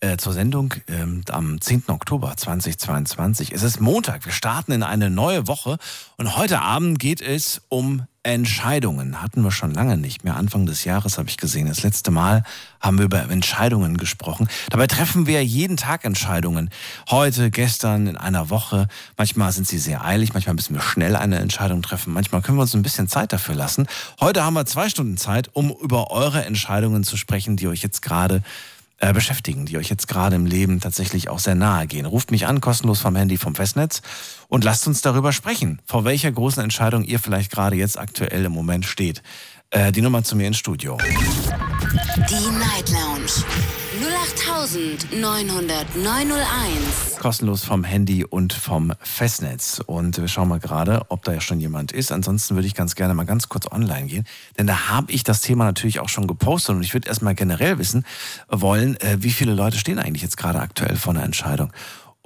äh, zur Sendung ähm, am 10. Oktober 2022. Es ist Montag, wir starten in eine neue Woche und heute Abend geht es um Entscheidungen. Hatten wir schon lange nicht mehr. Anfang des Jahres habe ich gesehen. Das letzte Mal haben wir über Entscheidungen gesprochen. Dabei treffen wir jeden Tag Entscheidungen. Heute, gestern, in einer Woche. Manchmal sind sie sehr eilig, manchmal müssen wir schnell eine Entscheidung treffen. Manchmal können wir uns ein bisschen Zeit dafür lassen. Heute haben wir zwei Stunden Zeit, um über eure Entscheidungen zu sprechen, die euch jetzt gerade äh, beschäftigen, die euch jetzt gerade im Leben tatsächlich auch sehr nahe gehen. Ruft mich an, kostenlos vom Handy vom Festnetz und lasst uns darüber sprechen, vor welcher großen Entscheidung ihr vielleicht gerade jetzt aktuell im Moment steht. Äh, die Nummer zu mir ins Studio. Die Night Lounge. 08901. Kostenlos vom Handy und vom Festnetz. Und wir schauen mal gerade, ob da ja schon jemand ist. Ansonsten würde ich ganz gerne mal ganz kurz online gehen. Denn da habe ich das Thema natürlich auch schon gepostet. Und ich würde erstmal generell wissen wollen, äh, wie viele Leute stehen eigentlich jetzt gerade aktuell vor einer Entscheidung.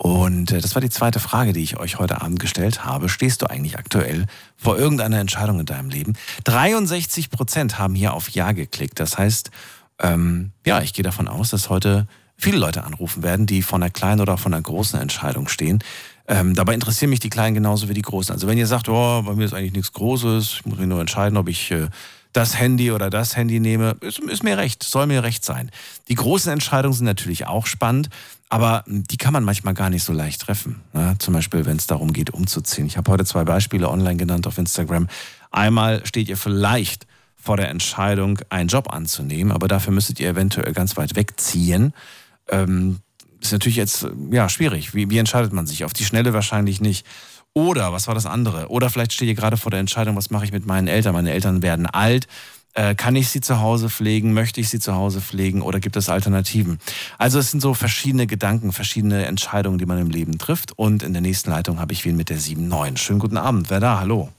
Und äh, das war die zweite Frage, die ich euch heute Abend gestellt habe. Stehst du eigentlich aktuell vor irgendeiner Entscheidung in deinem Leben? 63 Prozent haben hier auf Ja geklickt. Das heißt, ähm, ja, ich gehe davon aus, dass heute viele Leute anrufen werden, die von einer kleinen oder von einer großen Entscheidung stehen. Ähm, dabei interessieren mich die Kleinen genauso wie die Großen. Also wenn ihr sagt, oh, bei mir ist eigentlich nichts Großes, ich muss mich nur entscheiden, ob ich äh, das Handy oder das Handy nehme, ist, ist mir recht, soll mir recht sein. Die großen Entscheidungen sind natürlich auch spannend, aber die kann man manchmal gar nicht so leicht treffen. Ne? Zum Beispiel, wenn es darum geht, umzuziehen. Ich habe heute zwei Beispiele online genannt auf Instagram. Einmal steht ihr vielleicht vor der Entscheidung, einen Job anzunehmen, aber dafür müsstet ihr eventuell ganz weit wegziehen. Ähm, ist natürlich jetzt ja schwierig. Wie, wie entscheidet man sich? Auf die Schnelle wahrscheinlich nicht. Oder, was war das andere? Oder vielleicht steht ihr gerade vor der Entscheidung, was mache ich mit meinen Eltern? Meine Eltern werden alt. Äh, kann ich sie zu Hause pflegen? Möchte ich sie zu Hause pflegen? Oder gibt es Alternativen? Also es sind so verschiedene Gedanken, verschiedene Entscheidungen, die man im Leben trifft. Und in der nächsten Leitung habe ich wen mit der 7-9. Schönen guten Abend. Wer da? Hallo.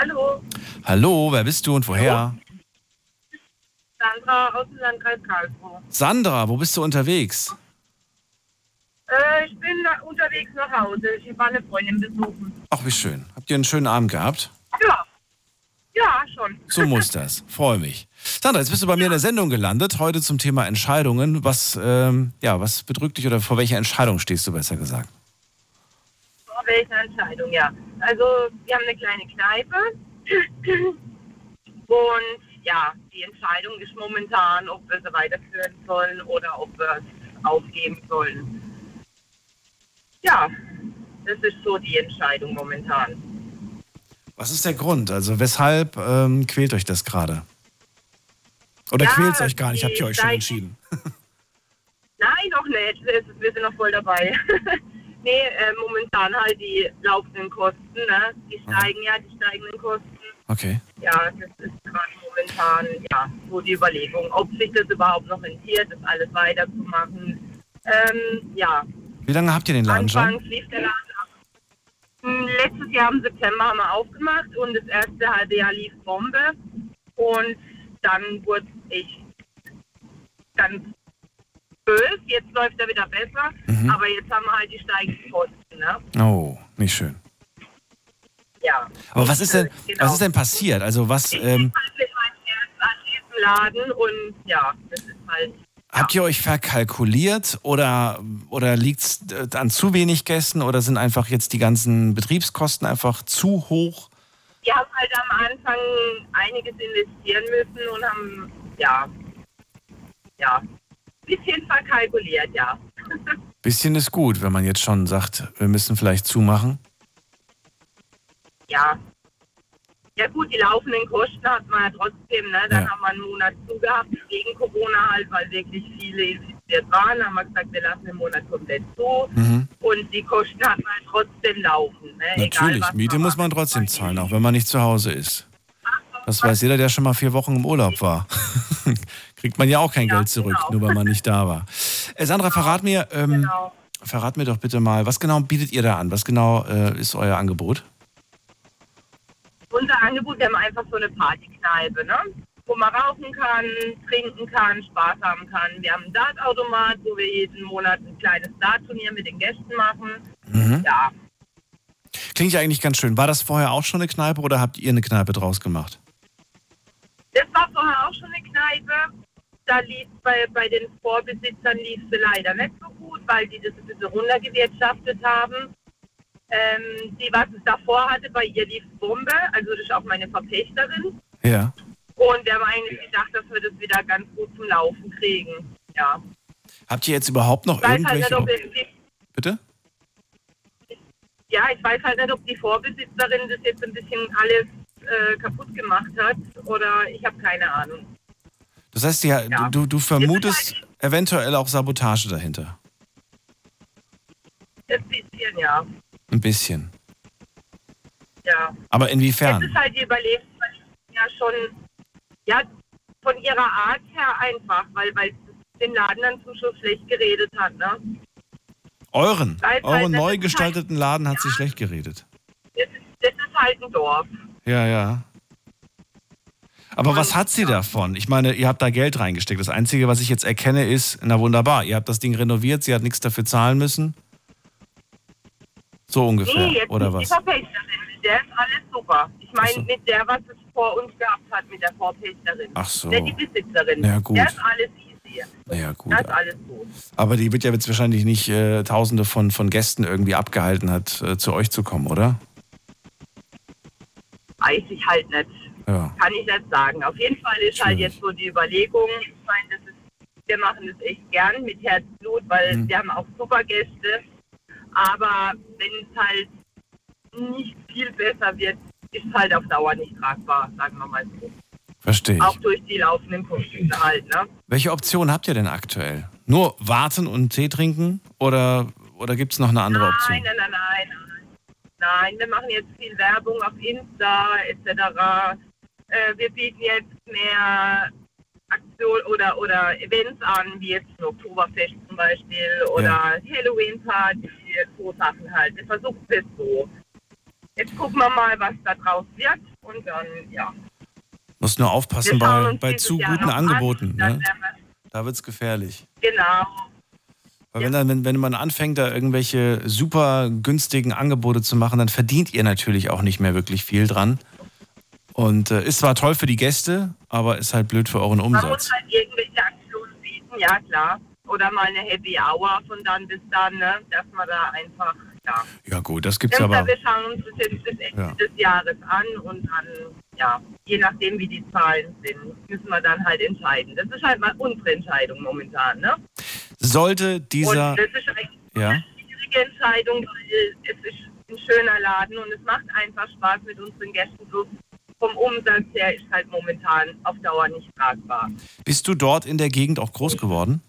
Hallo, Hallo, wer bist du und woher? Sandra aus dem Landkreis Karlsruhe. Sandra, wo bist du unterwegs? Äh, ich bin unterwegs nach Hause. Ich war eine Freundin besuchen. Ach, wie schön. Habt ihr einen schönen Abend gehabt? Ja, ja, schon. So muss das. Freue mich. Sandra, jetzt bist du bei mir in der Sendung gelandet, heute zum Thema Entscheidungen. Was, ähm, ja, was bedrückt dich oder vor welcher Entscheidung stehst du besser gesagt? Vor welcher Entscheidung, ja. Also, wir haben eine kleine Kneipe. Und ja, die Entscheidung ist momentan, ob wir sie weiterführen sollen oder ob wir es aufgeben sollen. Ja, das ist so die Entscheidung momentan. Was ist der Grund? Also weshalb ähm, quält euch das gerade? Oder Ja, quält es euch gar nicht? Habt ihr euch schon entschieden? Nein, noch nicht. Wir sind noch voll dabei. nee, äh, momentan halt die laufenden Kosten, ne? Die steigen ja, die steigenden Kosten. Okay. Ja, das ist gerade momentan ja so die Überlegung, ob sich das überhaupt noch rentiert, das alles weiterzumachen. Ähm, ja, Wie lange habt ihr den Laden schon? anfangs lief der Laden Letztes Jahr im September haben wir aufgemacht und das erste halbe Jahr lief Bombe. Und dann wurde ich ganz böse. Jetzt läuft er wieder besser. Mhm. Aber jetzt haben wir halt die steigenden Kosten. Ne? Oh, nicht schön. Ja. Aber was ist denn, Genau. was ist denn passiert? Also was, Ich ähm, halt mit meinem Herz an diesem Laden und ja, das ist halt. Habt ihr euch verkalkuliert oder, oder liegt es an zu wenig Gästen oder sind einfach jetzt die ganzen Betriebskosten einfach zu hoch? Wir haben halt am Anfang einiges investieren müssen und haben, ja, ja, ein bisschen verkalkuliert, ja. Bisschen ist gut, wenn man jetzt schon sagt, wir müssen vielleicht zumachen. ja. Ja gut, die laufenden Kosten hat man ja trotzdem, ne? Dann Ja. haben wir einen Monat zugehabt, wegen Corona halt, weil wirklich viele infiziert waren. Dann haben wir gesagt, wir lassen den Monat komplett zu. Mhm. Und die Kosten hat man halt trotzdem laufen. Ne? Egal, Natürlich, was Miete muss man trotzdem zahlen, auch wenn man nicht zu Hause ist. Das weiß jeder, der schon mal vier Wochen im Urlaub war. Kriegt man ja auch kein Ja, Geld zurück, genau. nur weil man nicht da war. Äh, Sandra, verrat mir, ähm, Genau. verrat mir doch bitte mal, was genau bietet ihr da an? Was genau äh, ist euer Angebot? Unser Angebot, wir haben einfach so eine Partykneipe, ne? wo man rauchen kann, trinken kann, Spaß haben kann. Wir haben einen Dartautomat, wo wir jeden Monat ein kleines Dartturnier mit den Gästen machen. Mhm. Ja, Klingt ja eigentlich ganz schön. War das vorher auch schon eine Kneipe oder habt ihr eine Kneipe draus gemacht? das war vorher auch schon eine Kneipe. Da lief bei, bei den Vorbesitzern lief sie leider nicht so gut, weil die das ein bisschen runtergewirtschaftet haben. Ähm, die, was es davor hatte, bei ihr lief Bombe, also das ist auch meine Verpächterin. Ja. Und wir haben eigentlich gedacht, dass wir das wieder ganz gut zum Laufen kriegen. Ja. Habt ihr jetzt überhaupt noch Ich weiß halt nicht, irgendwelche... die, Bitte? ja, ich weiß halt nicht, ob die Vorbesitzerin das jetzt ein bisschen alles äh, kaputt gemacht hat oder ich habe keine Ahnung. Das heißt, ja, Ja. Du, du vermutest eventuell auch Sabotage dahinter. Ein bisschen, ja. Ein bisschen. Ja. Aber Es inwiefern? ist halt die Überlebensqualität ja schon, ja, von ihrer Art her einfach, weil, weil den Laden dann zum Schluss schlecht geredet hat, ne? Euren, Weil- weil euren das neu ist gestalteten Laden hat sie schlecht geredet. Das ist, das ist halt ein Dorf. Ja, ja. Aber was hat sie davon? Ich meine, ihr habt da Geld reingesteckt. Das Einzige, was ich jetzt erkenne, ist, na wunderbar, ihr habt das Ding renoviert, sie hat nichts dafür zahlen müssen. So ungefähr, Nee, jetzt oder was? Mit der ist alles super. Ich meine, so. mit der, was es vor uns gehabt hat, mit der Vorpächterin. Ach so. Der, die Besitzerin. Ja, gut. Der ist alles easy. Naja, gut. Das ist alles gut. Aber die wird ja jetzt wahrscheinlich nicht äh, Tausende von, von Gästen irgendwie abgehalten hat, äh, zu euch zu kommen, oder? Weiß ich halt nicht. Ja. Kann ich nicht sagen. Auf jeden Fall ist halt Schwierig. jetzt so die Überlegung, ich meine, das ist, wir machen das echt gern mit Herzblut, weil Mhm. wir haben auch super Gäste. Aber wenn es halt nicht viel besser wird, ist es halt auf Dauer nicht tragbar, sagen wir mal so. Verstehe ich. Auch durch die laufenden Kosten halt, ne? Welche Option habt ihr denn aktuell? Nur warten und Tee trinken? Oder, oder gibt es noch eine andere Option? Nein, nein, nein, nein. Nein, wir machen jetzt viel Werbung auf Insta etc. Äh, wir bieten jetzt mehr Aktionen oder, oder Events an, wie jetzt ein Oktoberfest zum Beispiel oder Halloween-Party, so Sachen halt. Wir versuchen es jetzt so. Jetzt gucken wir mal, was da draus wird und dann, ja. Muss nur aufpassen bei, bei zu Jahr guten Angeboten. An, Ne? Da wird es gefährlich. Genau. Weil wenn, dann, wenn, wenn man anfängt, da irgendwelche super günstigen Angebote zu machen, dann verdient ihr natürlich auch nicht mehr wirklich viel dran. Und äh, ist zwar toll für die Gäste, aber ist halt blöd für euren Man muss Umsatz. halt irgendwelche Aktionen bieten, ja klar. Oder mal eine Happy Hour von dann bis dann, ne? dass man da einfach, ja. Ja gut, das gibt's Ja, aber. wir schauen uns das jetzt bis Ende Ja. des Jahres an und dann, ja, je nachdem wie die Zahlen sind, müssen wir dann halt entscheiden. Das ist halt mal unsere Entscheidung momentan, ne? Sollte dieser... Und das ist eigentlich Ja. eine schwierige Entscheidung, weil es ist ein schöner Laden und es macht einfach Spaß mit unseren Gästen. Bloß vom Umsatz her ist halt momentan auf Dauer nicht tragbar. Bist du dort in der Gegend auch groß geworden?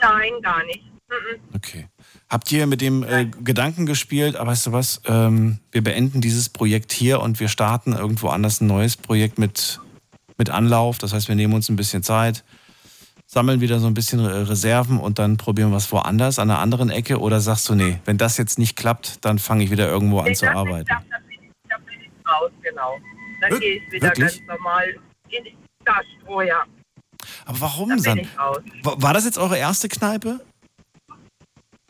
Nein, gar nicht. Okay. Habt ihr mit dem äh, Gedanken gespielt, aber weißt du was, ähm, wir beenden dieses Projekt hier und wir starten irgendwo anders ein neues Projekt mit, mit Anlauf. Das heißt, wir nehmen uns ein bisschen Zeit, sammeln wieder so ein bisschen äh, Reserven und dann probieren wir was woanders, an einer anderen Ecke. Oder sagst du, nee, wenn das jetzt nicht klappt, dann fange ich wieder irgendwo an zu arbeiten. klappt, dann bin ich, dann bin ich raus, genau. Dann gehe ich wieder wirklich? ganz normal in die Gastro, ja. Aber warum, raus. War das jetzt eure erste Kneipe?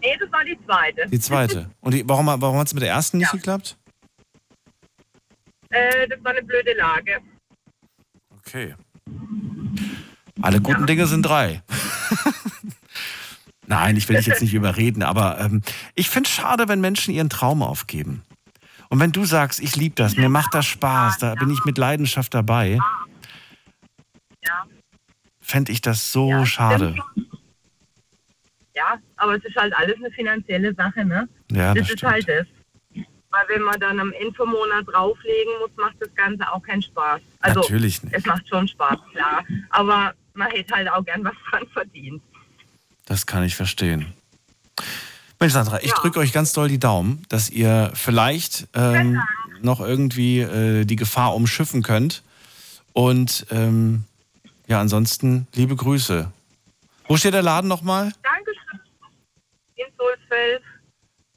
Nee, das war die zweite. Die zweite. Und die, warum, warum hat es mit der ersten nicht Ja. geklappt? Äh, das war eine blöde Lage. Okay. Alle guten Dinge sind drei. Nein, ich will dich jetzt nicht überreden, aber ähm, ich finde es schade, wenn Menschen ihren Traum aufgeben. Und wenn du sagst, ich liebe das, mir macht das Spaß, da bin ich mit Leidenschaft dabei, Ja. Fände ich das so Ja, schade. Ja, aber es ist halt alles eine finanzielle Sache, ne? Ja, das das ist stimmt. halt das. Weil wenn man dann am Ende vom Monat drauflegen muss, macht das Ganze auch keinen Spaß. Also Natürlich nicht. es macht schon Spaß, klar. Aber man hätte halt auch gern was dran verdient. Das kann ich verstehen. Mensch, Sandra, ich Ja. drücke euch ganz doll die Daumen, dass ihr vielleicht ähm, noch irgendwie äh, die Gefahr umschiffen könnt. Und ähm, ja, ansonsten liebe Grüße. Wo steht der Laden nochmal? Dankeschön. In Sulzfeld.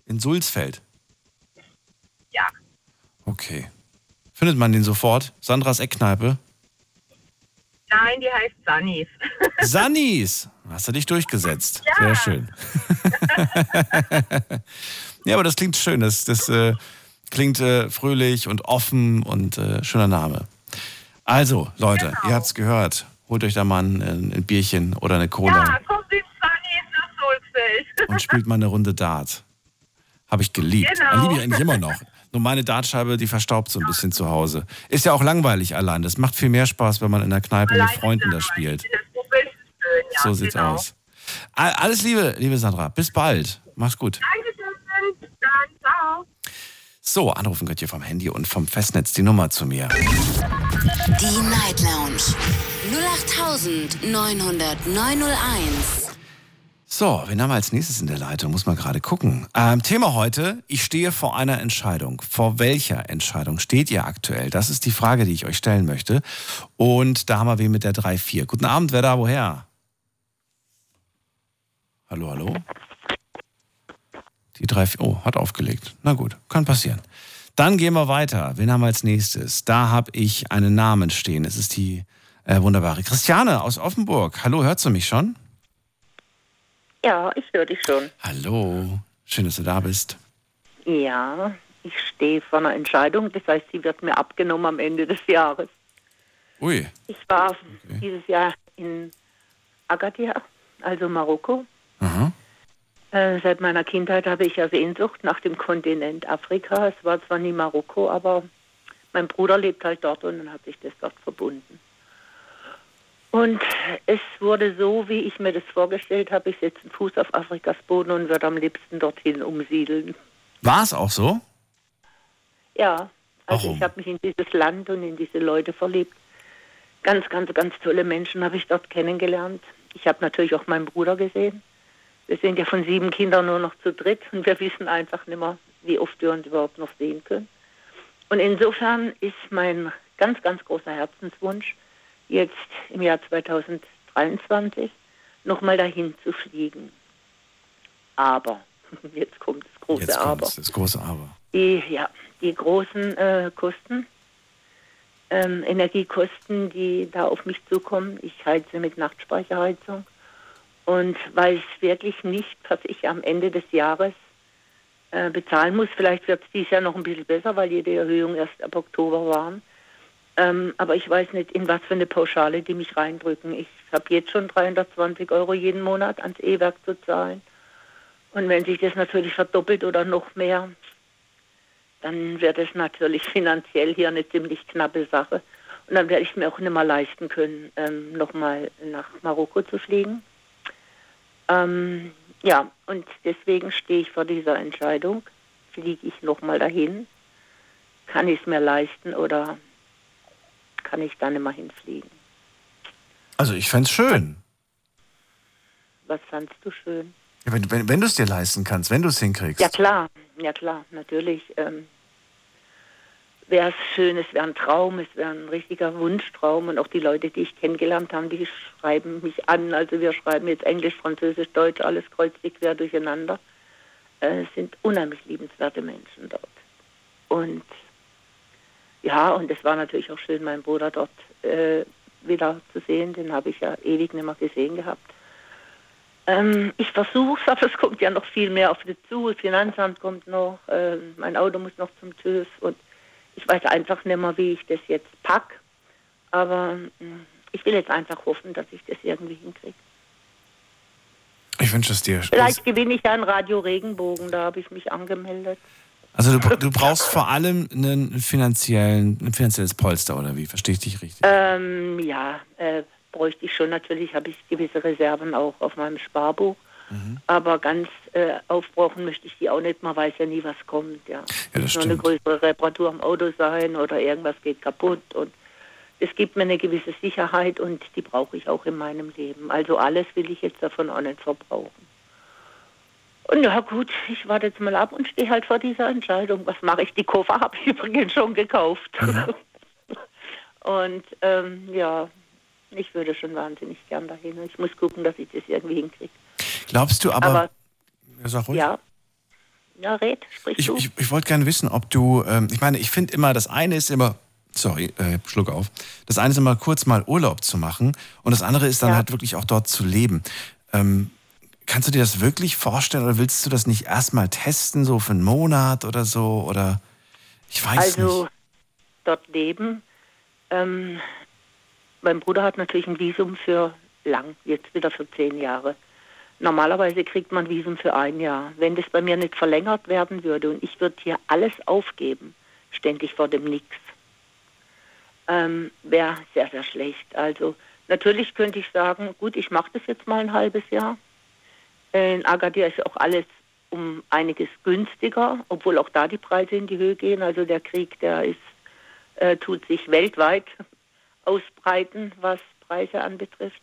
In Sulzfeld. Ja. Okay. Findet man den sofort? Sandras Eckkneipe? Nein, die heißt Sunnies. Sannis! Hast du dich durchgesetzt. Ja. Sehr schön. ja, aber das klingt schön. Das, das äh, klingt äh, fröhlich und offen und äh, schöner Name. Also, Leute, Genau. ihr habt's gehört. Holt euch da mal ein, ein Bierchen oder eine Cola Ja, kommt ins Sunnies nach Sulzfeld. und spielt mal eine Runde Dart. Habe ich geliebt. Genau. Liebe ich eigentlich immer noch. Nur meine Dartscheibe, die verstaubt so ein bisschen zu Hause. Ist ja auch langweilig allein. Das macht viel mehr Spaß, wenn man in der Kneipe mit Alleine Freunden da spielt. Das schön, ja, So sieht's genau. aus. Alles Liebe, liebe Sandra. Bis bald. Mach's gut. Dankeschön. Bis dann. Ciao. So, anrufen könnt ihr vom Handy und vom Festnetz die Nummer zu mir. Die Night Lounge 08901. So, wen haben wir als nächstes in der Leitung? Muss man gerade gucken. Ähm, Thema heute, ich stehe vor einer Entscheidung. Vor welcher Entscheidung steht ihr aktuell? Das ist die Frage, die ich euch stellen möchte. Und da haben wir wen mit der 3-4. Guten Abend, wer da, woher? Hallo, hallo? Die 3-4, oh, hat aufgelegt. Na gut, kann passieren. Dann gehen wir weiter. Wen haben wir als nächstes? Da habe ich einen Namen stehen. Es ist die äh, wunderbare Christiane aus Offenburg. Hallo, hörst du mich schon? Ja, ich höre dich schon. Hallo, schön, dass du da bist. Ja, ich stehe vor einer Entscheidung. Das heißt, sie wird mir abgenommen am Ende des Jahres. Ui, Ich war dieses Jahr in Agadir, also Marokko. aha. Äh, seit meiner Kindheit habe ich ja Sehnsucht nach dem Kontinent Afrika. Es war zwar nie Marokko, aber mein Bruder lebt halt dort und dann hat sich das dort verbunden. Und es wurde so, wie ich mir das vorgestellt habe. Ich setze einen Fuß auf Afrikas Boden und würde am liebsten dorthin umsiedeln. War es auch so? Ja, also Warum? ich habe mich in dieses Land und in diese Leute verliebt. Ganz, ganz, ganz tolle Menschen habe ich dort kennengelernt. Ich habe natürlich auch meinen Bruder gesehen. Wir sind ja von sieben Kindern nur noch zu dritt und wir wissen einfach nicht mehr, wie oft wir uns überhaupt noch sehen können. Und insofern ist mein ganz, ganz großer Herzenswunsch, jetzt im Jahr 2023 nochmal dahin zu fliegen. Aber, jetzt kommt das große Jetzt Aber das große Aber. die, ja, die großen äh, Kosten, ähm, Energiekosten, die da auf mich zukommen. Ich heize mit Nachtspeicherheizung und weiß wirklich nicht, was ich am Ende des Jahres äh, bezahlen muss. Vielleicht wird es dieses Jahr noch ein bisschen besser, weil jede Erhöhung erst ab Oktober waren. Ähm, aber ich weiß nicht, in was für eine Pauschale die mich reindrücken. Ich habe jetzt schon 320 Euro jeden Monat ans E-Werk zu zahlen. Und wenn sich das natürlich verdoppelt oder noch mehr, dann wird es natürlich finanziell hier eine ziemlich knappe Sache. Und dann werde ich mir auch nicht mal leisten können, ähm, nochmal nach Marokko zu fliegen. Ähm, ja, und deswegen stehe ich vor dieser Entscheidung. Fliege ich nochmal dahin? Kann ich es mir leisten oder kann ich da nicht mal hinfliegen? Also ich fänd's schön. Was fandst du schön? Ja, wenn wenn, wenn du es dir leisten kannst, wenn du es hinkriegst. Ja klar, ja klar, natürlich. Ähm, wäre es schön, es wäre ein Traum, es wäre ein richtiger Wunschtraum und auch die Leute, die ich kennengelernt habe, die schreiben mich an. Also wir schreiben jetzt Englisch, Französisch, Deutsch, alles kreuzig quer durcheinander. Äh, es sind unheimlich liebenswerte Menschen dort. Und ja, und es war natürlich auch schön, meinen Bruder dort äh, wieder zu sehen. Den habe ich ja ewig nicht mehr gesehen gehabt. Ähm, ich versuche es, aber es kommt ja noch viel mehr auf mich zu. Das Finanzamt kommt noch, ähm, mein Auto muss noch zum TÜV und ich weiß einfach nicht mehr, wie ich das jetzt pack. Aber mm, ich will jetzt einfach hoffen, dass ich das irgendwie hinkriege. Ich wünsche es dir. Vielleicht gewinne ich ja ein Radio Regenbogen, da habe ich mich angemeldet. Also du, du brauchst vor allem einen finanziellen, ein finanzielles Polster, oder wie? Verstehe ich dich richtig? Ähm, ja, äh, bräuchte ich schon. Natürlich habe ich gewisse Reserven auch auf meinem Sparbuch. Aber ganz äh, aufbrauchen möchte ich die auch nicht. Man weiß ja nie, was kommt. Ja, Ja, das Nur eine größere Reparatur am Auto sein oder irgendwas geht kaputt. Und es gibt mir eine gewisse Sicherheit und die brauche ich auch in meinem Leben. Also alles will ich jetzt davon auch nicht verbrauchen. Und ja gut, ich warte jetzt mal ab und stehe halt vor dieser Entscheidung. Was mache ich? Die Koffer habe ich übrigens schon gekauft. und ähm, ja, ich würde schon wahnsinnig gern dahin. Ich muss gucken, dass ich das irgendwie hinkriege. Glaubst du aber. Aber ja, sag ruhig. ja, ja, red, sprich Ich, du. ich, ich wollte gerne wissen, ob du, ähm, ich meine, ich finde immer, das eine ist immer sorry, äh, Schluck auf. Das eine ist immer kurz mal Urlaub zu machen und das andere ist dann Ja. halt wirklich auch dort zu leben. Ähm, kannst du dir das wirklich vorstellen oder willst du das nicht erstmal testen, so für einen Monat oder so? Oder ich weiß also nicht. dort leben. Ähm, mein Bruder hat natürlich ein Visum für lang, jetzt wieder für zehn Jahre. Normalerweise kriegt man Visum für ein Jahr. Wenn das bei mir nicht verlängert werden würde und ich würde hier alles aufgeben, ständig vor dem Nix, ähm, wäre sehr, sehr schlecht. Also natürlich könnte ich sagen, gut, ich mache das jetzt mal ein halbes Jahr. In Agadir ist auch alles um einiges günstiger, obwohl auch da die Preise in die Höhe gehen. Also der Krieg, der ist, äh, tut sich weltweit ausbreiten, was Preise anbetrifft.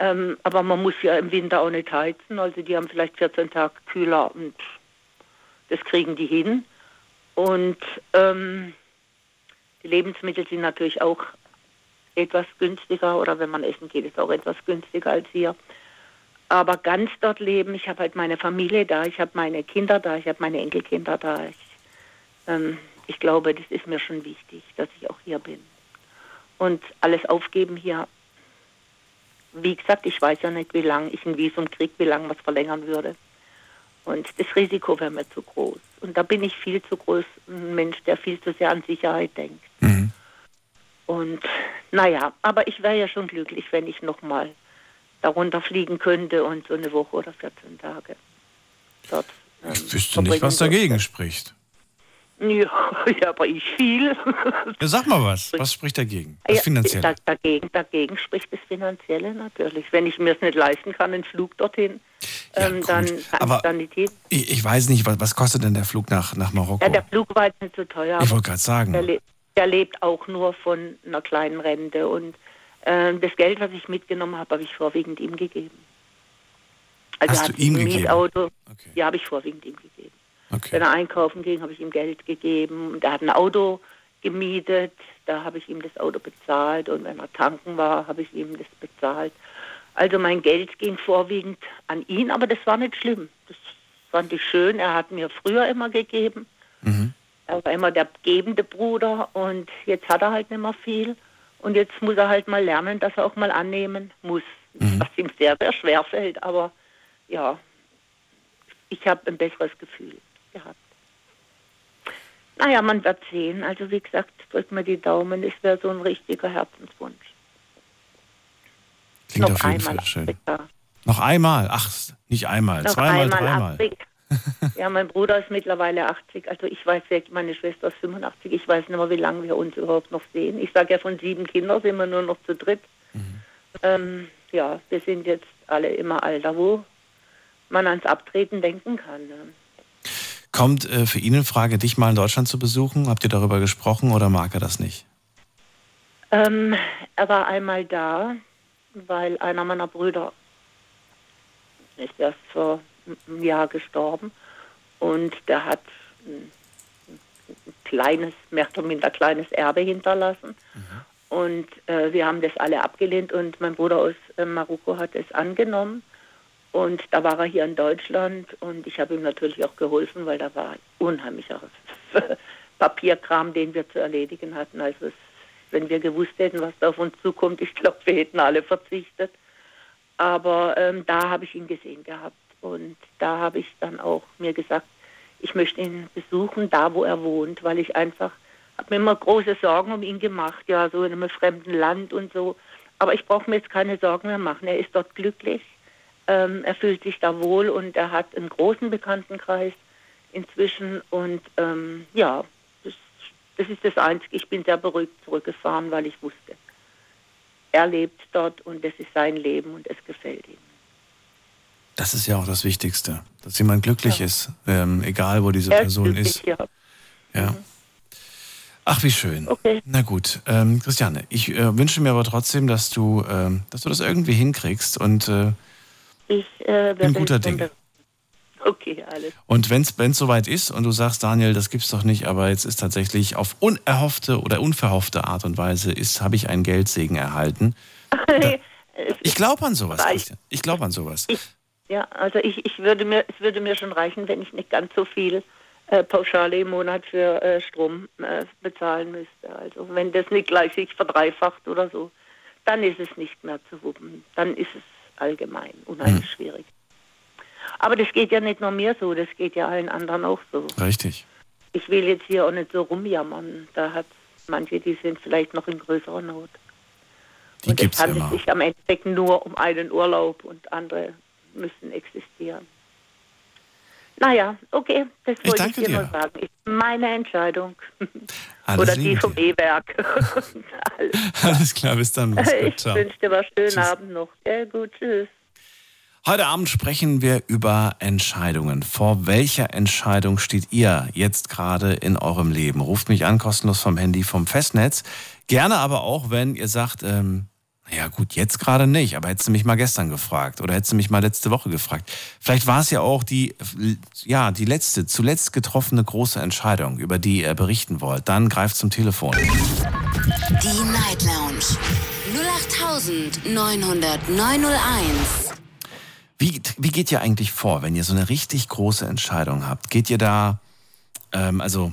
Ähm, aber man muss ja im Winter auch nicht heizen. Also die haben vielleicht 14 Tage kühler und das kriegen die hin. Und ähm, die Lebensmittel sind natürlich auch etwas günstiger oder wenn man essen geht, ist auch etwas günstiger als hier. Aber ganz dort leben, ich habe halt meine Familie da, ich habe meine Kinder da, ich habe meine Enkelkinder da. Ich, ähm, ich glaube, das ist mir schon wichtig, dass ich auch hier bin. Und alles aufgeben hier. Wie gesagt, ich weiß ja nicht, wie lange ich ein Visum kriege, wie lange was verlängern würde. Und das Risiko wäre mir zu groß. Und da bin ich viel zu groß, ein Mensch, der viel zu sehr an Sicherheit denkt. Mhm. Und naja, aber ich wäre ja schon glücklich, wenn ich nochmal darunter fliegen könnte und so eine Woche oder 14 Tage dort. ähm, Ich wüsste nicht, was dagegen spricht. Ja, ja, aber ich viel. Ja, sag mal was. Was spricht dagegen? Das Ja, Finanzielle. da- dagegen, dagegen spricht das Finanzielle natürlich. Wenn ich mir es nicht leisten kann, einen Flug dorthin, Ja, ähm, dann kann Aber- ich dann nicht hin. Ich, ich weiß nicht, was, was kostet denn der Flug nach, nach Marokko? Ja, der Flug war jetzt nicht so teuer. ich wollte gerade sagen. Der, le der lebt auch nur von einer kleinen Rente. Und ähm, das Geld, was ich mitgenommen habe, habe ich vorwiegend ihm gegeben. Also Hast du ihm gegeben? Mietauto. Okay. Ja, habe ich vorwiegend ihm gegeben. Okay. Wenn er einkaufen ging, habe ich ihm Geld gegeben. Und er hat ein Auto gemietet, da habe ich ihm das Auto bezahlt. Und wenn er tanken war, habe ich ihm das bezahlt. Also mein Geld ging vorwiegend an ihn, aber das war nicht schlimm. Das fand ich schön. Er hat mir früher immer gegeben. Mhm. Er war immer der gebende Bruder und jetzt hat er halt nicht mehr viel. Und jetzt muss er halt mal lernen, dass er auch mal annehmen muss. Mhm. Was ihm sehr, sehr schwer fällt. Aber ja, ich habe ein besseres Gefühl gehabt. Naja, man wird sehen. Also wie gesagt, drückt mir die Daumen. Es wäre so ein richtiger Herzenswunsch. Klingt Noch auf jeden einmal Fall schön. Afrika. Noch einmal. Ach, nicht einmal. Noch zweimal, einmal dreimal. Afrika. Ja, mein Bruder ist mittlerweile 80. Also ich weiß wirklich, meine Schwester ist 85. Ich weiß nicht mehr, wie lange wir uns überhaupt noch sehen. Ich sage ja, von sieben Kindern sind wir nur noch zu dritt. Mhm. Ähm, ja, wir sind jetzt alle immer Alter, wo man ans Abtreten denken kann. Ne? Kommt äh, für ihn in Frage, dich mal in Deutschland zu besuchen? Habt ihr darüber gesprochen oder mag er das nicht? Ähm, er war einmal da, weil einer meiner Brüder ist erst vor einem Jahr gestorben und der hat ein, ein kleines, mehr oder minder kleines Erbe hinterlassen. Und äh, wir haben das alle abgelehnt und mein Bruder aus äh, Marokko hat es angenommen. Und da war er hier in Deutschland und ich habe ihm natürlich auch geholfen, weil da war unheimlicher Papierkram, den wir zu erledigen hatten. Also es, wenn wir gewusst hätten, was da auf uns zukommt, ich glaube, wir hätten alle verzichtet. Aber ähm, da habe ich ihn gesehen gehabt und da habe ich dann auch mir gesagt, ich möchte ihn besuchen, da wo er wohnt, weil ich einfach habe mir immer große Sorgen um ihn gemacht, ja, so in einem fremden Land und so. Aber ich brauche mir jetzt keine Sorgen mehr machen. Er ist dort glücklich, ähm, er fühlt sich da wohl und er hat einen großen Bekanntenkreis inzwischen und ähm, ja, das, das ist das Einzige. Ich bin sehr beruhigt zurückgefahren, weil ich wusste, er lebt dort und das ist sein Leben und es gefällt ihm. Das ist ja auch das Wichtigste, dass jemand glücklich Ja. ist, ähm, egal wo diese Er Person ist. ja. Ja. Ach, wie schön. Okay. Na gut, ähm, Christiane, ich äh, wünsche mir aber trotzdem, dass du, ähm, dass du das irgendwie hinkriegst und äh, Ich äh, Bin guter unter- Okay, alles. Und wenn es soweit ist und du sagst, Daniel, das gibt's doch nicht, aber jetzt ist tatsächlich auf unerhoffte oder unverhoffte Art und Weise ist, habe ich einen Geldsegen erhalten. Es Ich glaube an sowas. Christian. Ich glaube an sowas. Ich, ja, also ich, ich würde mir, es würde mir schon reichen, wenn ich nicht ganz so viel äh, Pauschale im Monat für äh, Strom äh, bezahlen müsste. Also wenn das nicht gleich sich verdreifacht oder so, dann ist es nicht mehr zu wuppen. Dann ist es allgemein unheimlich hm. schwierig. Aber das geht ja nicht nur mir so, das geht ja allen anderen auch so. Richtig. Ich will jetzt hier auch nicht so rumjammern. Da hat manche, die sind vielleicht noch in größerer Not. Die und es handelt sich am Endeffekt nur um einen Urlaub und andere müssen existieren. Naja, okay, das ich wollte ich dir, dir nur sagen. Ist meine Entscheidung. Alles Oder die vom E-Werk. Alles, Alles, klar, bis dann. Ich wünsche dir einen schönen tschüss. Abend noch. Ja, gut, tschüss. Heute Abend sprechen wir über Entscheidungen. Vor welcher Entscheidung steht ihr jetzt gerade in eurem Leben? Ruft mich an, kostenlos vom Handy, vom Festnetz. Gerne aber auch, wenn ihr sagt, ähm, ja gut, jetzt gerade nicht, aber hättest du mich mal gestern gefragt oder hättest du mich mal letzte Woche gefragt. Vielleicht war es ja auch die, ja, die letzte, zuletzt getroffene große Entscheidung, über die ihr berichten wollt. Dann greift zum Telefon. Die Night Lounge 0890901. Wie, wie geht ihr eigentlich vor, wenn ihr so eine richtig große Entscheidung habt? Geht ihr da, ähm, also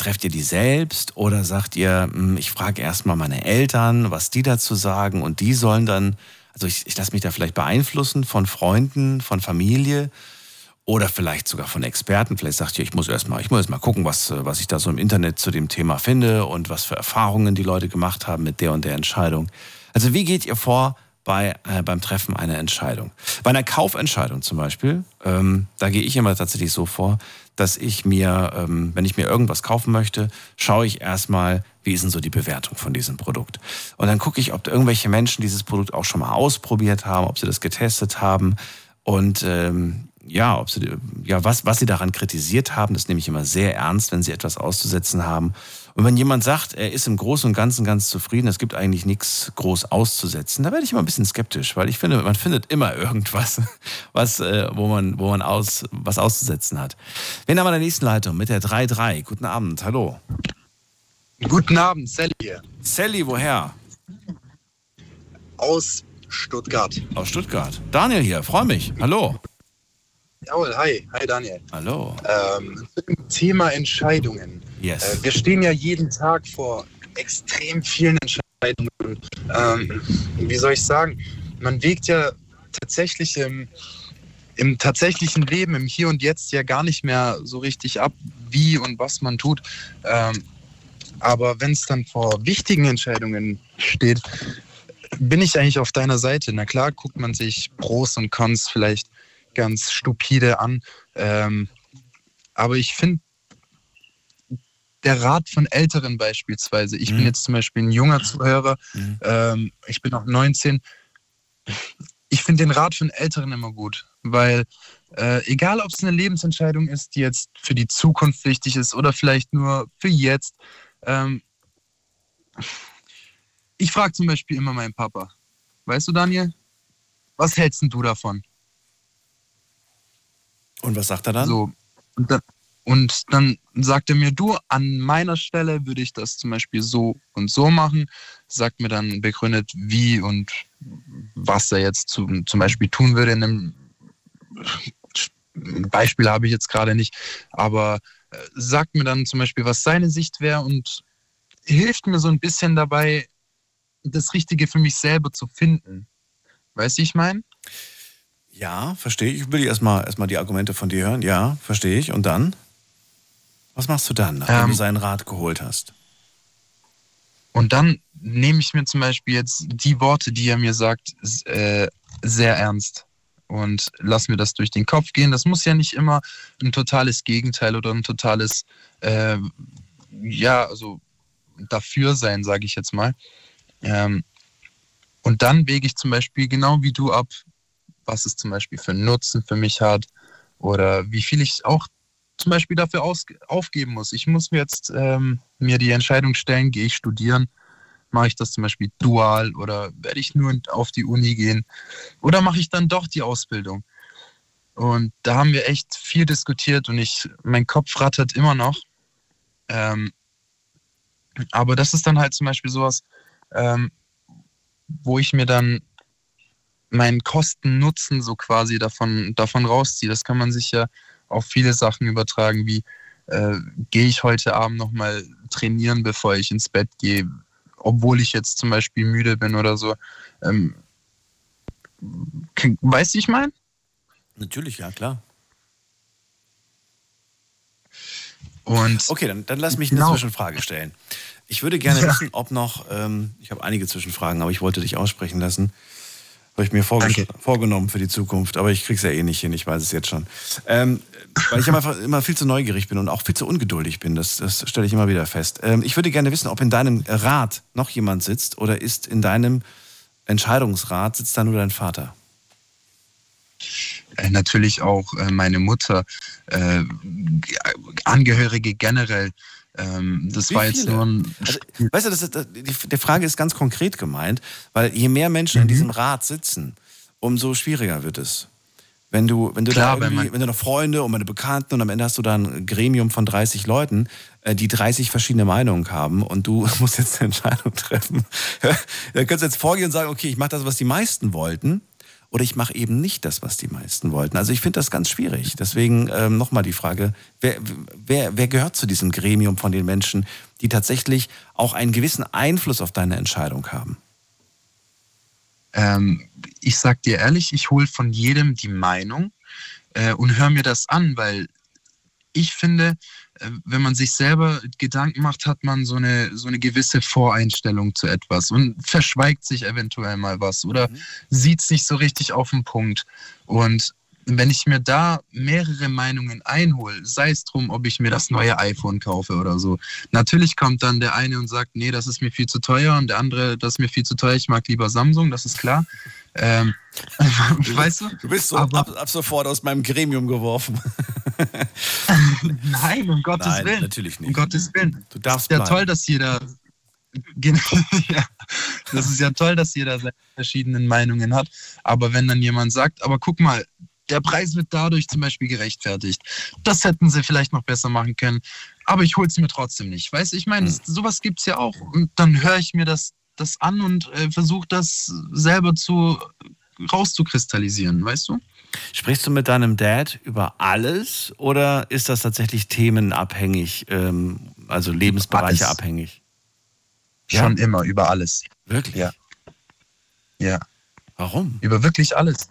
Trefft ihr die selbst oder sagt ihr, hm, ich frage erstmal meine Eltern, was die dazu sagen und die sollen dann, also ich, ich lasse mich da vielleicht beeinflussen von Freunden, von Familie oder vielleicht sogar von Experten. Vielleicht sagt ihr, ich muss erstmal, ich muss erst mal gucken, was, was ich da so im Internet zu dem Thema finde und was für Erfahrungen die Leute gemacht haben mit der und der Entscheidung. Also wie geht ihr vor bei, äh, beim Treffen einer Entscheidung? Bei einer Kaufentscheidung zum Beispiel, ähm, da gehe ich immer tatsächlich so vor, dass ich mir, ähm, wenn ich mir irgendwas kaufen möchte, schaue ich erstmal, wie ist denn so die Bewertung von diesem Produkt. Und dann gucke ich, ob irgendwelche Menschen dieses Produkt auch schon mal ausprobiert haben, ob sie das getestet haben und ähm, ja, ob sie, ja, was, was sie daran kritisiert haben, das nehme ich immer sehr ernst, wenn sie etwas auszusetzen haben. Und wenn jemand sagt, er ist im Großen und Ganzen ganz zufrieden, es gibt eigentlich nichts groß auszusetzen, da werde ich immer ein bisschen skeptisch, weil ich finde, man findet immer irgendwas, was, äh, wo man, wo man aus, was auszusetzen hat. Wen haben wir in der nächsten Leitung mit der 3-3? Guten Abend, hallo. Guten Abend, Sally hier. Sally, woher? Aus Stuttgart. Aus Stuttgart. Daniel hier, freue mich. Hallo. Jawohl, hi. Hi Daniel. Hallo. Ähm, Thema Entscheidungen. Yes. Äh, wir stehen ja jeden Tag vor extrem vielen Entscheidungen. Ähm, wie soll ich sagen? Man wägt ja tatsächlich im, im tatsächlichen Leben, im Hier und Jetzt ja gar nicht mehr so richtig ab, wie und was man tut. Ähm, aber wenn es dann vor wichtigen Entscheidungen steht, bin ich eigentlich auf deiner Seite. Na klar, guckt man sich Pros und Cons vielleicht ganz stupide an. Ähm, aber ich finde, der Rat von Älteren beispielsweise, ich mhm. bin jetzt zum Beispiel ein junger Zuhörer, mhm. ähm, ich bin auch 19, ich finde den Rat von Älteren immer gut, weil äh, egal, ob es eine Lebensentscheidung ist, die jetzt für die Zukunft wichtig ist oder vielleicht nur für jetzt, ähm, ich frage zum Beispiel immer meinen Papa, weißt du, Daniel, was hältst du davon? Und was sagt er dann? So, und dann, und dann sagt er mir, du, an meiner Stelle würde ich das zum Beispiel so und so machen. Sagt mir dann begründet, wie und was er jetzt zu, zum Beispiel tun würde. In einem Beispiel habe ich jetzt gerade nicht, aber äh, sagt mir dann zum Beispiel, was seine Sicht wäre und hilft mir so ein bisschen dabei, das Richtige für mich selber zu finden. Weißt du, ich meine? Ja, verstehe ich. Ich will erstmal erstmal die Argumente von dir hören. Ja, verstehe ich. Und dann? Was machst du dann, nachdem ähm, du seinen Rat geholt hast? Und dann nehme ich mir zum Beispiel jetzt die Worte, die er mir sagt, äh, sehr ernst und lass mir das durch den Kopf gehen. Das muss ja nicht immer ein totales Gegenteil oder ein totales, äh, ja, also dafür sein, sage ich jetzt mal. Ähm, und dann wege ich zum Beispiel genau wie du ab, was es zum Beispiel für einen Nutzen für mich hat oder wie viel ich auch zum Beispiel dafür aus, aufgeben muss. Ich muss mir jetzt ähm, mir die Entscheidung stellen, gehe ich studieren, mache ich das zum Beispiel dual oder werde ich nur auf die Uni gehen oder mache ich dann doch die Ausbildung? Und da haben wir echt viel diskutiert und ich, mein Kopf rattert immer noch. Ähm, aber das ist dann halt zum Beispiel sowas, ähm, wo ich mir dann meinen Kosten-Nutzen so quasi davon, davon rausziehe. Das kann man sich ja auf viele Sachen übertragen, wie äh, gehe ich heute Abend nochmal trainieren, bevor ich ins Bett gehe, obwohl ich jetzt zum Beispiel müde bin oder so. Ähm, weißt du, ich meine? Natürlich, ja, klar. Und okay, dann, dann lass mich eine genau. Zwischenfrage stellen. Ich würde gerne wissen, ob noch, ähm, ich habe einige Zwischenfragen, aber ich wollte dich aussprechen lassen. Habe ich mir vorgenommen für die Zukunft, aber ich krieg's ja eh nicht hin, ich weiß es jetzt schon. Ähm, weil ich einfach immer viel zu neugierig bin und auch viel zu ungeduldig bin, das, das stelle ich immer wieder fest. Ähm, ich würde gerne wissen, ob in deinem Rat noch jemand sitzt oder ist in deinem Entscheidungsrat sitzt da nur dein Vater? Äh, natürlich auch äh, meine Mutter, äh, Angehörige generell. Ähm, das Wie war jetzt viele? nur ein. Also, weißt du, das ist, die, die, Frage ist ganz konkret gemeint, weil je mehr Menschen mhm. in diesem Rat sitzen, umso schwieriger wird es. Wenn du, wenn du Klar, da irgendwie, wenn, wenn du noch Freunde und meine Bekannten und am Ende hast du da ein Gremium von 30 Leuten, äh, die 30 verschiedene Meinungen haben und du musst jetzt eine Entscheidung treffen. Dann kannst du jetzt vorgehen und sagen, okay, ich mache das, was die meisten wollten oder ich mache eben nicht das, was die meisten wollten. Also ich finde das ganz schwierig. Deswegen ähm, nochmal die Frage, wer, wer, wer gehört zu diesem Gremium von den Menschen, die tatsächlich auch einen gewissen Einfluss auf deine Entscheidung haben? Ähm, ich sag dir ehrlich, ich hole von jedem die Meinung äh, und höre mir das an, weil ich finde, wenn man sich selber Gedanken macht, hat man so eine, so eine gewisse Voreinstellung zu etwas und verschweigt sich eventuell mal was oder mhm. sieht es nicht so richtig auf den Punkt. Und wenn ich mir da mehrere Meinungen einhole, sei es drum, ob ich mir das neue iPhone kaufe oder so, natürlich kommt dann der eine und sagt, nee, das ist mir viel zu teuer und der andere, das ist mir viel zu teuer, ich mag lieber Samsung, das ist klar. Ähm, weißt du? Du bist so ab, ab, sofort aus meinem Gremium geworfen. Nein, um Gottes Nein, Willen. Natürlich nicht. Um Gottes Willen. Du darfst ja bleiben. toll, dass jeder. ja, das ist ja toll, dass jeder seine verschiedenen Meinungen hat. Aber wenn dann jemand sagt, aber guck mal, der Preis wird dadurch zum Beispiel gerechtfertigt. Das hätten sie vielleicht noch besser machen können. Aber ich hole es mir trotzdem nicht. Weißt du, ich meine, hm. sowas gibt es ja auch. Und dann höre ich mir das, das an und äh, versuche das selber zu rauszukristallisieren, weißt du? Sprichst du mit deinem Dad über alles oder ist das tatsächlich themenabhängig, ähm, also Lebensbereiche alles. abhängig? Schon ja? immer, über alles. Wirklich? Ja. Ja. Warum? Über wirklich alles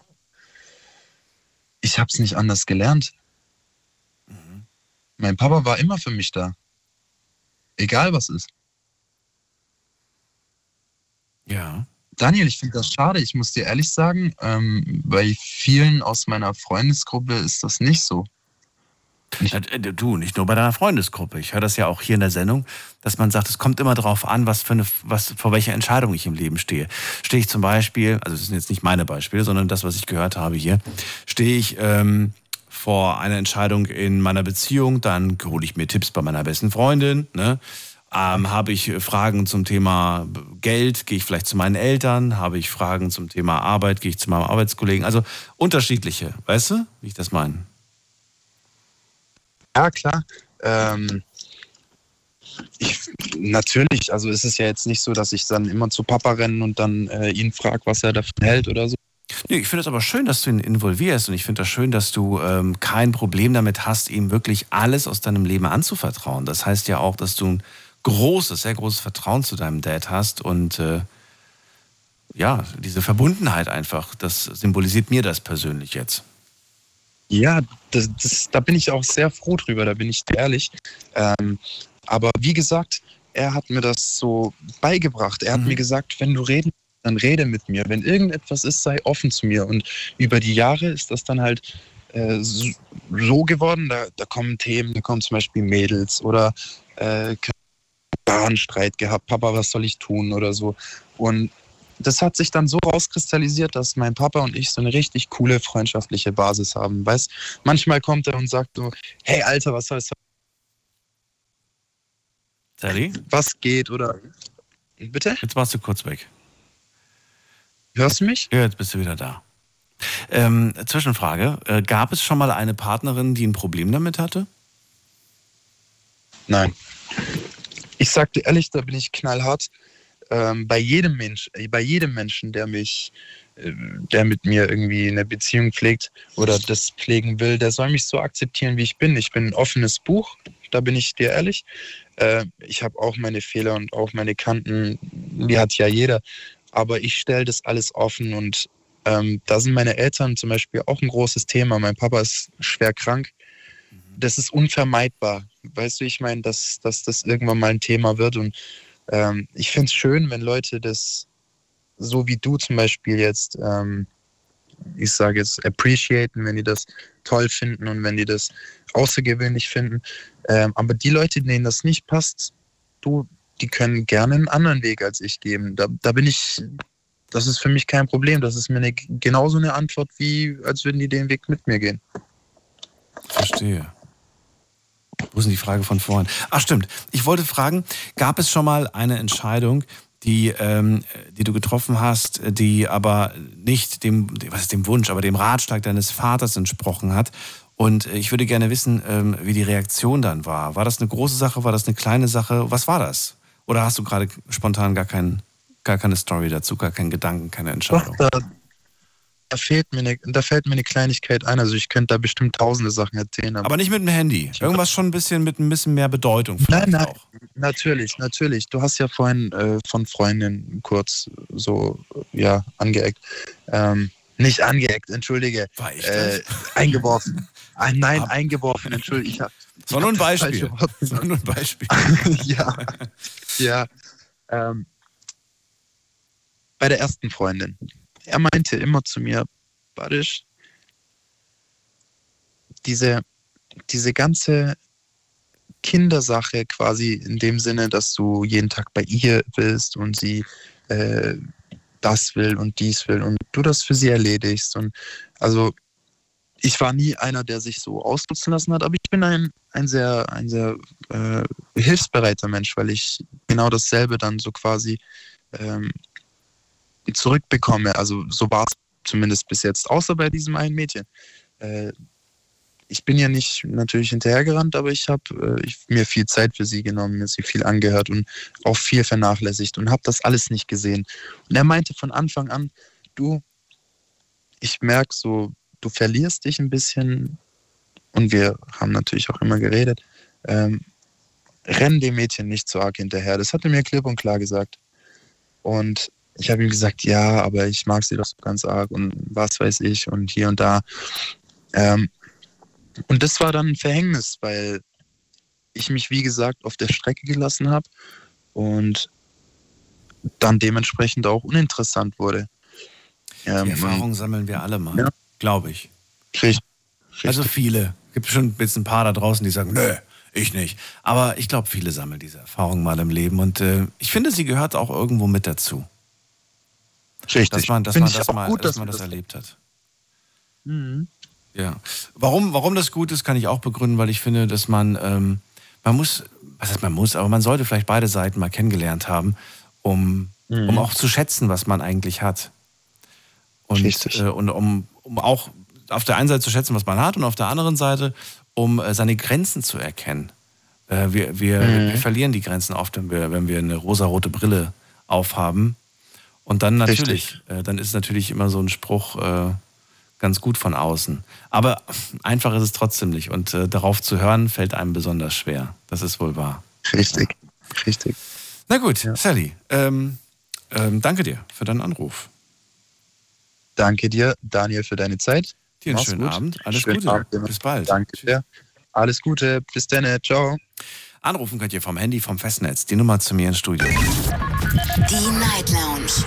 ich habe es nicht anders gelernt. Mhm. Mein Papa war immer für mich da. Egal was ist. Ja. Daniel, ich finde das schade. Ich muss dir ehrlich sagen, ähm, bei vielen aus meiner Freundesgruppe ist das nicht so. Nicht äh, du, nicht nur bei deiner Freundesgruppe. Ich höre das ja auch hier in der Sendung, dass man sagt, es kommt immer darauf an, was für eine, was, vor welcher Entscheidung ich im Leben stehe. Stehe ich zum Beispiel, also das sind jetzt nicht meine Beispiele, sondern das, was ich gehört habe hier, stehe ich ähm, vor einer Entscheidung in meiner Beziehung, dann hole ich mir Tipps bei meiner besten Freundin, ne? Ähm, habe ich Fragen zum Thema Geld, gehe ich vielleicht zu meinen Eltern, habe ich Fragen zum Thema Arbeit, gehe ich zu meinem Arbeitskollegen. Also unterschiedliche, weißt du, wie ich das meine? Ja, klar. Ähm, ich, natürlich, also es ist ja jetzt nicht so, dass ich dann immer zu Papa renne und dann äh, ihn frage, was er davon hält oder so. Nee, ich finde es aber schön, dass du ihn involvierst und ich finde das schön, dass du ähm, kein Problem damit hast, ihm wirklich alles aus deinem Leben anzuvertrauen. Das heißt ja auch, dass du ein großes, sehr großes Vertrauen zu deinem Dad hast und äh, ja, diese Verbundenheit einfach, das symbolisiert mir das persönlich jetzt. Ja, das, das, da bin ich auch sehr froh drüber, da bin ich ehrlich. Ähm, aber wie gesagt, er hat mir das so beigebracht. Er hat mhm. mir gesagt, wenn du reden dann rede mit mir. Wenn irgendetwas ist, sei offen zu mir. Und über die Jahre ist das dann halt äh, so geworden, da, da, kommen Themen, da kommen zum Beispiel Mädels oder äh, einen Streit gehabt, Papa, was soll ich tun oder so. Und das hat sich dann so rauskristallisiert, dass mein Papa und ich so eine richtig coole freundschaftliche Basis haben. Weißt, manchmal kommt er und sagt so, hey Alter, was soll's? Sally? Was geht oder bitte? Jetzt warst du kurz weg. Hörst du mich? Ja, jetzt bist du wieder da. Ähm, Zwischenfrage: äh, Gab es schon mal eine Partnerin, die ein Problem damit hatte? Nein. Ich sagte ehrlich, da bin ich knallhart ähm, bei jedem Mensch, äh, bei jedem Menschen, der mich, äh, der mit mir irgendwie eine Beziehung pflegt oder das pflegen will, der soll mich so akzeptieren, wie ich bin. Ich bin ein offenes Buch, da bin ich dir ehrlich. Äh, ich habe auch meine Fehler und auch meine Kanten, die hat ja jeder. Aber ich stelle das alles offen und ähm, da sind meine Eltern zum Beispiel auch ein großes Thema. Mein Papa ist schwer krank. Das ist unvermeidbar. Weißt du, ich meine, dass, dass das irgendwann mal ein Thema wird. Und ähm, ich finde es schön, wenn Leute das, so wie du zum Beispiel jetzt, ähm, ich sage jetzt, appreciaten, wenn die das toll finden und wenn die das außergewöhnlich finden. Ähm, aber die Leute, denen das nicht passt, du, die können gerne einen anderen Weg als ich geben. Da, da bin ich, das ist für mich kein Problem. Das ist mir eine, genauso eine Antwort, wie als würden die den Weg mit mir gehen. Verstehe. Wo ist denn die Frage von vorhin? Ach stimmt. Ich wollte fragen, gab es schon mal eine Entscheidung, die, ähm, die du getroffen hast, die aber nicht dem, was ist dem Wunsch, aber dem Ratschlag deines Vaters entsprochen hat? Und ich würde gerne wissen, ähm, wie die Reaktion dann war. War das eine große Sache? War das eine kleine Sache? Was war das? Oder hast du gerade spontan gar, kein, gar keine Story dazu, gar keinen Gedanken, keine Entscheidung? Doch, da, fehlt mir eine, da fällt mir eine Kleinigkeit ein. Also ich könnte da bestimmt tausende Sachen erzählen. Aber, aber nicht mit dem Handy. Irgendwas schon ein bisschen mit ein bisschen mehr Bedeutung. Nein, nein, auch. natürlich, natürlich. Du hast ja vorhin äh, von Freundin kurz so ja angeeckt. Ähm, nicht angeeckt, entschuldige. War ich? Äh, eingeworfen. Ein, nein, Ab eingeworfen, entschuldige. Ich hab, das war nur ein Beispiel. Das war nur ein Beispiel. ja, ja. Ähm, bei der ersten Freundin. Er meinte immer zu mir, Badisch, diese, diese ganze Kindersache quasi in dem Sinne, dass du jeden Tag bei ihr bist und sie äh, das will und dies will und du das für sie erledigst. Und also ich war nie einer, der sich so ausnutzen lassen hat, aber ich bin ein, ein sehr, ein sehr äh, hilfsbereiter Mensch, weil ich genau dasselbe dann so quasi ähm, zurückbekomme. Also so war es zumindest bis jetzt, außer bei diesem einen Mädchen. Äh, ich bin ja nicht natürlich hinterhergerannt, aber ich habe äh, mir viel Zeit für sie genommen, mir sie viel angehört und auch viel vernachlässigt und habe das alles nicht gesehen. Und er meinte von Anfang an, du, ich merke so, du verlierst dich ein bisschen und wir haben natürlich auch immer geredet, ähm, renn dem Mädchen nicht so arg hinterher. Das hat er mir klipp und klar gesagt. Und ich habe ihm gesagt, ja, aber ich mag sie doch so ganz arg und was weiß ich und hier und da. Ähm, und das war dann ein Verhängnis, weil ich mich, wie gesagt, auf der Strecke gelassen habe und dann dementsprechend auch uninteressant wurde. Ähm, Die Erfahrung sammeln wir alle mal. Ja glaube ich. Richtig. Also viele. Es gibt schon jetzt ein paar da draußen, die sagen, nö, ich nicht. Aber ich glaube, viele sammeln diese Erfahrung mal im Leben und äh, ich finde, sie gehört auch irgendwo mit dazu. Richtig. Dass man, dass man das mal, gut, dass, dass man das, das erlebt hat. Mhm. Ja. Warum, warum das gut ist, kann ich auch begründen, weil ich finde, dass man, ähm, man muss, was heißt man muss, aber man sollte vielleicht beide Seiten mal kennengelernt haben, um, mhm. um auch zu schätzen, was man eigentlich hat. Und, Richtig. Äh, und um, um auch auf der einen Seite zu schätzen, was man hat, und auf der anderen Seite, um äh, seine Grenzen zu erkennen. Äh, wir, wir, mhm. wir, verlieren die Grenzen oft, wenn wir, wenn wir eine rosarote Brille aufhaben. Und dann natürlich, äh, dann ist natürlich immer so ein Spruch äh, ganz gut von außen. Aber einfach ist es trotzdem nicht. Und äh, darauf zu hören, fällt einem besonders schwer. Das ist wohl wahr. Richtig, ja. richtig. Na gut, ja. Sally, ähm, ähm, danke dir für deinen Anruf. Danke dir, Daniel, für deine Zeit. Dir einen schönen gut. Abend. Alles schönen Gute. Abend. Bis bald. Danke dir. Alles Gute. Bis dann. Ciao. Anrufen könnt ihr vom Handy, vom Festnetz. Die Nummer zu mir ins Studio. Die Night Lounge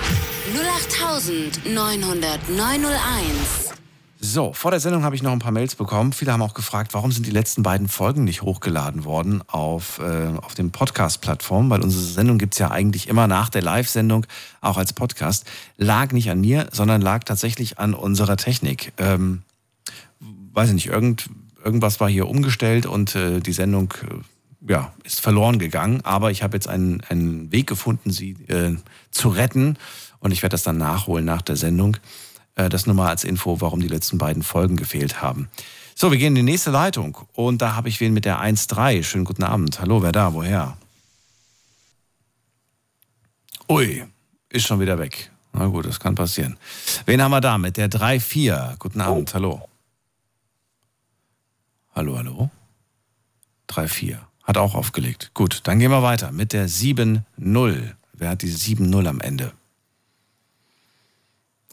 0890901. So, vor der Sendung habe ich noch ein paar Mails bekommen. Viele haben auch gefragt, warum sind die letzten beiden Folgen nicht hochgeladen worden auf, äh, auf den Podcast-Plattformen, weil unsere Sendung gibt es ja eigentlich immer nach der Live-Sendung auch als Podcast. Lag nicht an mir, sondern lag tatsächlich an unserer Technik. Ähm, weiß ich nicht, irgend, irgendwas war hier umgestellt und äh, die Sendung äh, ja, ist verloren gegangen. Aber ich habe jetzt einen, einen Weg gefunden, sie äh, zu retten und ich werde das dann nachholen nach der Sendung. Äh, das nur mal als Info, warum die letzten beiden Folgen gefehlt haben. So, wir gehen in die nächste Leitung. Und da habe ich wen mit der 1.3. Schönen guten Abend. Hallo, wer da? Woher? Ui, ist schon wieder weg. Na gut, das kann passieren. Wen haben wir da mit der 3-4? Guten Abend, hallo. Hallo, hallo. 3-4. Hat auch aufgelegt. Gut, dann gehen wir weiter mit der 7-0. Wer hat die 7-0 am Ende?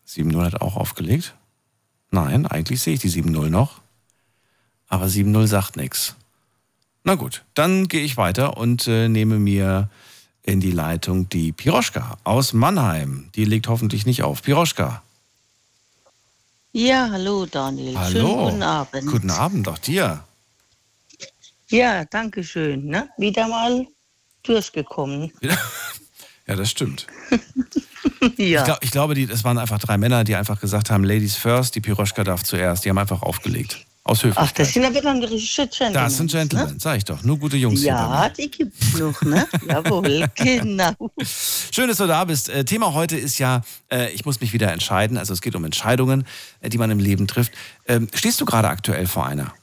7-0 hat auch aufgelegt. Nein, eigentlich sehe ich die 7-0 noch. Aber 7-0 sagt nichts. Na gut, dann gehe ich weiter und äh, nehme mir in die Leitung die Piroschka aus Mannheim. Die legt hoffentlich nicht auf. Piroschka. Ja, hallo Daniel. Hallo. Schönen guten Abend. Guten Abend auch dir. Ja, danke schön. Ne? Wieder mal durchgekommen. Ja, das stimmt. ja. Ich, glaub, ich glaube, die, das waren einfach drei Männer, die einfach gesagt haben, Ladies first, die Piroschka darf zuerst. Die haben einfach aufgelegt. Aus Höflichkeit. Ach, das sind aber dann richtige Gentlemen. Das sind Gentlemen, Ne? sag ich doch. Nur gute Jungs. Ja, die gibt's noch, ne? Jawohl, genau. Schön, dass du da bist. Äh, Thema heute ist ja, äh, ich muss mich wieder entscheiden. Also es geht um Entscheidungen, äh, die man im Leben trifft. Ähm, stehst du gerade aktuell vor einer?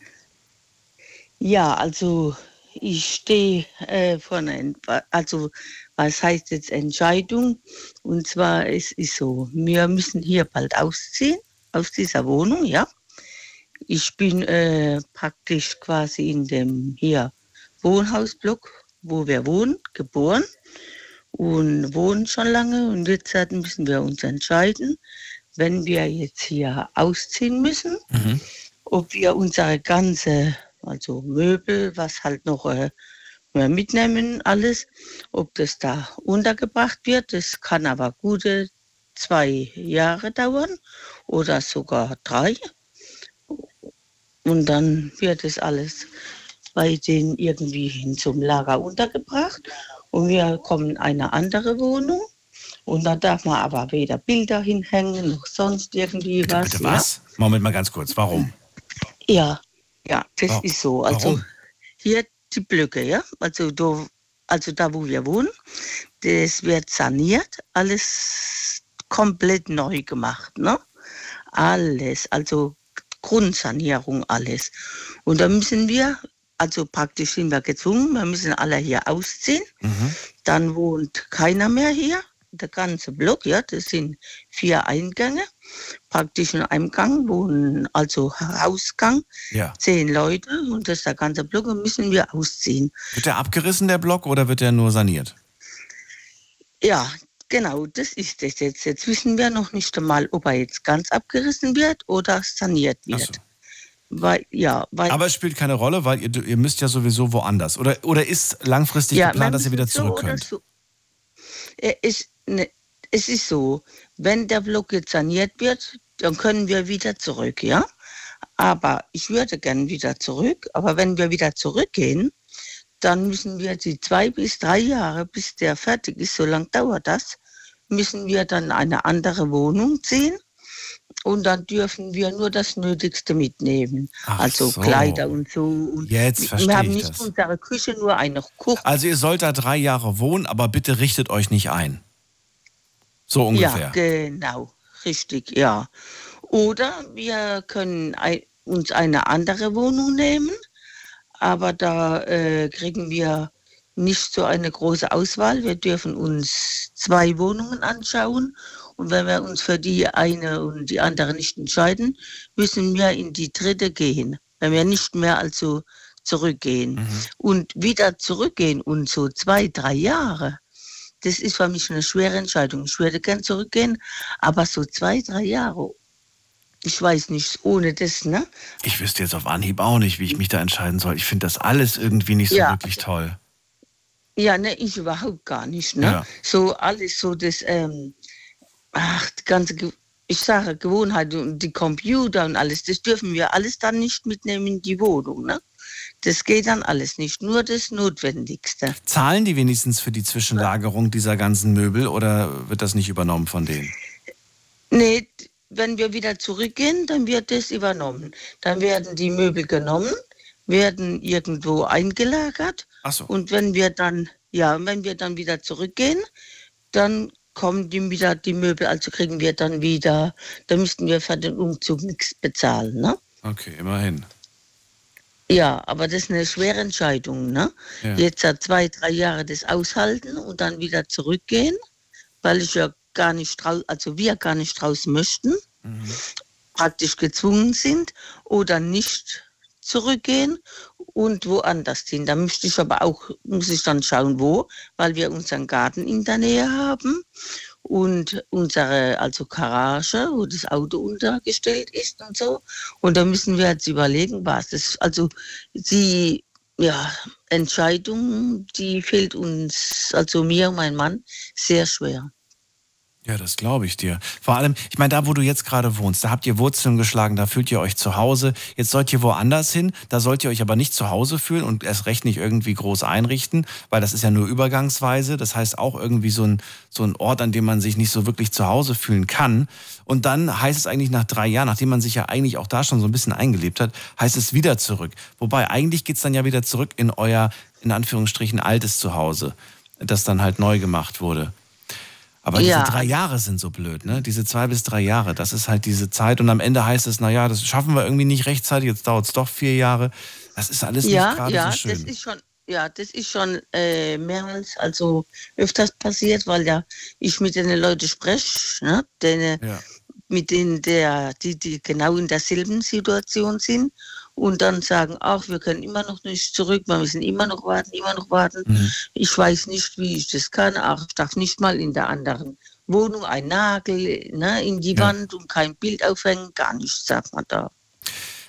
Ja, also ich stehe äh, vor einer, also was heißt jetzt Entscheidung? Und zwar es ist so, wir müssen hier bald ausziehen aus dieser Wohnung, ja. Ich bin äh, praktisch quasi in dem hier Wohnhausblock, wo wir wohnen, geboren und wohnen schon lange und jetzt müssen wir uns entscheiden, wenn wir jetzt hier ausziehen müssen, ob wir unsere ganze, also Möbel, was halt noch äh, wir mitnehmen, alles, ob das da untergebracht wird. Das kann aber gute zwei Jahre dauern oder sogar drei. Und dann wird es alles bei denen irgendwie hin zum Lager untergebracht. Und wir kommen in eine andere Wohnung. Und da darf man aber weder Bilder hinhängen noch sonst irgendwie Bitte, was. bitte ja. was? Moment mal ganz kurz. Warum? Ja, ja, das Wa- ist so. Also warum? hier die Blöcke, ja, also da, also da, wo wir wohnen, das wird saniert, alles komplett neu gemacht, ne? Alles, also Grundsanierung, alles. Und da müssen wir, also praktisch sind wir gezwungen, wir müssen alle hier ausziehen. Mhm. Dann wohnt keiner mehr hier. Der ganze Block, ja, das sind vier Eingänge. Praktisch in einem Gang also Ausgang, Ja. zehn Leute und das ist der ganze Block und müssen wir ausziehen. Wird der abgerissen, der Block, oder wird der nur saniert? Ja, genau, das ist es jetzt. Jetzt wissen wir noch nicht einmal, ob er jetzt ganz abgerissen wird oder saniert wird. so. Weil, ja, weil Aber es spielt keine Rolle, weil ihr, ihr müsst ja sowieso woanders. Oder, oder ist langfristig ja, geplant, dass ihr wieder so zurück könnt? So. Er ist, ne, es ist so, wenn der Block jetzt saniert wird, dann können wir wieder zurück, ja? Aber ich würde gern wieder zurück, aber wenn wir wieder zurückgehen, dann müssen wir die zwei bis drei Jahre, bis der fertig ist, so lange dauert das, müssen wir dann eine andere Wohnung ziehen und dann dürfen wir nur das Nötigste mitnehmen. Ach also so. Kleider und so. Und Jetzt wir verstehe haben ich nicht das. unsere Küche, nur eine Küche. Also ihr sollt da drei Jahre wohnen, aber bitte richtet euch nicht ein. So ungefähr. Ja, genau, richtig, ja. Oder wir können ei- uns eine andere Wohnung nehmen, aber da äh, kriegen wir nicht so eine große Auswahl. Wir dürfen uns zwei Wohnungen anschauen und wenn wir uns für die eine und die andere nicht entscheiden, müssen wir in die dritte gehen, wenn wir nicht mehr also zurückgehen. Und wieder zurückgehen und so zwei, drei Jahre, das ist für mich eine schwere Entscheidung. Ich würde gern zurückgehen, aber so zwei, drei Jahre, ich weiß nicht, ohne das, ne? Ich wüsste jetzt auf Anhieb auch nicht, wie ich mich da entscheiden soll. Ich finde das alles irgendwie nicht so Ja. wirklich toll. Ja, ne, ich überhaupt gar nicht, ne? Ja. So alles so das, ähm, ach, die ganze, ich sage Gewohnheit und die Computer und alles, das dürfen wir alles dann nicht mitnehmen in die Wohnung, ne? Das geht dann alles nicht, nur das Notwendigste. Zahlen die wenigstens für die Zwischenlagerung dieser ganzen Möbel oder wird das nicht übernommen von denen? Nee, wenn wir wieder zurückgehen, dann wird das übernommen. Dann werden die Möbel genommen, werden irgendwo eingelagert Ach so. und wenn wir dann, ja, wenn wir dann wieder zurückgehen, dann kommen die wieder die Möbel, also kriegen wir dann wieder, da müssten wir für den Umzug nichts bezahlen, ne? Okay, immerhin. Ja, aber das ist eine schwere Entscheidung, ne? Ja. Jetzt seit zwei, drei Jahre das aushalten und dann wieder zurückgehen. weil ich ja gar nicht raus, also wir gar nicht raus möchten, Mhm. praktisch gezwungen sind oder nicht zurückgehen und woanders hin. Da müsste ich aber auch, muss ich dann schauen, wo, weil wir unseren Garten in der Nähe haben und unsere, also Garage, wo das Auto untergestellt ist und so. Und da müssen wir jetzt überlegen, was das, also die, ja, Entscheidung, die fehlt uns, also mir und mein Mann, sehr schwer. Ja, das glaube ich dir. Vor allem, ich meine, da wo du jetzt gerade wohnst, da habt ihr Wurzeln geschlagen, da fühlt ihr euch zu Hause. Jetzt sollt ihr woanders hin, da sollt ihr euch aber nicht zu Hause fühlen und erst recht nicht irgendwie groß einrichten, weil das ist ja nur übergangsweise. Das heißt auch irgendwie so ein, so ein Ort, an dem man sich nicht so wirklich zu Hause fühlen kann. Und dann heißt es eigentlich nach drei Jahren, nachdem man sich ja eigentlich auch da schon so ein bisschen eingelebt hat, heißt es wieder zurück. Wobei eigentlich geht's dann ja wieder zurück in euer, in Anführungsstrichen, altes Zuhause, das dann halt neu gemacht wurde. Aber Ja. diese drei Jahre sind so blöd, ne? Diese zwei bis drei Jahre, das ist halt diese Zeit. Und am Ende heißt es, naja, das schaffen wir irgendwie nicht rechtzeitig, jetzt dauert es doch vier Jahre. Das ist alles ja, nicht gerade ja, so das schön. ist schon, ja, das ist schon äh, mehrmals, also öfters passiert, weil ja ich mit den Leuten spreche, ne, denen, Ja. mit denen der, die, die genau in derselben Situation sind und dann sagen, ach, wir können immer noch nicht zurück, wir müssen immer noch warten, immer noch warten. Mhm. Ich weiß nicht, wie ich das kann, ach, ich darf nicht mal in der anderen Wohnung ein Nagel ne, in die Ja. Wand und kein Bild aufhängen, gar nichts, sagt man da.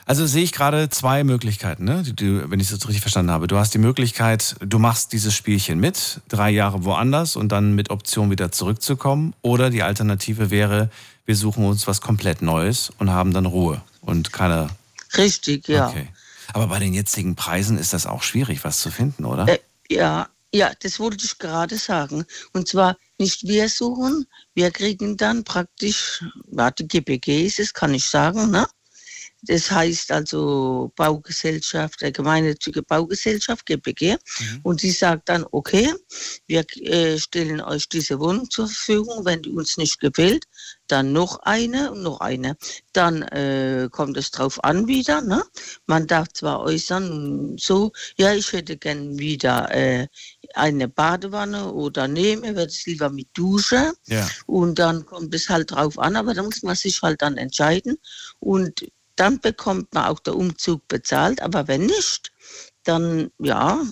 Also sehe ich gerade zwei Möglichkeiten, ne? Die, wenn ich jetzt richtig verstanden habe. Du hast die Möglichkeit, du machst dieses Spielchen mit, drei Jahre woanders und dann mit Option wieder zurückzukommen. Oder die Alternative wäre, wir suchen uns was komplett Neues und haben dann Ruhe und keine. Richtig, ja. Okay. Aber bei den jetzigen Preisen ist das auch schwierig, was zu finden, oder? Äh, ja, ja, das wollte ich gerade sagen. Und zwar nicht wir suchen, wir kriegen dann praktisch, die GPG ist es, kann ich sagen, ne? Das heißt also Baugesellschaft, der gemeinnützige Baugesellschaft, GPG. Und die sagt dann, okay, wir äh, stellen euch diese Wohnung zur Verfügung, wenn die uns nicht gefällt, dann noch eine und noch eine. Dann äh, kommt es drauf an wieder. Ne? Man darf zwar äußern, so, ja, ich hätte gern wieder äh, eine Badewanne oder nehme, würde es lieber mit Dusche. Ja. Und dann kommt es halt drauf an, aber da muss man sich halt dann entscheiden. Und dann bekommt man auch der Umzug bezahlt. Aber wenn nicht, dann ja,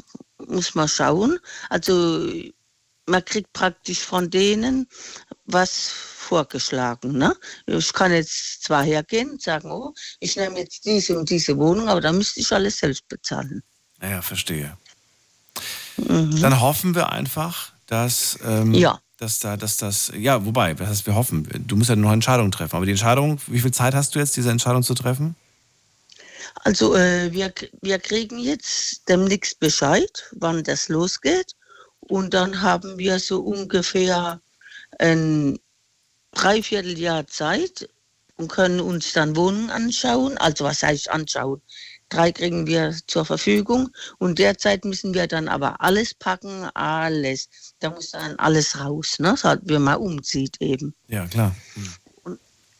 muss man schauen. Also man kriegt praktisch von denen was vorgeschlagen. Ne? Ich kann jetzt zwar hergehen und sagen, oh, ich nehme jetzt diese und diese Wohnung, aber da müsste ich alles selbst bezahlen. Ja, verstehe. Mhm. Dann hoffen wir einfach, dass, ähm, Ja. Dass, da, dass das, ja, wobei, was heißt, wir hoffen, du musst ja noch Entscheidung treffen. Aber die Entscheidung, wie viel Zeit hast du jetzt, diese Entscheidung zu treffen? Also äh, wir, wir kriegen jetzt demnächst Bescheid, wann das losgeht. Und dann haben wir so ungefähr ein Dreivierteljahr Zeit und können uns dann Wohnungen anschauen. Also was heißt anschauen? Drei kriegen wir zur Verfügung und derzeit müssen wir dann aber alles packen, alles. Da muss dann alles raus, ne? So, wie man umzieht eben. Ja, klar.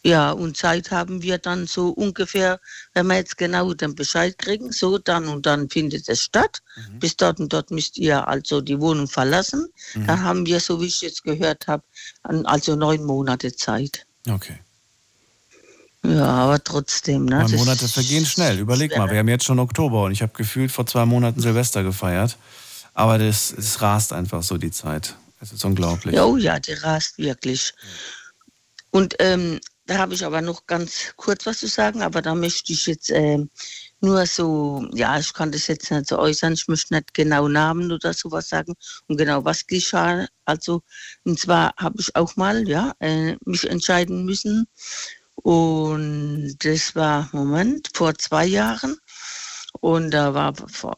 Ja, und Zeit haben wir dann so ungefähr, wenn wir jetzt genau den Bescheid kriegen, so dann und dann findet es statt. Bis dort und dort müsst ihr also die Wohnung verlassen. Dann haben wir, so wie ich jetzt gehört habe, also neun Monate Zeit. Okay. Ja, aber trotzdem, ne? Monate vergehen schnell. Überleg mal, wir haben jetzt schon Oktober und ich habe gefühlt vor zwei Monaten Silvester gefeiert. Aber das, es rast einfach so die Zeit. Es ist unglaublich. Oh ja, die rast wirklich. Und ähm, da habe ich aber noch ganz kurz was zu sagen, aber da möchte ich jetzt ähm, nur so, ja, ich kann das jetzt nicht so äußern, ich möchte nicht genau Namen oder sowas sagen und genau was geschah. Also, und zwar habe ich auch mal, ja, äh, mich entscheiden müssen. Und das war, Moment, vor zwei Jahren. Und da war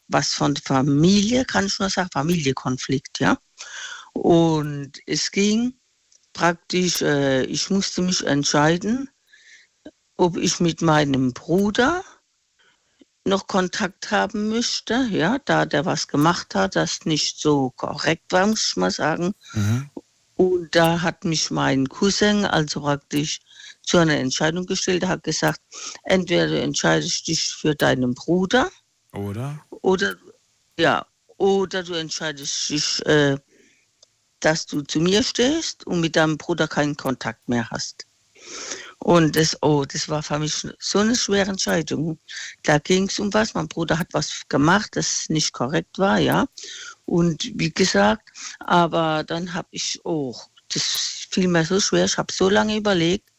was von Familie, kann ich nur sagen, Familienkonflikt, ja. Und es ging praktisch, äh, ich musste mich entscheiden, ob ich mit meinem Bruder noch Kontakt haben möchte, ja, da der was gemacht hat, das nicht so korrekt war, muss ich mal sagen. Mhm. Und da hat mich mein Cousin also praktisch zu einer Entscheidung gestellt. Er hat gesagt, entweder du entscheidest dich für deinen Bruder Oder? oder ja, oder du entscheidest dich äh, dass du zu mir stehst und mit deinem Bruder keinen Kontakt mehr hast. Und das, oh, das war für mich so eine schwere Entscheidung. Da ging es um was. Mein Bruder hat was gemacht, das nicht korrekt war, ja. Und wie gesagt, aber dann habe ich, oh, das fiel mir so schwer. Ich habe so lange überlegt.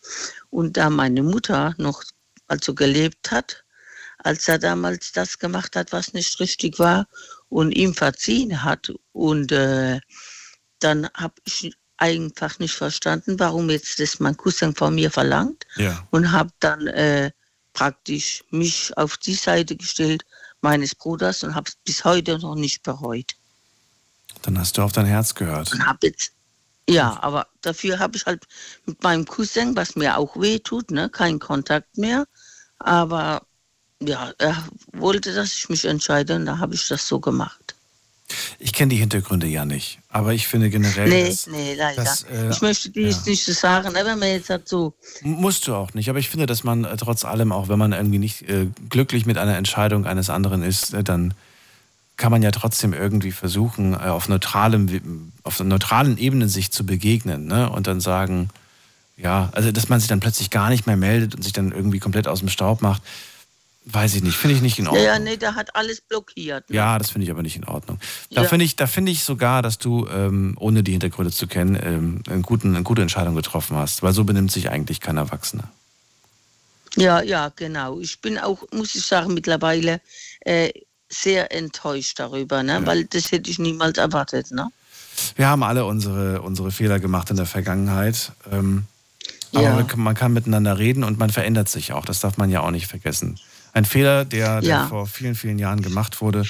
Und da meine Mutter noch also gelebt hat, als er damals das gemacht hat, was nicht richtig war und ihm verziehen hat. Und äh, dann habe ich einfach nicht verstanden, warum jetzt das mein Cousin von mir verlangt Ja. und habe dann äh, praktisch mich auf die Seite gestellt meines Bruders und habe es bis heute noch nicht bereut. Dann hast du auf dein Herz gehört. Und habe jetzt ja, aber dafür habe ich halt mit meinem Cousin, was mir auch weh tut, ne, keinen Kontakt mehr. Aber ja, er wollte, dass ich mich entscheide und da habe ich das so gemacht. Ich kenne die Hintergründe ja nicht, aber ich finde generell, Nee, dass, nee, leider. das, äh, ich möchte die jetzt nicht so sagen, aber wenn man jetzt so, musst du auch nicht. Aber ich finde, dass man äh, trotz allem, auch wenn man irgendwie nicht äh, glücklich mit einer Entscheidung eines anderen ist, äh, dann kann man ja trotzdem irgendwie versuchen, äh, auf neutralem, auf einer neutralen Ebene sich zu begegnen, ne? Und dann sagen, ja, also dass man sich dann plötzlich gar nicht mehr meldet und sich dann irgendwie komplett aus dem Staub macht, weiß ich nicht, finde ich nicht in Ordnung. ja, nee, der hat alles blockiert. Ne? Ja, das finde ich aber nicht in Ordnung. Da Ja. finde ich, da finde ich sogar, dass du, ähm, ohne die Hintergründe zu kennen, ähm, einen guten, eine gute Entscheidung getroffen hast. Weil so benimmt sich eigentlich kein Erwachsener. Ja, ja, genau. Ich bin auch, muss ich sagen, mittlerweile äh, sehr enttäuscht darüber, ne? weil das hätte ich niemals erwartet. Ne? Wir haben alle unsere, unsere Fehler gemacht in der Vergangenheit. Ähm, aber Ja. man, kann, man kann miteinander reden und man verändert sich auch. Das darf man ja auch nicht vergessen. Ein Fehler, der, der Ja. vor vielen, vielen Jahren gemacht wurde,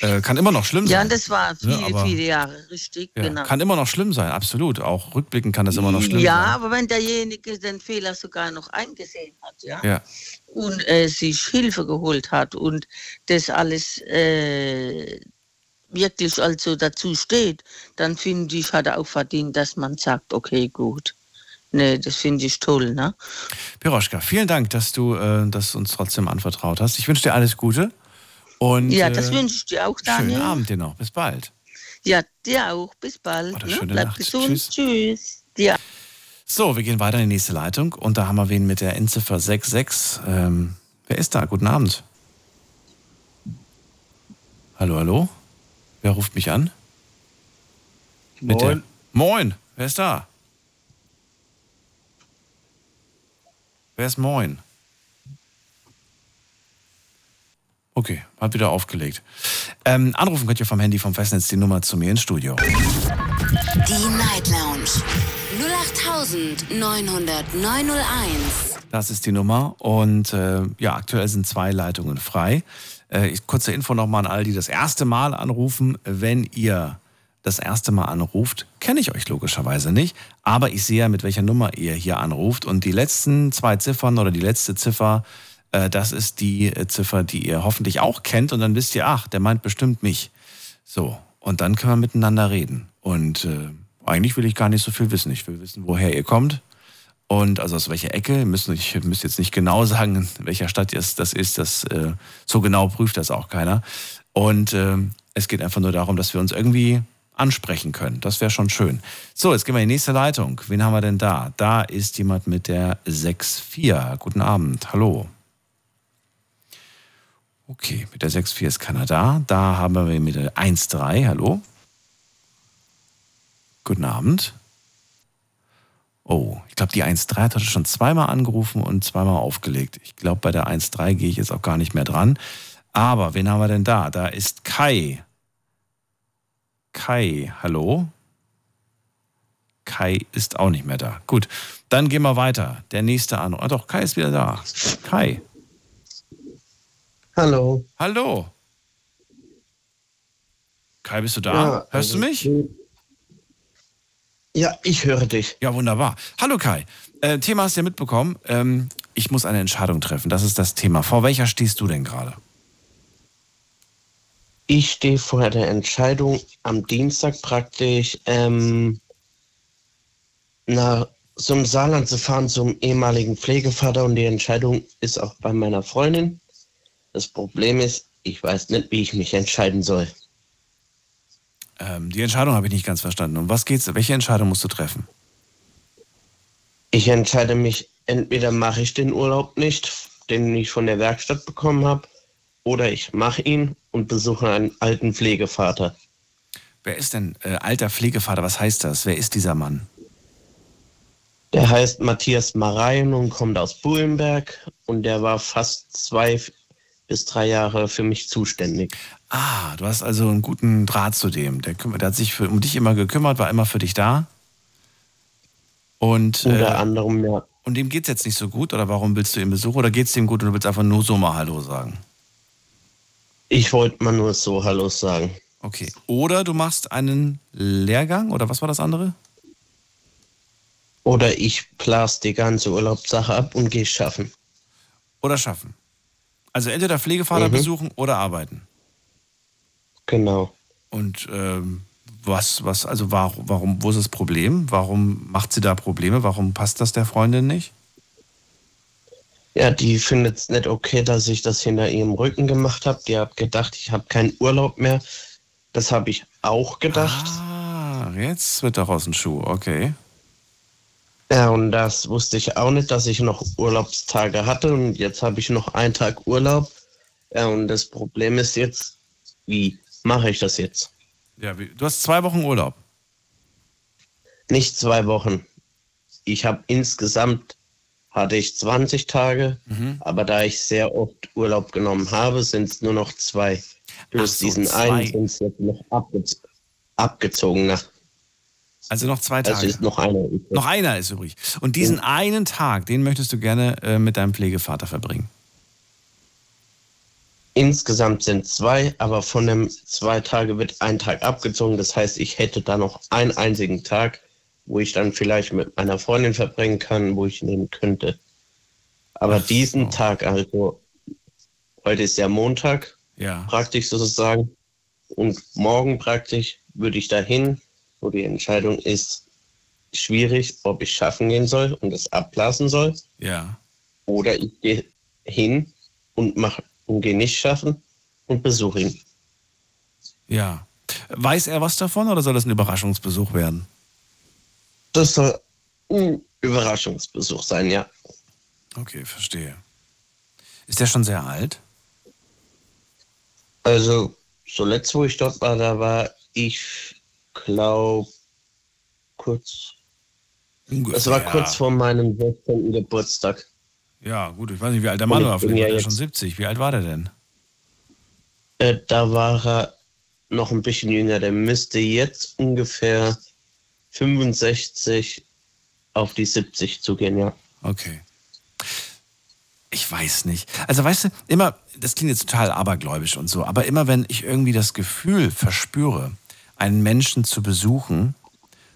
äh, kann immer noch schlimm Ja, sein. und das war viele, Ne, aber- viele Jahre, richtig, Ja, genau. Kann immer noch schlimm sein, absolut. Auch rückblickend kann das immer noch schlimm ja, sein. aber wenn derjenige den Fehler sogar noch eingesehen hat, ja, Ja. Und äh, sich Hilfe geholt hat und das alles äh, wirklich also dazu steht, dann finde ich, hat er auch verdient, dass man sagt, okay, gut. Nee, das finde ich toll, ne? Piroschka, vielen Dank, dass du äh, das uns trotzdem anvertraut hast. Ich wünsche dir alles Gute. Und, ja, das äh, wünsche ich dir auch, Schönen Daniel. Abend dir noch. Bis bald. Ja, dir auch. Bis bald. Oder Ne? schöne Bleib Nacht. gesund. Tschüss. Tschüss. Dir So, wir gehen weiter in die nächste Leitung und da haben wir wen mit der Endziffer 66. Ähm, wer ist da? Guten Abend. Hallo, hallo? Wer ruft mich an? Mit der- Moin. Moin, wer ist da? Wer ist Moin? Okay, hat wieder aufgelegt. Ähm, anrufen könnt ihr vom Handy vom Festnetz die Nummer zu mir ins Studio. Die Night Lounge 0890901. Das ist die Nummer. Und äh, ja, aktuell sind zwei Leitungen frei. Äh, kurze Info nochmal an all, die das erste Mal anrufen. Wenn ihr das erste Mal anruft, kenne ich euch logischerweise nicht. Aber ich sehe ja, mit welcher Nummer ihr hier anruft. Und die letzten zwei Ziffern oder die letzte Ziffer, äh, das ist die äh, Ziffer, die ihr hoffentlich auch kennt. Und dann wisst ihr, ach, der meint bestimmt mich. So, und dann können wir miteinander reden. Und äh, eigentlich will ich gar nicht so viel wissen. Ich will wissen, woher ihr kommt. Und also aus welcher Ecke, müsst, ich müsst jetzt nicht genau sagen, in welcher Stadt es- das ist, das, äh, so genau prüft das auch keiner. Und ähm, es geht einfach nur darum, dass wir uns irgendwie ansprechen können. Das wäre schon schön. So, jetzt gehen wir in die nächste Leitung. Wen haben wir denn da? Da ist jemand mit der 6-4. Guten Abend, hallo. Okay, mit der 6-4 ist keiner da. Da haben wir mit der 1-3, hallo. Guten Abend. Oh, ich glaube, die 1.3 hat heute schon zweimal angerufen und zweimal aufgelegt. Ich glaube, bei der 1.3 gehe ich jetzt auch gar nicht mehr dran. Aber wen haben wir denn da? Da ist Kai. Kai, hallo? Kai ist auch nicht mehr da. Gut, dann gehen wir weiter. Der nächste Anruf. Ah, doch, Kai ist wieder da. Kai. Hallo. Hallo. Kai, bist du da? Ja, Hörst du also, mich? Ja, ich höre dich. Ja, wunderbar. Hallo Kai. Äh, Thema hast du ja mitbekommen. Ähm, ich muss eine Entscheidung treffen. Das ist das Thema. Vor welcher stehst du denn gerade? Ich stehe vor der Entscheidung, am Dienstag praktisch ähm, nach so einem Saarland zu fahren zum ehemaligen Pflegevater und die Entscheidung ist auch bei meiner Freundin. Das Problem ist, ich weiß nicht, wie ich mich entscheiden soll. Ähm, die Entscheidung habe ich nicht ganz verstanden. Um was geht's? Welche Entscheidung musst du treffen? Ich entscheide mich, entweder mache ich den Urlaub nicht, den ich von der Werkstatt bekommen habe, oder ich mache ihn und besuche einen alten Pflegevater. Wer ist denn äh, alter Pflegevater? Was heißt das? Wer ist dieser Mann? Der heißt Matthias Mareien und kommt aus Buhlenberg und der war fast zwei bis drei Jahre für mich zuständig. Ah, du hast also einen guten Draht zu dem. Der, der hat sich für, um dich immer gekümmert, war immer für dich da. Und, Unter äh, anderem, ja. und dem geht's jetzt nicht so gut? Oder warum willst du ihn besuchen? Oder geht's dem gut und du willst einfach nur so mal Hallo sagen? Ich wollte mal nur so Hallo sagen. Okay. Oder du machst einen Lehrgang oder was war das andere? Oder ich blas die ganze Urlaubssache ab und gehe schaffen. Oder schaffen. Also entweder Pflegevater Mhm. besuchen oder arbeiten. Genau. Und ähm, was, was, also warum, warum, wo ist das Problem? Warum macht sie da Probleme? Warum passt das der Freundin nicht? Ja, die findet es nicht okay, dass ich das hinter ihrem Rücken gemacht habe. Die hat gedacht, ich habe keinen Urlaub mehr. Das habe ich auch gedacht. Ah, jetzt wird daraus ein Schuh, okay. Ja, und das wusste ich auch nicht, dass ich noch Urlaubstage hatte. Und jetzt habe ich noch einen Tag Urlaub. Ja, und das Problem ist jetzt, wie mache ich das jetzt? Ja, du hast zwei Wochen Urlaub. Nicht zwei Wochen. Ich habe insgesamt hatte ich 20 Tage, Mhm. aber da ich sehr oft Urlaub genommen habe, sind es nur noch zwei. Plus so, diesen zwei. einen sind es jetzt noch abgez abgezogener. Also noch zwei Also Tage. ist noch einer. übrig. Noch einer ist übrig. Und diesen einen Tag, den möchtest du gerne äh, mit deinem Pflegevater verbringen. Insgesamt sind zwei, aber von dem zwei Tage wird ein Tag abgezogen. Das heißt, ich hätte da noch einen einzigen Tag, wo ich dann vielleicht mit meiner Freundin verbringen kann, wo ich nehmen könnte. Aber Ach diesen so. Tag, also heute ist ja Montag, Ja. praktisch sozusagen, und morgen praktisch würde ich dahin, wo die Entscheidung ist, schwierig, ob ich schaffen gehen soll und es abblasen soll, Ja. oder ich gehe hin und mach und gehe nicht schaffen und besuche ihn. Ja. Weiß er was davon oder soll das ein Überraschungsbesuch werden? Das soll ein Überraschungsbesuch sein, ja. Okay, verstehe. Ist der schon sehr alt? Also zuletzt, wo ich dort war, da war ich, glaube, kurz. Es war kurz vor meinem 16. Geburtstag. Ja, gut, ich weiß nicht, wie alt der Mann war. Vielleicht ja war der jetzt- schon 70. Wie alt war der denn? Äh, da war er noch ein bisschen jünger. Der müsste jetzt ungefähr 65 auf die 70 zugehen, ja. Okay. Ich weiß nicht. Also weißt du, immer, das klingt jetzt total abergläubisch und so, aber immer wenn ich irgendwie das Gefühl verspüre, einen Menschen zu besuchen,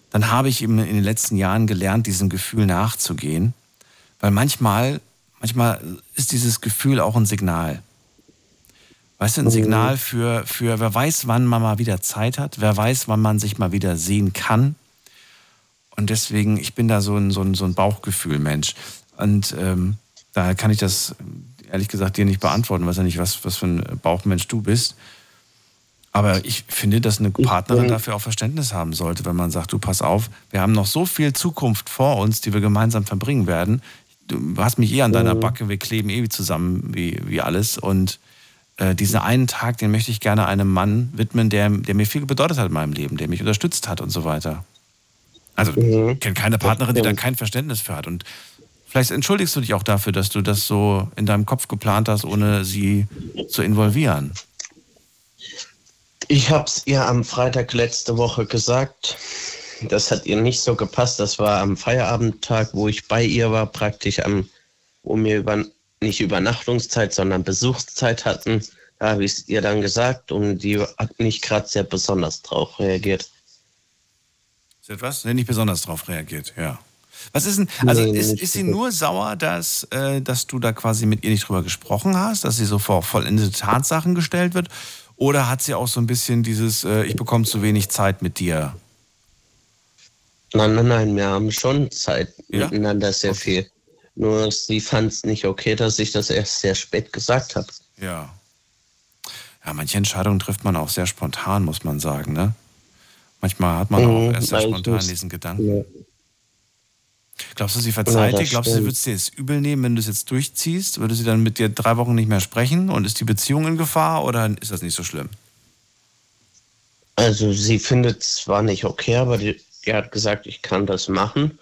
dann habe ich eben in den letzten Jahren gelernt, diesem Gefühl nachzugehen. Weil manchmal, manchmal ist dieses Gefühl auch ein Signal. Weißt du, ein Signal für, für, wer weiß, wann man mal wieder Zeit hat, wer weiß, wann man sich mal wieder sehen kann. Und deswegen, ich bin da so ein, so ein, so ein Bauchgefühl-Mensch. Und ähm, daher kann ich das ehrlich gesagt dir nicht beantworten, weiß ja nicht, was, was für ein Bauchmensch du bist. Aber ich finde, dass eine Partnerin dafür auch Verständnis haben sollte, wenn man sagt, du pass auf, wir haben noch so viel Zukunft vor uns, die wir gemeinsam verbringen werden. Du hast mich eh an deiner Backe, wir kleben eh zusammen wie, wie alles. Und äh, diesen einen Tag, den möchte ich gerne einem Mann widmen, der, der mir viel bedeutet hat in meinem Leben, der mich unterstützt hat und so weiter. Also, Mhm. ich kenne keine Partnerin, die da kein Verständnis für hat. Und vielleicht entschuldigst du dich auch dafür, dass du das so in deinem Kopf geplant hast, ohne sie zu involvieren. Ich habe es ihr am Freitag letzte Woche gesagt. Das hat ihr nicht so gepasst. Das war am Feierabendtag, wo ich bei ihr war, praktisch am, wo wir über, nicht Übernachtungszeit, sondern Besuchszeit hatten. Da habe ich es ihr dann gesagt und die hat nicht gerade sehr besonders drauf reagiert. Ist etwas? Nee, nicht besonders drauf reagiert, ja. Was ist denn, also Nee, ist, ist sie nur sauer, dass, äh, dass du da quasi mit ihr nicht drüber gesprochen hast, dass sie so vor vollendete Tatsachen gestellt wird? Oder hat sie auch so ein bisschen dieses, äh, ich bekomme zu wenig Zeit mit dir? Nein, nein, nein, wir haben schon Zeit Ja? miteinander sehr Okay. viel. Nur sie fand es nicht okay, dass ich das erst sehr spät gesagt habe. Ja. Ja, manche Entscheidungen trifft man auch sehr spontan, muss man sagen, ne? Manchmal hat man auch Mhm, erst sehr spontan muss- diesen Gedanken. Ja. Glaubst du, sie verzeiht Ja, dir? Glaubst du, sie würde es dir jetzt übel nehmen, wenn du es jetzt durchziehst? Würde sie dann mit dir drei Wochen nicht mehr sprechen und ist die Beziehung in Gefahr oder ist das nicht so schlimm? Also sie findet es zwar nicht okay, aber die, die hat gesagt, ich kann das machen,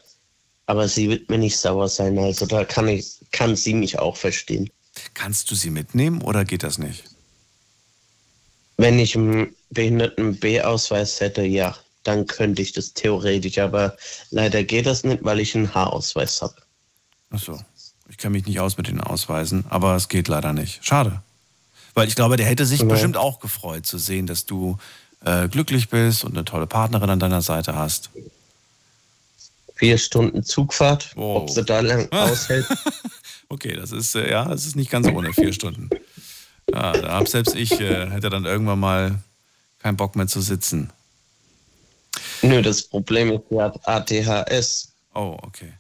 aber sie wird mir nicht sauer sein. Also da kann ich, kann sie mich auch verstehen. Kannst du sie mitnehmen oder geht das nicht? Wenn ich einen behinderten B-Ausweis hätte, ja, dann könnte ich das theoretisch, aber leider geht das nicht, weil ich einen H-Ausweis habe. Achso. Ich kenne mich nicht aus mit den Ausweisen, aber es geht leider nicht. Schade. Weil ich glaube, der hätte sich Ja. bestimmt auch gefreut zu sehen, dass du äh, glücklich bist und eine tolle Partnerin an deiner Seite hast. Vier Stunden Zugfahrt, Wow. ob sie da lang aushält. Okay, das ist, äh, ja, das ist nicht ganz ohne, vier Stunden. Ja, da hab selbst ich, äh, hätte dann irgendwann mal keinen Bock mehr zu sitzen. Nö, das Problem ist, sie hat ADHS. Oh, okay.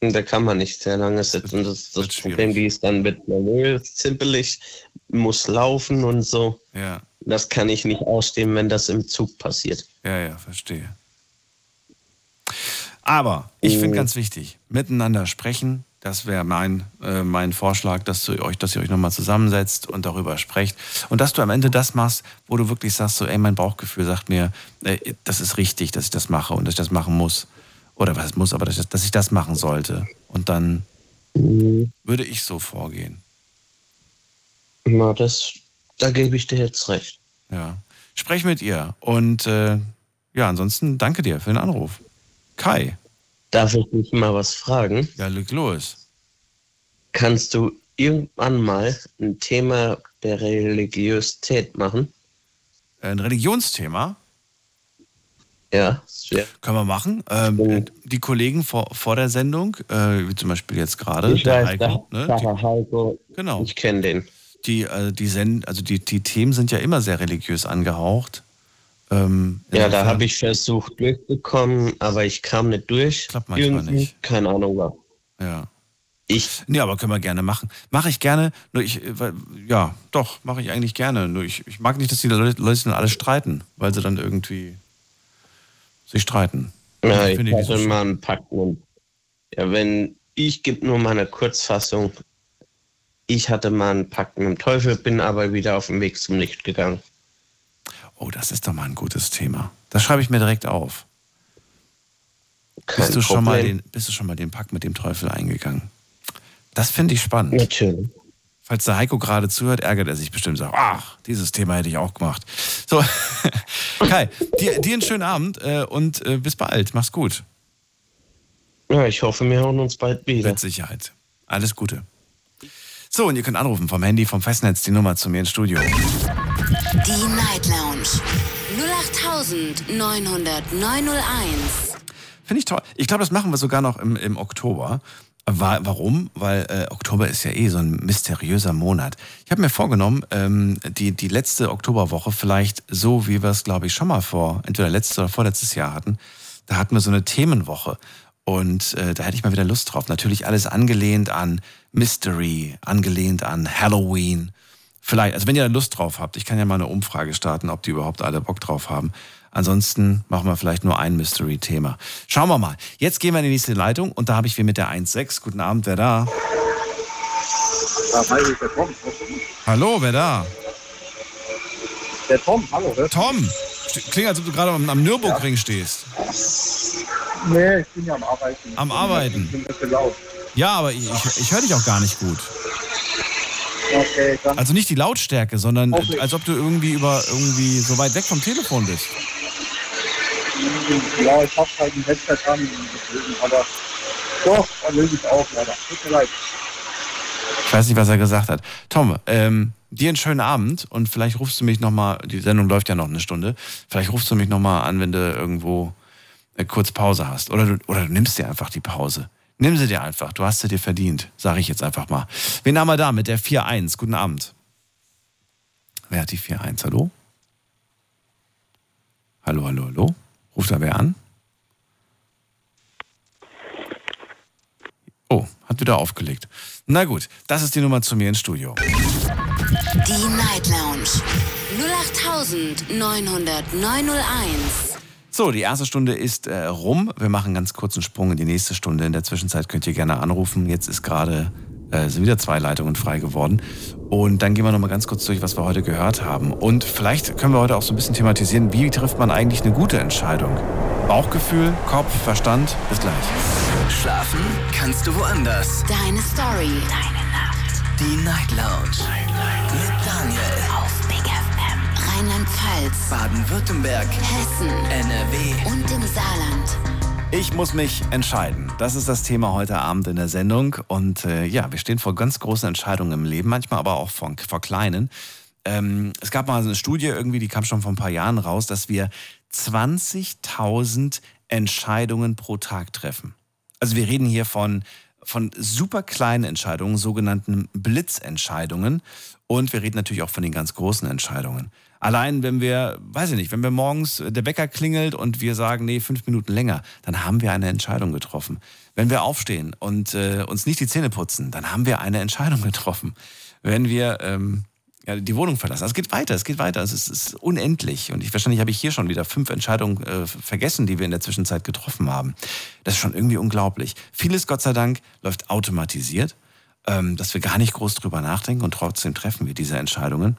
Und da kann man nicht sehr lange sitzen. Das ist das schwierig. Problem, die ist dann wird nervös, zimpelig, muss laufen und so. Ja, Das kann ich nicht ausstehen, wenn das im Zug passiert. ja, ja, verstehe. Aber ich finde ganz wichtig, miteinander sprechen. Das wäre mein, äh, mein Vorschlag, dass, du euch, dass ihr euch nochmal zusammensetzt und darüber sprecht. Und dass du am Ende das machst, wo du wirklich sagst, so, ey, mein Bauchgefühl sagt mir, äh, das ist richtig, dass ich das mache und dass ich das machen muss. Oder was muss, aber dass ich, dass ich das machen sollte. Und dann würde ich so vorgehen. Na, das, da gebe ich dir jetzt recht. Ja. Sprech mit ihr. Und äh, ja, ansonsten danke dir für den Anruf. Kai. Darf ich dich mal was fragen? Ja, leg los. Kannst du irgendwann mal ein Thema der Religiosität machen? Ein Religionsthema Ja, wär- können wir machen. Ähm, die Kollegen vor, vor der Sendung, äh, wie zum Beispiel jetzt gerade, der weiß, Heiko, da, ne? Heiko, genau. ich kenne den. Die, äh, die, Send, also die, die Themen sind ja immer sehr religiös angehaucht. Ähm, Ja, da habe ich versucht durchzukommen, aber ich kam nicht durch. Klappt manchmal Irgendwie. nicht. Keine Ahnung was. Ja. Ich, Nee, aber können wir gerne machen. Mache ich gerne, nur ich, äh, weil- ja, doch, mache ich eigentlich gerne. Nur ich, ich mag nicht, dass die Leute, Leute dann alle streiten, weil sie dann irgendwie sich streiten. ja, ich ich so hatte schön. mal einen. Und, ja, wenn ich gebe nur meine Kurzfassung. Ich hatte mal einen Pakt mit dem Teufel, bin aber wieder auf dem Weg zum Licht gegangen. Oh, das ist doch mal ein gutes Thema. Das schreibe ich mir direkt auf. Kein Bist du, schon mal den, bist du schon mal den Pakt mit dem Teufel eingegangen? Das finde ich spannend. Natürlich. Falls der Heiko gerade zuhört, ärgert er sich bestimmt. Sagt, ach, dieses Thema hätte ich auch gemacht. So, Kai, dir, dir einen schönen Abend äh, und äh, bis bald. Mach's gut. Ja, ich hoffe, wir hören uns bald wieder. Mit Sicherheit. Alles Gute. So, und ihr könnt anrufen vom Handy, vom Festnetz, die Nummer zu mir ins Studio. Die Night Lounge 0890901. Finde ich toll. Ich glaube, das machen wir sogar noch im, im Oktober. Wa- Warum? Weil äh, Oktober ist ja eh so ein mysteriöser Monat. Ich habe mir vorgenommen, ähm, die, die letzte Oktoberwoche vielleicht so, wie wir es, glaube ich, schon mal vor, entweder letztes oder vorletztes Jahr hatten. Da hatten wir so eine Themenwoche. Und äh, da hätte ich mal wieder Lust drauf. Natürlich alles angelehnt an Mystery, angelehnt an Halloween. Vielleicht, also wenn ihr da Lust drauf habt, ich kann ja mal eine Umfrage starten, ob die überhaupt alle Bock drauf haben. Ansonsten machen wir vielleicht nur ein Mystery-Thema. Schauen wir mal. Jetzt gehen wir in die nächste Leitung und da habe ich wir mit der 1.6. Guten Abend, wer da? Ja, hi, hier ist der Tom. Hallo, wer da? Der Tom, hallo, hörst? Tom! Klingt, als ob du gerade am, am Nürburgring stehst. Nee, ich bin ja am Arbeiten. Am Arbeiten. Ich bin ein bisschen laut. Ja, aber ich, ich, höre dich auch gar nicht gut. Okay, dann. Also nicht die Lautstärke, sondern als ob du irgendwie über irgendwie so weit weg vom Telefon bist. Ja, ich hab halt ein Headset an, aber doch, dann löse ich auch leider. Tut mir leid. Ich weiß nicht, was er gesagt hat. Tom, ähm, dir einen schönen Abend und vielleicht rufst du mich nochmal, die Sendung läuft ja noch eine Stunde, vielleicht rufst du mich nochmal an, wenn du irgendwo äh, kurz Pause hast. Oder du, oder du nimmst dir einfach die Pause. Nimm sie dir einfach, du hast sie dir verdient, sage ich jetzt einfach mal. Wen haben wir da mit der 4-1? Guten Abend. Wer hat die 4-1? Hallo? Hallo, hallo, hallo? Ruft da wer an? Oh, hat wieder aufgelegt. Na gut, das ist die Nummer zu mir ins Studio. Die Night Lounge 08901. So, die erste Stunde ist äh, rum. Wir machen einen ganz kurzen Sprung in die nächste Stunde. In der Zwischenzeit könnt ihr gerne anrufen. Jetzt ist gerade äh, sind wieder zwei Leitungen frei geworden. Und dann gehen wir nochmal ganz kurz durch, was wir heute gehört haben. Und vielleicht können wir heute auch so ein bisschen thematisieren, wie trifft man eigentlich eine gute Entscheidung? Bauchgefühl, Kopf, Verstand, bis gleich. Schlafen kannst du woanders. Deine Story. Deine Nacht. Die Night Lounge. Mit Daniel. Rheinland-Pfalz. Baden-Württemberg. Hessen. NRW. Und im Saarland. Ich muss mich entscheiden. Das ist das Thema heute Abend in der Sendung. Und äh, ja, wir stehen vor ganz großen Entscheidungen im Leben, manchmal aber auch vor, vor kleinen. Ähm, es gab mal eine Studie, irgendwie, die kam schon vor ein paar Jahren raus, dass wir 20.000 Entscheidungen pro Tag treffen. Also wir reden hier von, von super kleinen Entscheidungen, sogenannten Blitzentscheidungen. Und wir reden natürlich auch von den ganz großen Entscheidungen. Allein wenn wir, weiß ich nicht, wenn wir morgens der Wecker klingelt und wir sagen, nee, fünf Minuten länger, dann haben wir eine Entscheidung getroffen. Wenn wir aufstehen und äh, uns nicht die Zähne putzen, dann haben wir eine Entscheidung getroffen. Wenn wir ähm, ja, die Wohnung verlassen. Also es geht weiter, es geht weiter. Also es ist unendlich. Und ich, wahrscheinlich habe ich hier schon wieder fünf Entscheidungen äh, vergessen, die wir in der Zwischenzeit getroffen haben. Das ist schon irgendwie unglaublich. Vieles, Gott sei Dank, läuft automatisiert, ähm, dass wir gar nicht groß drüber nachdenken und trotzdem treffen wir diese Entscheidungen.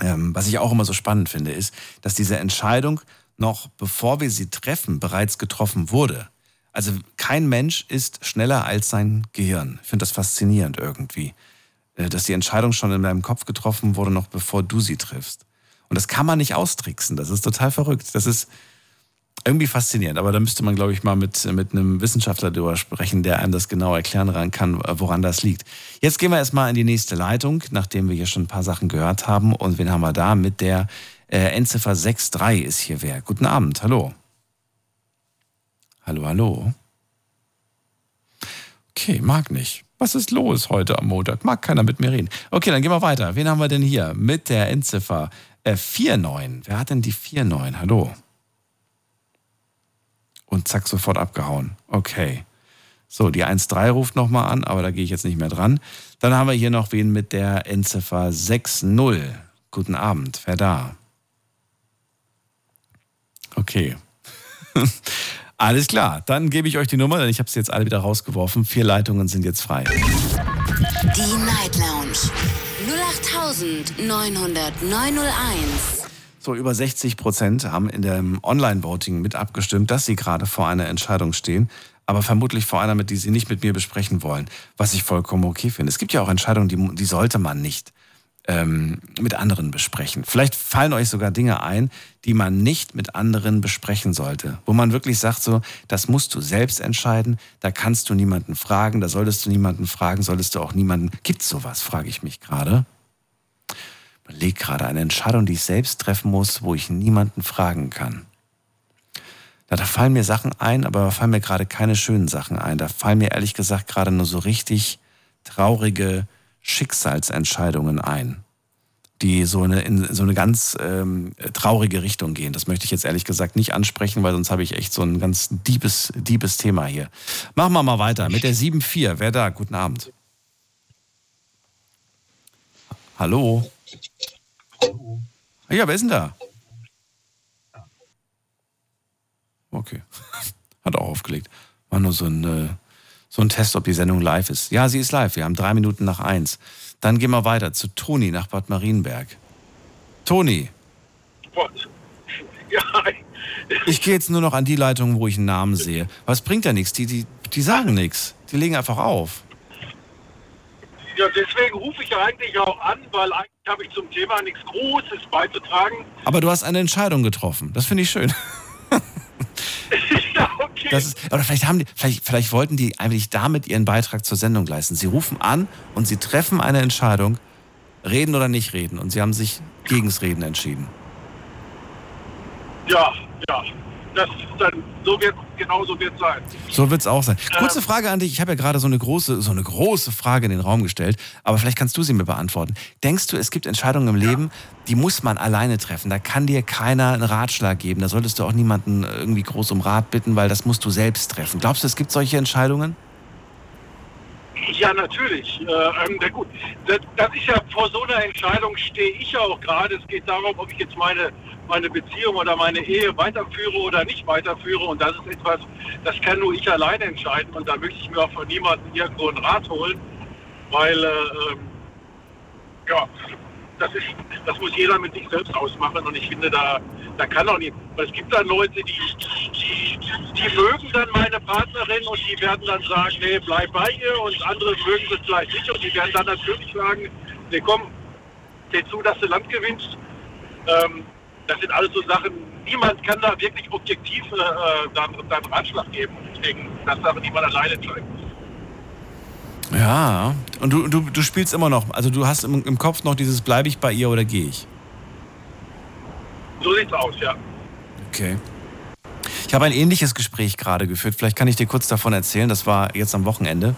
Ähm, was ich auch immer so spannend finde, ist, dass diese Entscheidung noch bevor wir sie treffen, bereits getroffen wurde. Also kein Mensch ist schneller als sein Gehirn. Ich finde das faszinierend irgendwie. Äh, dass die Entscheidung schon in deinem Kopf getroffen wurde, noch bevor du sie triffst. Und das kann man nicht austricksen. Das ist total verrückt. Das ist irgendwie faszinierend. Aber da müsste man, glaube ich, mal mit, mit einem Wissenschaftler drüber sprechen, der einem das genau erklären kann, woran das liegt. Jetzt gehen wir erstmal in die nächste Leitung, nachdem wir hier schon ein paar Sachen gehört haben. Und wen haben wir da? Mit der äh, Endziffer 6.3 ist hier wer. Guten Abend, hallo. Hallo, hallo. Okay, mag nicht. Was ist los heute am Montag? Mag keiner mit mir reden. Okay, dann gehen wir weiter. Wen haben wir denn hier mit der Endziffer äh, 49? Wer hat denn die 49? Hallo. Und zack, sofort abgehauen. Okay. So, die 1.3 ruft nochmal an, aber da gehe ich jetzt nicht mehr dran. Dann haben wir hier noch wen mit der Endziffer 6.0. Guten Abend, wer da? Okay. Alles klar, dann gebe ich euch die Nummer, denn ich habe sie jetzt alle wieder rausgeworfen. Vier Leitungen sind jetzt frei. Die Night Lounge 0890901. So, über 60 Prozent haben in dem Online-Voting mit abgestimmt, dass sie gerade vor einer Entscheidung stehen, aber vermutlich vor einer, mit die sie nicht mit mir besprechen wollen, was ich vollkommen okay finde. Es gibt ja auch Entscheidungen, die, die sollte man nicht ähm, mit anderen besprechen. Vielleicht fallen euch sogar Dinge ein, die man nicht mit anderen besprechen sollte. Wo man wirklich sagt, so, das musst du selbst entscheiden, da kannst du niemanden fragen, da solltest du niemanden fragen, solltest du auch niemanden. Gibt's sowas, frage ich mich gerade. Legt gerade eine Entscheidung, die ich selbst treffen muss, wo ich niemanden fragen kann. Da, da fallen mir Sachen ein, aber da fallen mir gerade keine schönen Sachen ein. Da fallen mir ehrlich gesagt gerade nur so richtig traurige, Schicksalsentscheidungen ein, die so eine, in so eine ganz ähm, traurige Richtung gehen. Das möchte ich jetzt ehrlich gesagt nicht ansprechen, weil sonst habe ich echt so ein ganz diebes, diebes Thema hier. Machen wir mal weiter mit der 7.4. Wer da? Guten Abend. Hallo? Ja, wer ist denn da? Okay. Hat auch aufgelegt. War nur so ein äh, so ein Test, ob die Sendung live ist. Ja, sie ist live. Wir haben drei Minuten nach eins. Dann gehen wir weiter zu Toni nach Bad Marienberg. Toni. Ja. Ich gehe jetzt nur noch an die Leitung, wo ich einen Namen sehe. Was bringt ja nichts? Die, die, die sagen nichts. Die legen einfach auf. Ja, deswegen rufe ich ja eigentlich auch an, weil eigentlich habe ich zum Thema nichts Großes beizutragen. Aber du hast eine Entscheidung getroffen. Das finde ich schön. ja, okay. Das ist, oder vielleicht haben die, vielleicht, vielleicht wollten die eigentlich damit ihren Beitrag zur Sendung leisten. Sie rufen an und sie treffen eine Entscheidung, reden oder nicht reden. Und sie haben sich gegens Reden entschieden. Ja, ja. Das dann, so wird, genau so wird sein. So wird es auch sein. Kurze Frage an dich. Ich habe ja gerade so eine große, so eine große Frage in den Raum gestellt, aber vielleicht kannst du sie mir beantworten. Denkst du, es gibt Entscheidungen im Leben, die muss man alleine treffen? Da kann dir keiner einen Ratschlag geben. Da solltest du auch niemanden irgendwie groß um Rat bitten, weil das musst du selbst treffen. Glaubst du, es gibt solche Entscheidungen? Ja, natürlich. Äh, ähm, gut, das, das ist ja vor so einer Entscheidung stehe ich ja auch gerade. Es geht darum, ob ich jetzt meine meine Beziehung oder meine Ehe weiterführe oder nicht weiterführe. Und das ist etwas, das kann nur ich alleine entscheiden. Und da möchte ich mir auch von niemandem irgendwo einen Rat holen, weil äh, ähm, ja, das, ist, das muss jeder mit sich selbst ausmachen. Und ich finde, da, da kann auch nicht. Weil es gibt dann Leute, die, die, die mögen dann meine Partnerin und die werden dann sagen, nee, bleib bei ihr. Und andere mögen es vielleicht nicht. Und die werden dann natürlich sagen, nee, komm, seh zu, dass du Land gewinnst. Ähm, das sind alles so Sachen, niemand kann da wirklich objektiv äh, dann, dann Ratschlag geben. Deswegen, das Sachen, die man alleine entscheiden. Ja, und du, du, du spielst immer noch, also du hast im, im Kopf noch dieses, bleibe ich bei ihr oder gehe ich? So sieht's aus, ja. Okay. Ich habe ein ähnliches Gespräch gerade geführt. Vielleicht kann ich dir kurz davon erzählen. Das war jetzt am Wochenende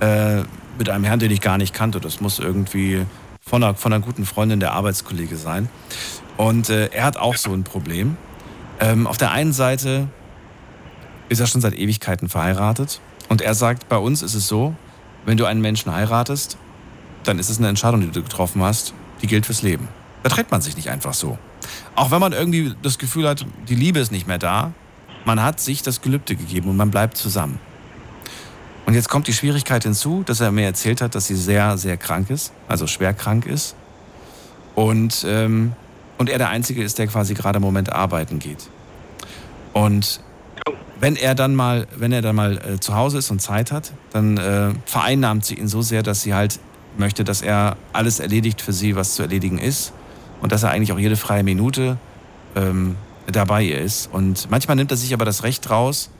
äh, mit einem Herrn, den ich gar nicht kannte. Das muss irgendwie von einer, von einer guten Freundin der Arbeitskollege sein. Und äh, er hat auch so ein Problem. Ähm, auf der einen Seite ist er schon seit Ewigkeiten verheiratet. Und er sagt, bei uns ist es so, wenn du einen Menschen heiratest, dann ist es eine Entscheidung, die du getroffen hast, die gilt fürs Leben. Da trennt man sich nicht einfach so. Auch wenn man irgendwie das Gefühl hat, die Liebe ist nicht mehr da, man hat sich das Gelübde gegeben und man bleibt zusammen. Und jetzt kommt die Schwierigkeit hinzu, dass er mir erzählt hat, dass sie sehr, sehr krank ist, also schwer krank ist. Und ähm, und er der Einzige ist, der quasi gerade im Moment arbeiten geht. Und wenn er dann mal, wenn er dann mal äh, zu Hause ist und Zeit hat, dann äh, vereinnahmt sie ihn so sehr, dass sie halt möchte, dass er alles erledigt für sie, was zu erledigen ist. Und dass er eigentlich auch jede freie Minute ähm, dabei ist. Und manchmal nimmt er sich aber das Recht raus,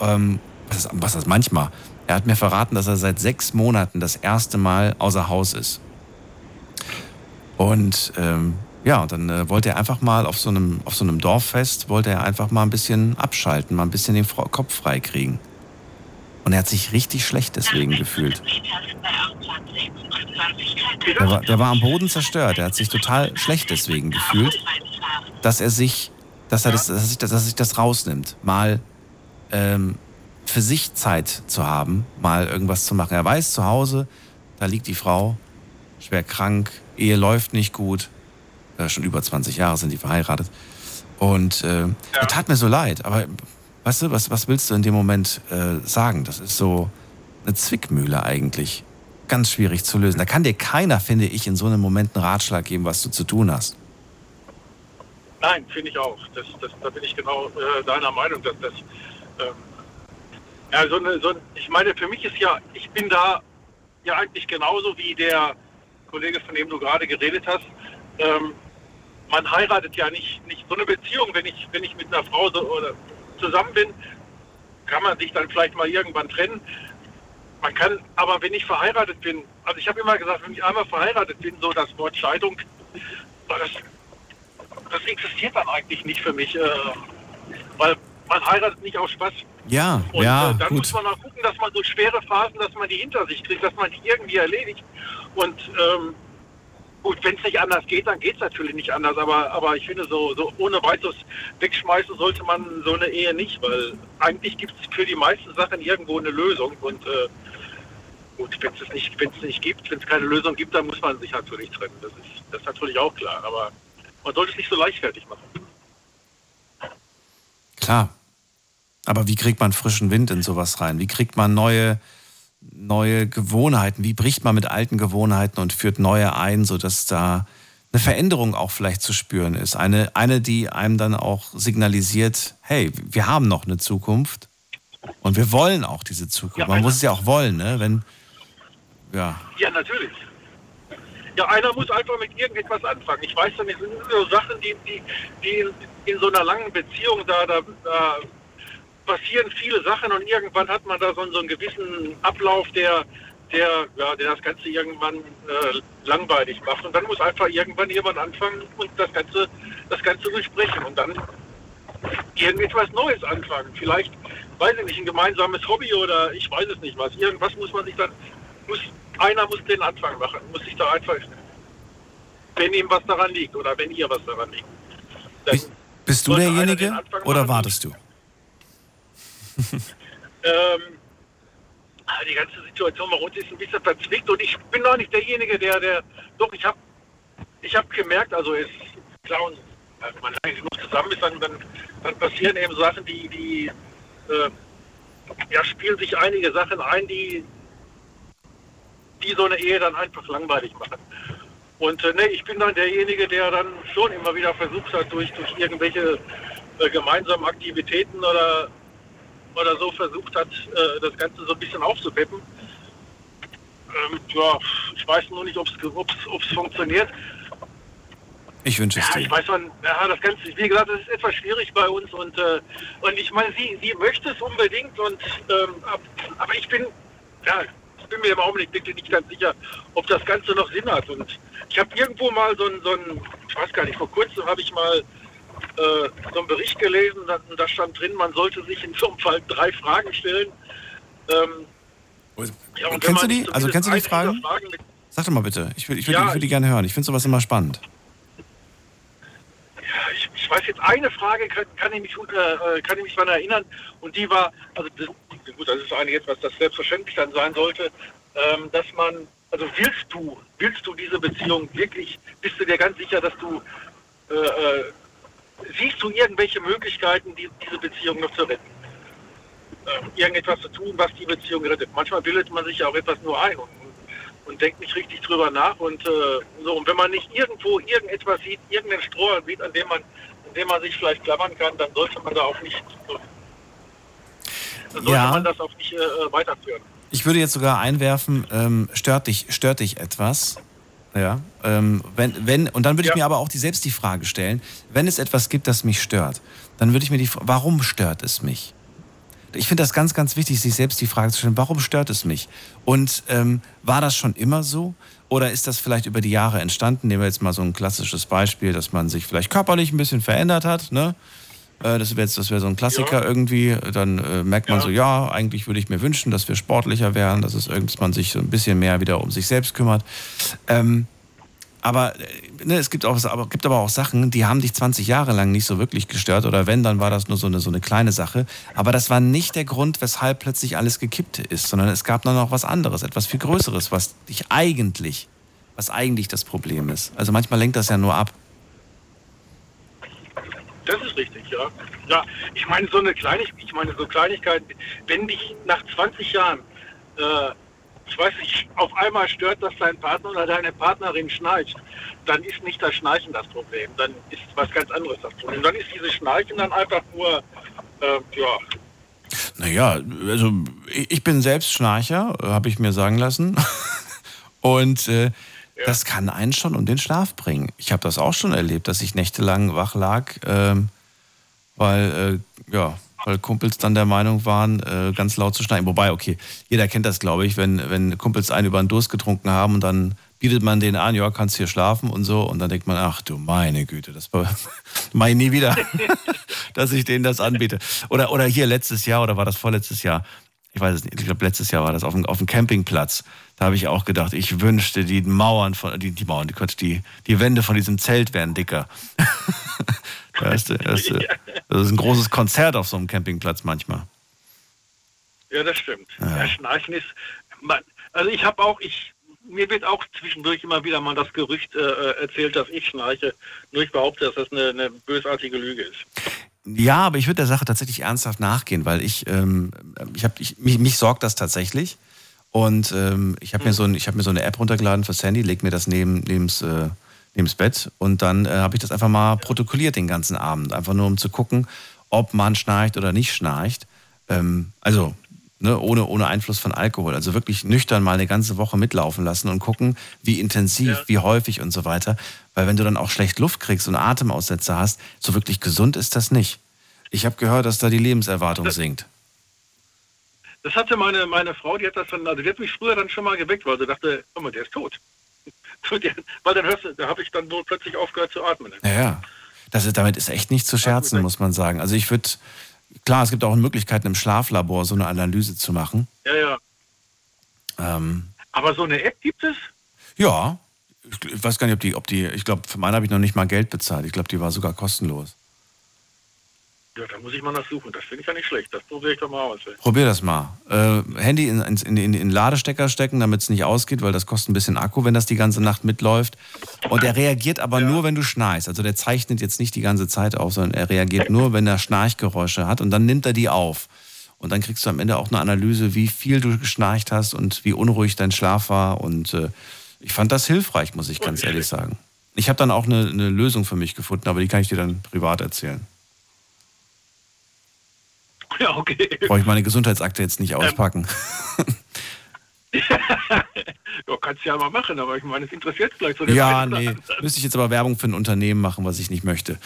ähm, was, ist, was ist manchmal? Er hat mir verraten, dass er seit sechs Monaten das erste Mal außer Haus ist. Und ähm, ja, und dann äh, wollte er einfach mal auf so, einem, auf so einem Dorffest, wollte er einfach mal ein bisschen abschalten, mal ein bisschen den Kopf frei kriegen. Und er hat sich richtig schlecht deswegen gefühlt. Der war, der war am Boden zerstört. Er hat sich total schlecht deswegen gefühlt, dass er sich, dass er das, dass er sich, dass er sich das rausnimmt, mal ähm, für sich Zeit zu haben, mal irgendwas zu machen. Er weiß zu Hause, da liegt die Frau, schwer krank, Ehe läuft nicht gut, äh, schon über 20 Jahre sind die verheiratet. Und äh, ja. er tat mir so leid. Aber weißt du, was, was willst du in dem Moment äh, sagen? Das ist so eine Zwickmühle eigentlich. Ganz schwierig zu lösen. Da kann dir keiner, finde ich, in so einem Moment einen Ratschlag geben, was du zu tun hast. Nein, finde ich auch. Das, das, da bin ich genau äh, deiner Meinung, dass das. Ähm, ja, so eine, so, ich meine, für mich ist ja, ich bin da ja eigentlich genauso wie der Kollege, von dem du gerade geredet hast. Ähm, man heiratet ja nicht, nicht so eine Beziehung, wenn ich, wenn ich mit einer Frau so, oder zusammen bin, kann man sich dann vielleicht mal irgendwann trennen. Man kann, aber wenn ich verheiratet bin, also ich habe immer gesagt, wenn ich einmal verheiratet bin, so das Wort Scheidung, das, das existiert dann eigentlich nicht für mich, äh, weil man heiratet nicht aus Spaß. Ja, und, ja. Äh, dann gut. muss man auch gucken, dass man so schwere Phasen, dass man die hinter sich kriegt, dass man die irgendwie erledigt. Und ähm, Gut, wenn es nicht anders geht, dann geht es natürlich nicht anders. Aber, aber ich finde, so, so ohne weiteres wegschmeißen sollte man so eine Ehe nicht, weil eigentlich gibt es für die meisten Sachen irgendwo eine Lösung. Und äh, gut, wenn es nicht, nicht gibt, wenn es keine Lösung gibt, dann muss man sich natürlich trennen. Das ist, das ist natürlich auch klar. Aber man sollte es nicht so leichtfertig machen. Klar. Aber wie kriegt man frischen Wind in sowas rein? Wie kriegt man neue neue Gewohnheiten? Wie bricht man mit alten Gewohnheiten und führt neue ein, sodass da eine Veränderung auch vielleicht zu spüren ist? Eine, eine, die einem dann auch signalisiert, hey, wir haben noch eine Zukunft und wir wollen auch diese Zukunft. Ja, man muss es ja auch wollen, ne? Wenn, ja. Ja, natürlich. Ja, einer muss einfach mit irgendetwas anfangen. Ich weiß dann, es sind so Sachen, die, die, die in, in so einer langen Beziehung da, da, da passieren viele Sachen und irgendwann hat man da so, so einen gewissen Ablauf, der, der, ja, der das Ganze irgendwann äh, langweilig macht. Und dann muss einfach irgendwann jemand anfangen und das Ganze, das Ganze durchbrechen und dann irgendetwas Neues anfangen. Vielleicht, weiß ich nicht, ein gemeinsames Hobby oder ich weiß es nicht was. Irgendwas muss man sich dann, muss, einer muss den Anfang machen, muss sich da einfach, wenn ihm was daran liegt oder wenn ihr was daran liegt. Bist, bist du derjenige oder wartest du? ähm, ah, die ganze Situation bei uns ist ein bisschen verzwickt und ich bin auch nicht derjenige, der, der, doch, ich habe ich hab gemerkt, also es klar, und, wenn man lange genug zusammen ist, dann, dann, dann passieren eben Sachen, die, die äh, ja, spielen sich einige Sachen ein, die, die so eine Ehe dann einfach langweilig machen. Und äh, nee, ich bin dann derjenige, der dann schon immer wieder versucht hat, durch, durch irgendwelche äh, gemeinsamen Aktivitäten oder, oder so versucht hat, äh, das Ganze so ein bisschen aufzupeppen. Ähm, ja, ich weiß nur nicht, ob es funktioniert. Ich wünsche es ja, dir. Ich weiß man, ja, das Ganze, wie gesagt, das ist etwas schwierig bei uns und, äh, und ich meine, sie, sie möchte es unbedingt und ähm, ab, aber ich bin, ja, ich bin mir im Augenblick wirklich nicht ganz sicher, ob das Ganze noch Sinn hat. Und ich habe irgendwo mal so ein, so ein, ich weiß gar nicht, vor kurzem habe ich mal äh, so einen Bericht gelesen, da, da stand drin, man sollte sich in so einem Fall drei Fragen stellen. Ähm, ja, kennst du die? Also kennst du die Fragen? Fragen Sag doch mal bitte. Ich würde ich würd, ja, ich würd die gerne hören. Ich finde sowas immer spannend. Ja, ich, ich, weiß jetzt eine Frage, kann, kann ich mich äh, kann ich mich daran erinnern. Und die war, also das, gut, das ist eigentlich etwas, das selbstverständlich dann sein sollte, ähm, dass man, also willst du, willst du diese Beziehung wirklich, bist du dir ganz sicher, dass du äh, äh siehst du irgendwelche Möglichkeiten, die, diese Beziehung noch zu retten? Ähm, irgendetwas zu tun, was die Beziehung rettet. Manchmal bildet man sich ja auch etwas nur ein und, und denkt nicht richtig drüber nach. Und, äh, so, und wenn man nicht irgendwo irgendetwas sieht, irgendeinen Stroh sieht, an dem man, an dem man sich vielleicht klammern kann, dann sollte man da auch nicht, dann sollte Ja. man das auch nicht äh, weiterführen. Ich würde jetzt sogar einwerfen, ähm, stört dich, stört dich etwas? Ja. Ähm, wenn, wenn, und dann würde ich mir aber auch die, selbst die Frage stellen, wenn es etwas gibt, das mich stört, dann würde ich mir die Frage, warum stört es mich? Ich finde das ganz, ganz wichtig, sich selbst die Frage zu stellen, warum stört es mich? Und ähm, war das schon immer so? Oder ist das vielleicht über die Jahre entstanden? Nehmen wir jetzt mal so ein klassisches Beispiel, dass man sich vielleicht körperlich ein bisschen verändert hat, ne? Äh, Das wäre jetzt, das wäre so ein Klassiker irgendwie. Dann äh, merkt man so, ja, eigentlich würde ich mir wünschen, dass wir sportlicher wären, dass es irgendwie, dass man sich so ein bisschen mehr wieder um sich selbst kümmert. Ähm, aber äh, ne, es gibt, auch, aber, gibt aber auch Sachen, die haben dich 20 Jahre lang nicht so wirklich gestört. Oder wenn, dann war das nur so eine, so eine kleine Sache. Aber das war nicht der Grund, weshalb plötzlich alles gekippt ist, sondern es gab dann noch was anderes, etwas viel Größeres, was dich eigentlich, was eigentlich das Problem ist. Also manchmal lenkt das ja nur ab. Das ist richtig, ja. Ja, ich meine, so eine Kleinigkeit, ich meine, so Kleinigkeiten, wenn dich nach 20 Jahren, äh, ich weiß nicht, auf einmal stört, dass dein Partner oder deine Partnerin schnarcht, dann ist nicht das Schnarchen das Problem, dann ist was ganz anderes das Problem. Dann ist dieses Schnarchen dann einfach nur, äh, ja, Naja, also ich bin selbst Schnarcher, habe ich mir sagen lassen. Und äh, das kann einen schon um den Schlaf bringen. Ich habe das auch schon erlebt, dass ich nächtelang wach lag, ähm, weil, äh, ja, weil Kumpels dann der Meinung waren, äh, ganz laut zu schneiden. Wobei, okay, jeder kennt das, glaube ich, wenn, wenn Kumpels einen über den Durst getrunken haben und dann bietet man denen an, ja, kannst hier schlafen und so. Und dann denkt man, ach du meine Güte, das mache ich nie wieder, dass ich denen das anbiete. Oder, oder hier letztes Jahr, oder war das vorletztes Jahr? Ich weiß es nicht, ich glaube letztes Jahr war das auf dem, auf dem Campingplatz. Da habe ich auch gedacht, ich wünschte, die Mauern von, die, die Mauern, die, die, die Wände von diesem Zelt wären dicker. das, ist, das, das ist ein großes Konzert auf so einem Campingplatz manchmal. ja, das stimmt. Ja. Schnarchen ist, man, also ich habe auch, ich, mir wird auch zwischendurch immer wieder mal das Gerücht äh, erzählt, dass ich schnarche. Nur ich behaupte, dass das eine, eine bösartige Lüge ist. Ja, aber ich würde der Sache tatsächlich ernsthaft nachgehen, weil ich, ähm, ich habe, ich, mich, mich sorgt das tatsächlich. Und ähm, ich habe mir, so ein, ich hab mir so eine App runtergeladen fürs Handy, leg mir das neben, neben's, äh, neben's Bett und dann äh, habe ich das einfach mal protokolliert den ganzen Abend. Einfach nur um zu gucken, ob man schnarcht oder nicht schnarcht. Ähm, also ne, ohne, ohne Einfluss von Alkohol. Also wirklich nüchtern mal eine ganze Woche mitlaufen lassen und gucken, wie intensiv, wie häufig und so weiter. Weil wenn du dann auch schlecht Luft kriegst und Atemaussetzer hast, so wirklich gesund ist das nicht. Ich habe gehört, dass da die Lebenserwartung sinkt. Das hatte meine, meine Frau, die hat das dann, also die hat mich früher dann schon mal geweckt, weil sie dachte, guck mal, der ist tot. weil dann hörst du, da habe ich dann wohl plötzlich aufgehört zu atmen. Ja, ja. Das ist, damit ist echt nicht zu scherzen, muss man sagen. Also ich würde, klar, es gibt auch Möglichkeiten im Schlaflabor so eine Analyse zu machen. Ja, ja. Ähm, Aber so eine App gibt es? ja, ich, ich weiß gar nicht, ob die, ob die, ich glaube, für meine habe ich noch nicht mal Geld bezahlt. Ich glaube, die war sogar kostenlos. Ja, da muss ich mal nachsuchen. Das finde ich ja nicht schlecht. Das probiere ich doch mal aus. ey. Probier das mal. Äh, Handy in, in, in, in den Ladestecker stecken, damit es nicht ausgeht, weil das kostet ein bisschen Akku, wenn das die ganze Nacht mitläuft. Und er reagiert aber nur, wenn du schnarchst. Also der zeichnet jetzt nicht die ganze Zeit auf, sondern er reagiert nur, wenn er Schnarchgeräusche hat und dann nimmt er die auf. Und dann kriegst du am Ende auch eine Analyse, wie viel du geschnarcht hast und wie unruhig dein Schlaf war. Und äh, ich fand das hilfreich, muss ich ganz ehrlich sagen. Ich habe dann auch eine, eine Lösung für mich gefunden, aber die kann ich dir dann privat erzählen. Ja, okay. Brauche ich meine Gesundheitsakte jetzt nicht auspacken. Ja, kannst ja mal machen, aber ich meine, es interessiert vielleicht so Ja, den nee. Müsste ich jetzt aber Werbung für ein Unternehmen machen, was ich nicht möchte.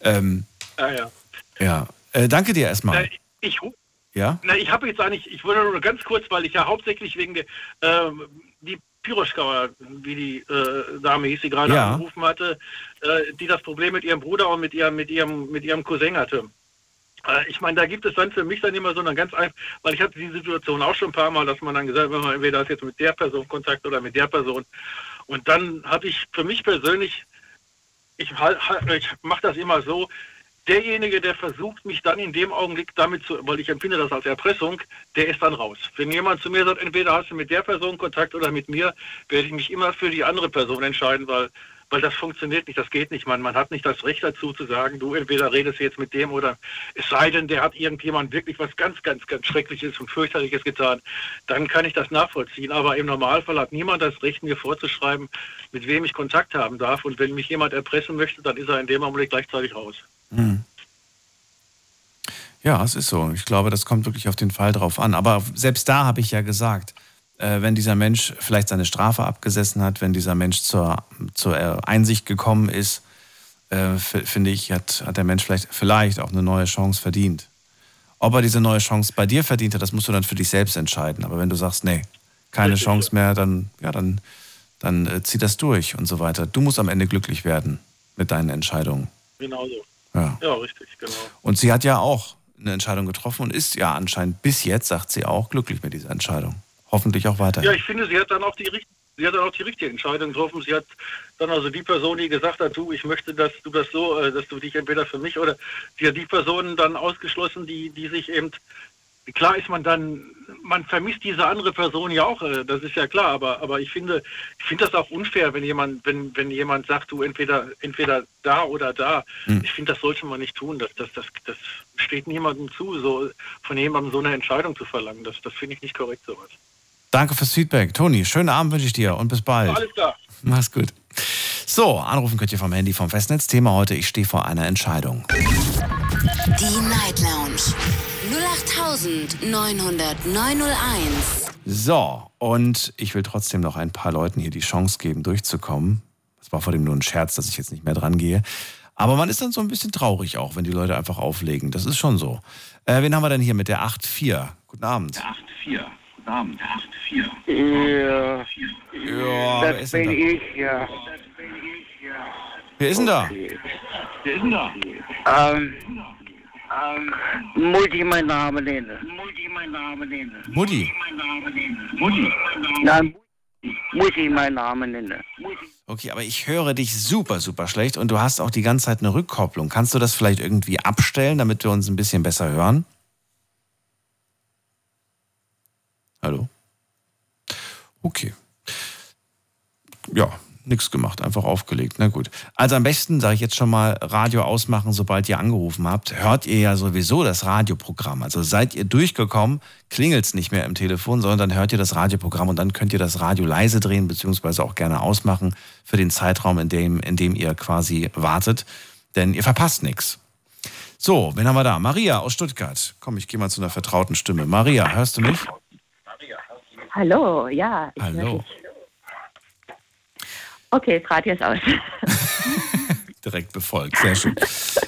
Ähm, Ah, ja. ja. Äh, danke dir erstmal. Na, ich Ja? na, ich habe jetzt eigentlich, ich wollte nur ganz kurz, weil ich ja hauptsächlich wegen der, ähm, die Piroschkauer, wie die äh, Dame hieß, die gerade Ja. angerufen hatte, äh, die das Problem mit ihrem Bruder und mit ihrem, mit ihrem, mit ihrem Cousin hatte. Äh, Ich meine, da gibt es dann für mich dann immer so eine ganz einfach, weil ich hatte die Situation auch schon ein paar Mal, dass man dann gesagt hat, entweder hat jetzt mit der Person Kontakt oder mit der Person. Und dann habe ich für mich persönlich, ich, ich mache das immer so, derjenige, der versucht, mich dann in dem Augenblick damit zu, weil ich empfinde das als Erpressung, der ist dann raus. Wenn jemand zu mir sagt, entweder hast du mit der Person Kontakt oder mit mir, werde ich mich immer für die andere Person entscheiden, weil, weil das funktioniert nicht, das geht nicht. Man, man hat nicht das Recht dazu zu sagen, du entweder redest jetzt mit dem oder es sei denn, der hat irgendjemand wirklich was ganz, ganz, ganz Schreckliches und Fürchterliches getan, dann kann ich das nachvollziehen. Aber im Normalfall hat niemand das Recht, mir vorzuschreiben, mit wem ich Kontakt haben darf. Und wenn mich jemand erpressen möchte, dann ist er in dem Augenblick gleichzeitig raus. Hm. Ja, es ist so. Ich glaube, das kommt wirklich auf den Fall drauf an. Aber selbst da habe ich ja gesagt, wenn dieser Mensch vielleicht seine Strafe abgesessen hat, wenn dieser Mensch zur, zur äh, Einsicht gekommen ist, äh, finde ich, hat, hat der Mensch vielleicht, vielleicht auch eine neue Chance verdient. Ob er diese neue Chance bei dir verdient hat, das musst du dann für dich selbst entscheiden. Aber wenn du sagst, nee, keine Richtig, Chance mehr, dann, ja, dann, dann äh, zieh das durch und so weiter. Du musst am Ende glücklich werden mit deinen Entscheidungen. Genau so. Ja. Ja, richtig, genau. Und sie hat ja auch eine Entscheidung getroffen und ist ja anscheinend bis jetzt, sagt sie auch, glücklich mit dieser Entscheidung. Hoffentlich auch weiter. Ja, ich finde, sie hat dann auch die richt- sie hat dann auch die richtige Entscheidung getroffen. Sie hat dann also die Person, die gesagt hat, du, ich möchte, dass du das so, äh, dass du dich entweder für mich oder sie hat die Personen dann ausgeschlossen, die, die sich eben klar ist man dann, man vermisst diese andere Person ja auch, äh, das ist ja klar, aber, aber ich finde, ich finde das auch unfair, wenn jemand, wenn, wenn jemand sagt, du entweder, entweder da oder da. Hm. Ich finde, das sollte man nicht tun. Das, das, das, das steht niemandem zu, so von jemandem so eine Entscheidung zu verlangen. Das, das finde ich nicht korrekt, sowas. Danke fürs Feedback. Toni, schönen Abend wünsche ich dir und bis bald. Alles klar. Mach's gut. So, anrufen könnt ihr vom Handy vom Festnetz. Thema heute, ich stehe vor einer Entscheidung. Die Night Lounge 0890901. So, und ich will trotzdem noch ein paar Leuten hier die Chance geben, durchzukommen. Das war vor dem nur ein Scherz, dass ich jetzt nicht mehr dran gehe. Aber man ist dann so ein bisschen traurig auch, wenn die Leute einfach auflegen. Das ist schon so. Äh, wen haben wir denn hier mit der 8-4? Guten Abend. 8-4. Abend. 8-4. Ja, Ja, wer das ist denn bin da? ich, ja. Wer ist denn da? Wer ist denn da? Ähm, ähm, Mutti mein Name nennen. Mutti, mein Name nennen. Mutti. Mutti. Nein, Mutti mein Name nennen. Okay, aber ich höre dich super, super schlecht und du hast auch die ganze Zeit eine Rückkopplung. Kannst du das vielleicht irgendwie abstellen, damit wir uns ein bisschen besser hören? Hallo? Okay. Ja, nichts gemacht, einfach aufgelegt. Na gut. Also am besten sage ich jetzt schon mal Radio ausmachen, sobald ihr angerufen habt. Hört ihr ja sowieso das Radioprogramm. Also seid ihr durchgekommen, klingelt es nicht mehr im Telefon, sondern dann hört ihr das Radioprogramm und dann könnt ihr das Radio leise drehen, beziehungsweise auch gerne ausmachen für den Zeitraum, in dem, in dem ihr quasi wartet. Denn ihr verpasst nichts. So, wen haben wir da? Maria aus Stuttgart. Komm, ich gehe mal zu einer vertrauten Stimme. Maria, hörst du mich? Hallo, ja. Ich Hallo. Okay, Radio ist aus. Direkt befolgt, sehr schön.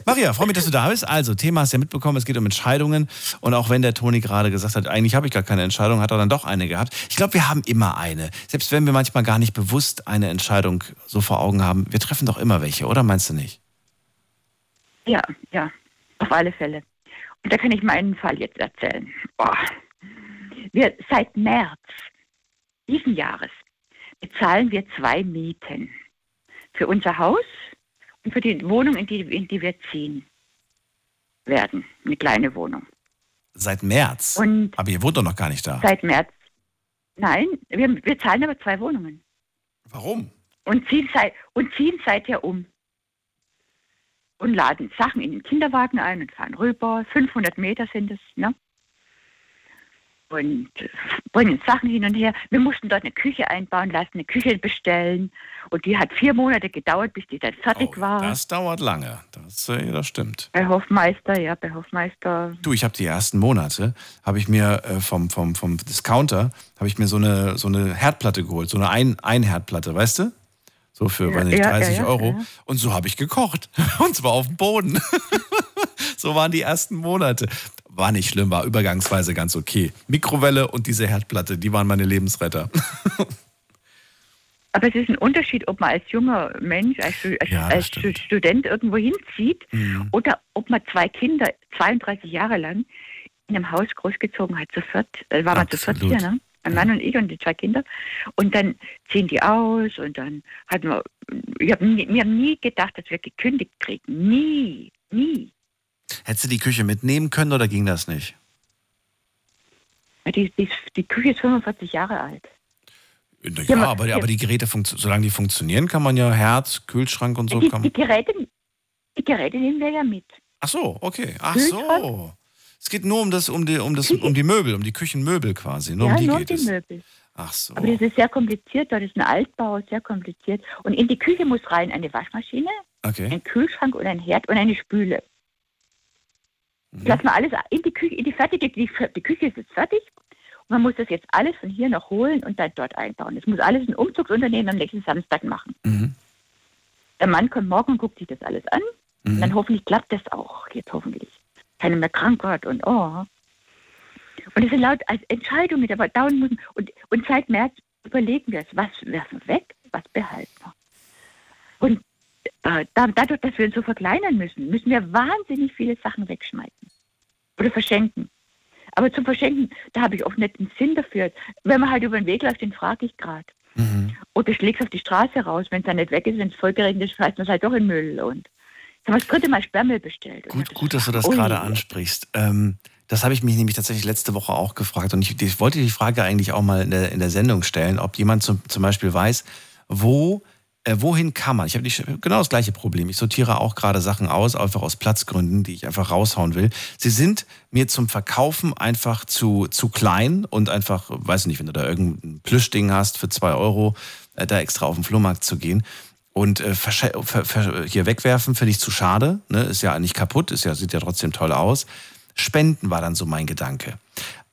Maria, freue mich, dass du da bist. Also, Thema hast du ja mitbekommen, es geht um Entscheidungen. Und auch wenn der Toni gerade gesagt hat, eigentlich habe ich gar keine Entscheidung, hat er dann doch eine gehabt. Ich glaube, wir haben immer eine. Selbst wenn wir manchmal gar nicht bewusst eine Entscheidung so vor Augen haben, wir treffen doch immer welche, oder meinst du nicht? ja, ja, auf alle Fälle. Und da kann ich meinen Fall jetzt erzählen. Boah. Wir, seit März diesen Jahres bezahlen wir zwei Mieten. Für unser Haus und für die Wohnung, in die, in die wir ziehen. werden. Eine kleine Wohnung. Seit März. Und Aber ihr wohnt doch noch gar nicht da. seit März. Nein, wir, wir zahlen aber zwei Wohnungen. Warum? Und ziehen, seit, und ziehen seither um. Und laden Sachen in den Kinderwagen ein und fahren rüber. 500 Meter sind es, ne? Und bringen Sachen hin und her. Wir mussten dort eine Küche einbauen lassen, eine Küche bestellen. Und die hat vier Monate gedauert, bis die dann fertig war. Oh, Das dauert lange. Das, äh, das stimmt. Bei Hofmeister, ja, bei Hofmeister. Du, ich habe die ersten Monate, habe ich mir äh, vom, vom, vom Discounter, habe ich mir so eine, so eine Herdplatte geholt, so eine ein, ein Herdplatte, weißt du? So für, Ja, weiß nicht, ja, 30 ja, ja, Euro. Und so habe ich gekocht. Und zwar auf dem Boden. so waren die ersten Monate. War nicht schlimm, war übergangsweise ganz okay. Mikrowelle und diese Herdplatte, die waren meine Lebensretter. Aber es ist ein Unterschied, ob man als junger Mensch, als, als, Ja, als Stu- Student irgendwo hinzieht Mhm. oder ob man zwei Kinder 32 Jahre lang in einem Haus großgezogen hat, zu viert, äh, war man zu viert Absolut. hier, ne? Mein Mann und ich und die zwei Kinder. Und dann ziehen die aus und dann hatten wir, ich hab nie, wir haben nie gedacht, dass wir gekündigt kriegen. Nie, nie. Hättest du die Küche mitnehmen können oder ging das nicht? Die, die, die Küche ist 45 Jahre alt. Ja, Ja, aber- aber, die- ja. aber die Geräte, solange die funktionieren, kann man ja Herd, Kühlschrank und so. die, die, Geräte, die Geräte nehmen wir ja mit. Ach so, okay. Ach so. Es geht nur um das, um die, um das, um die Möbel, um die Küchenmöbel quasi. Nur ja, um die nur geht die es. Möbel. Ach so. Aber das ist sehr kompliziert, dort ist ein Altbau, sehr kompliziert. Und in die Küche muss rein eine Waschmaschine, Okay. ein Kühlschrank und ein Herd und eine Spüle. Mhm. Lass mal alles in die Küche, in die fertige, die, die Küche ist jetzt fertig. Und man muss das jetzt alles von hier noch holen und dann dort einbauen. Das muss alles ein Umzugsunternehmen am nächsten Samstag machen. Mhm. Der Mann kommt morgen und guckt sich das alles an. Mhm. Und dann hoffentlich klappt das auch. Jetzt hoffentlich. Keiner mehr krank wird und oh. Und es sind laut als Entscheidungen, die aber dauern müssen. Und, und seit März überlegen wir es, was werfen wir weg, was behalten wir. Und dadurch, dass wir uns so verkleinern müssen, müssen wir wahnsinnig viele Sachen wegschmeißen oder verschenken. Aber zum Verschenken, da habe ich oft nicht einen Sinn dafür. Wenn man halt über den Weg läuft, den frage ich gerade. Mhm. Oder schlägst auf die Straße raus, wenn es dann nicht weg ist, wenn es voll geregnet ist, schmeißt man es halt doch in den Müll. Und jetzt haben wir das dritte Mal Sperrmüll bestellt. Gut, gut, dass du das gerade ansprichst. Ähm, das habe ich mich nämlich tatsächlich letzte Woche auch gefragt. Und ich, ich wollte die Frage eigentlich auch mal in der, in der Sendung stellen, ob jemand zum, zum Beispiel weiß, wo, äh, wohin kann man? Ich habe genau das gleiche Problem. Ich sortiere auch gerade Sachen aus, einfach aus Platzgründen, die ich einfach raushauen will. Sie sind mir zum Verkaufen einfach zu, zu klein und einfach, weiß nicht, wenn du da irgendein Plüschding hast für zwei Euro, äh, da extra auf den Flohmarkt zu gehen. Und äh, hier wegwerfen finde ich zu schade. Ne? Ist ja nicht kaputt, ist ja, sieht ja trotzdem toll aus. Spenden war dann so mein Gedanke.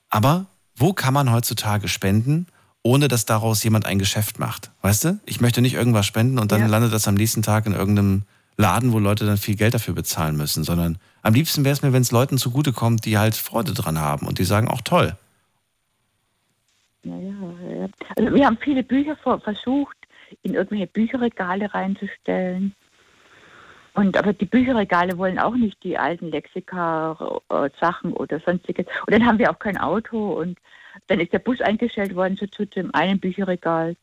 Aber wo kann man heutzutage spenden, ohne dass daraus jemand ein Geschäft macht? Weißt du? Ich möchte nicht irgendwas spenden und dann Ja. landet das am nächsten Tag in irgendeinem Laden, wo Leute dann viel Geld dafür bezahlen müssen, sondern am liebsten wäre es mir, wenn es Leuten zugutekommt, die halt Freude dran haben und die sagen auch toll. Ja, ja, ja. Also wir haben viele Bücher versucht, in irgendwelche Bücherregale reinzustellen. Und aber die Bücherregale wollen auch nicht die alten Lexika-Sachen oder sonstiges. Und dann haben wir auch kein Auto und dann ist der Bus eingestellt worden zu, zu dem einen Bücherregal.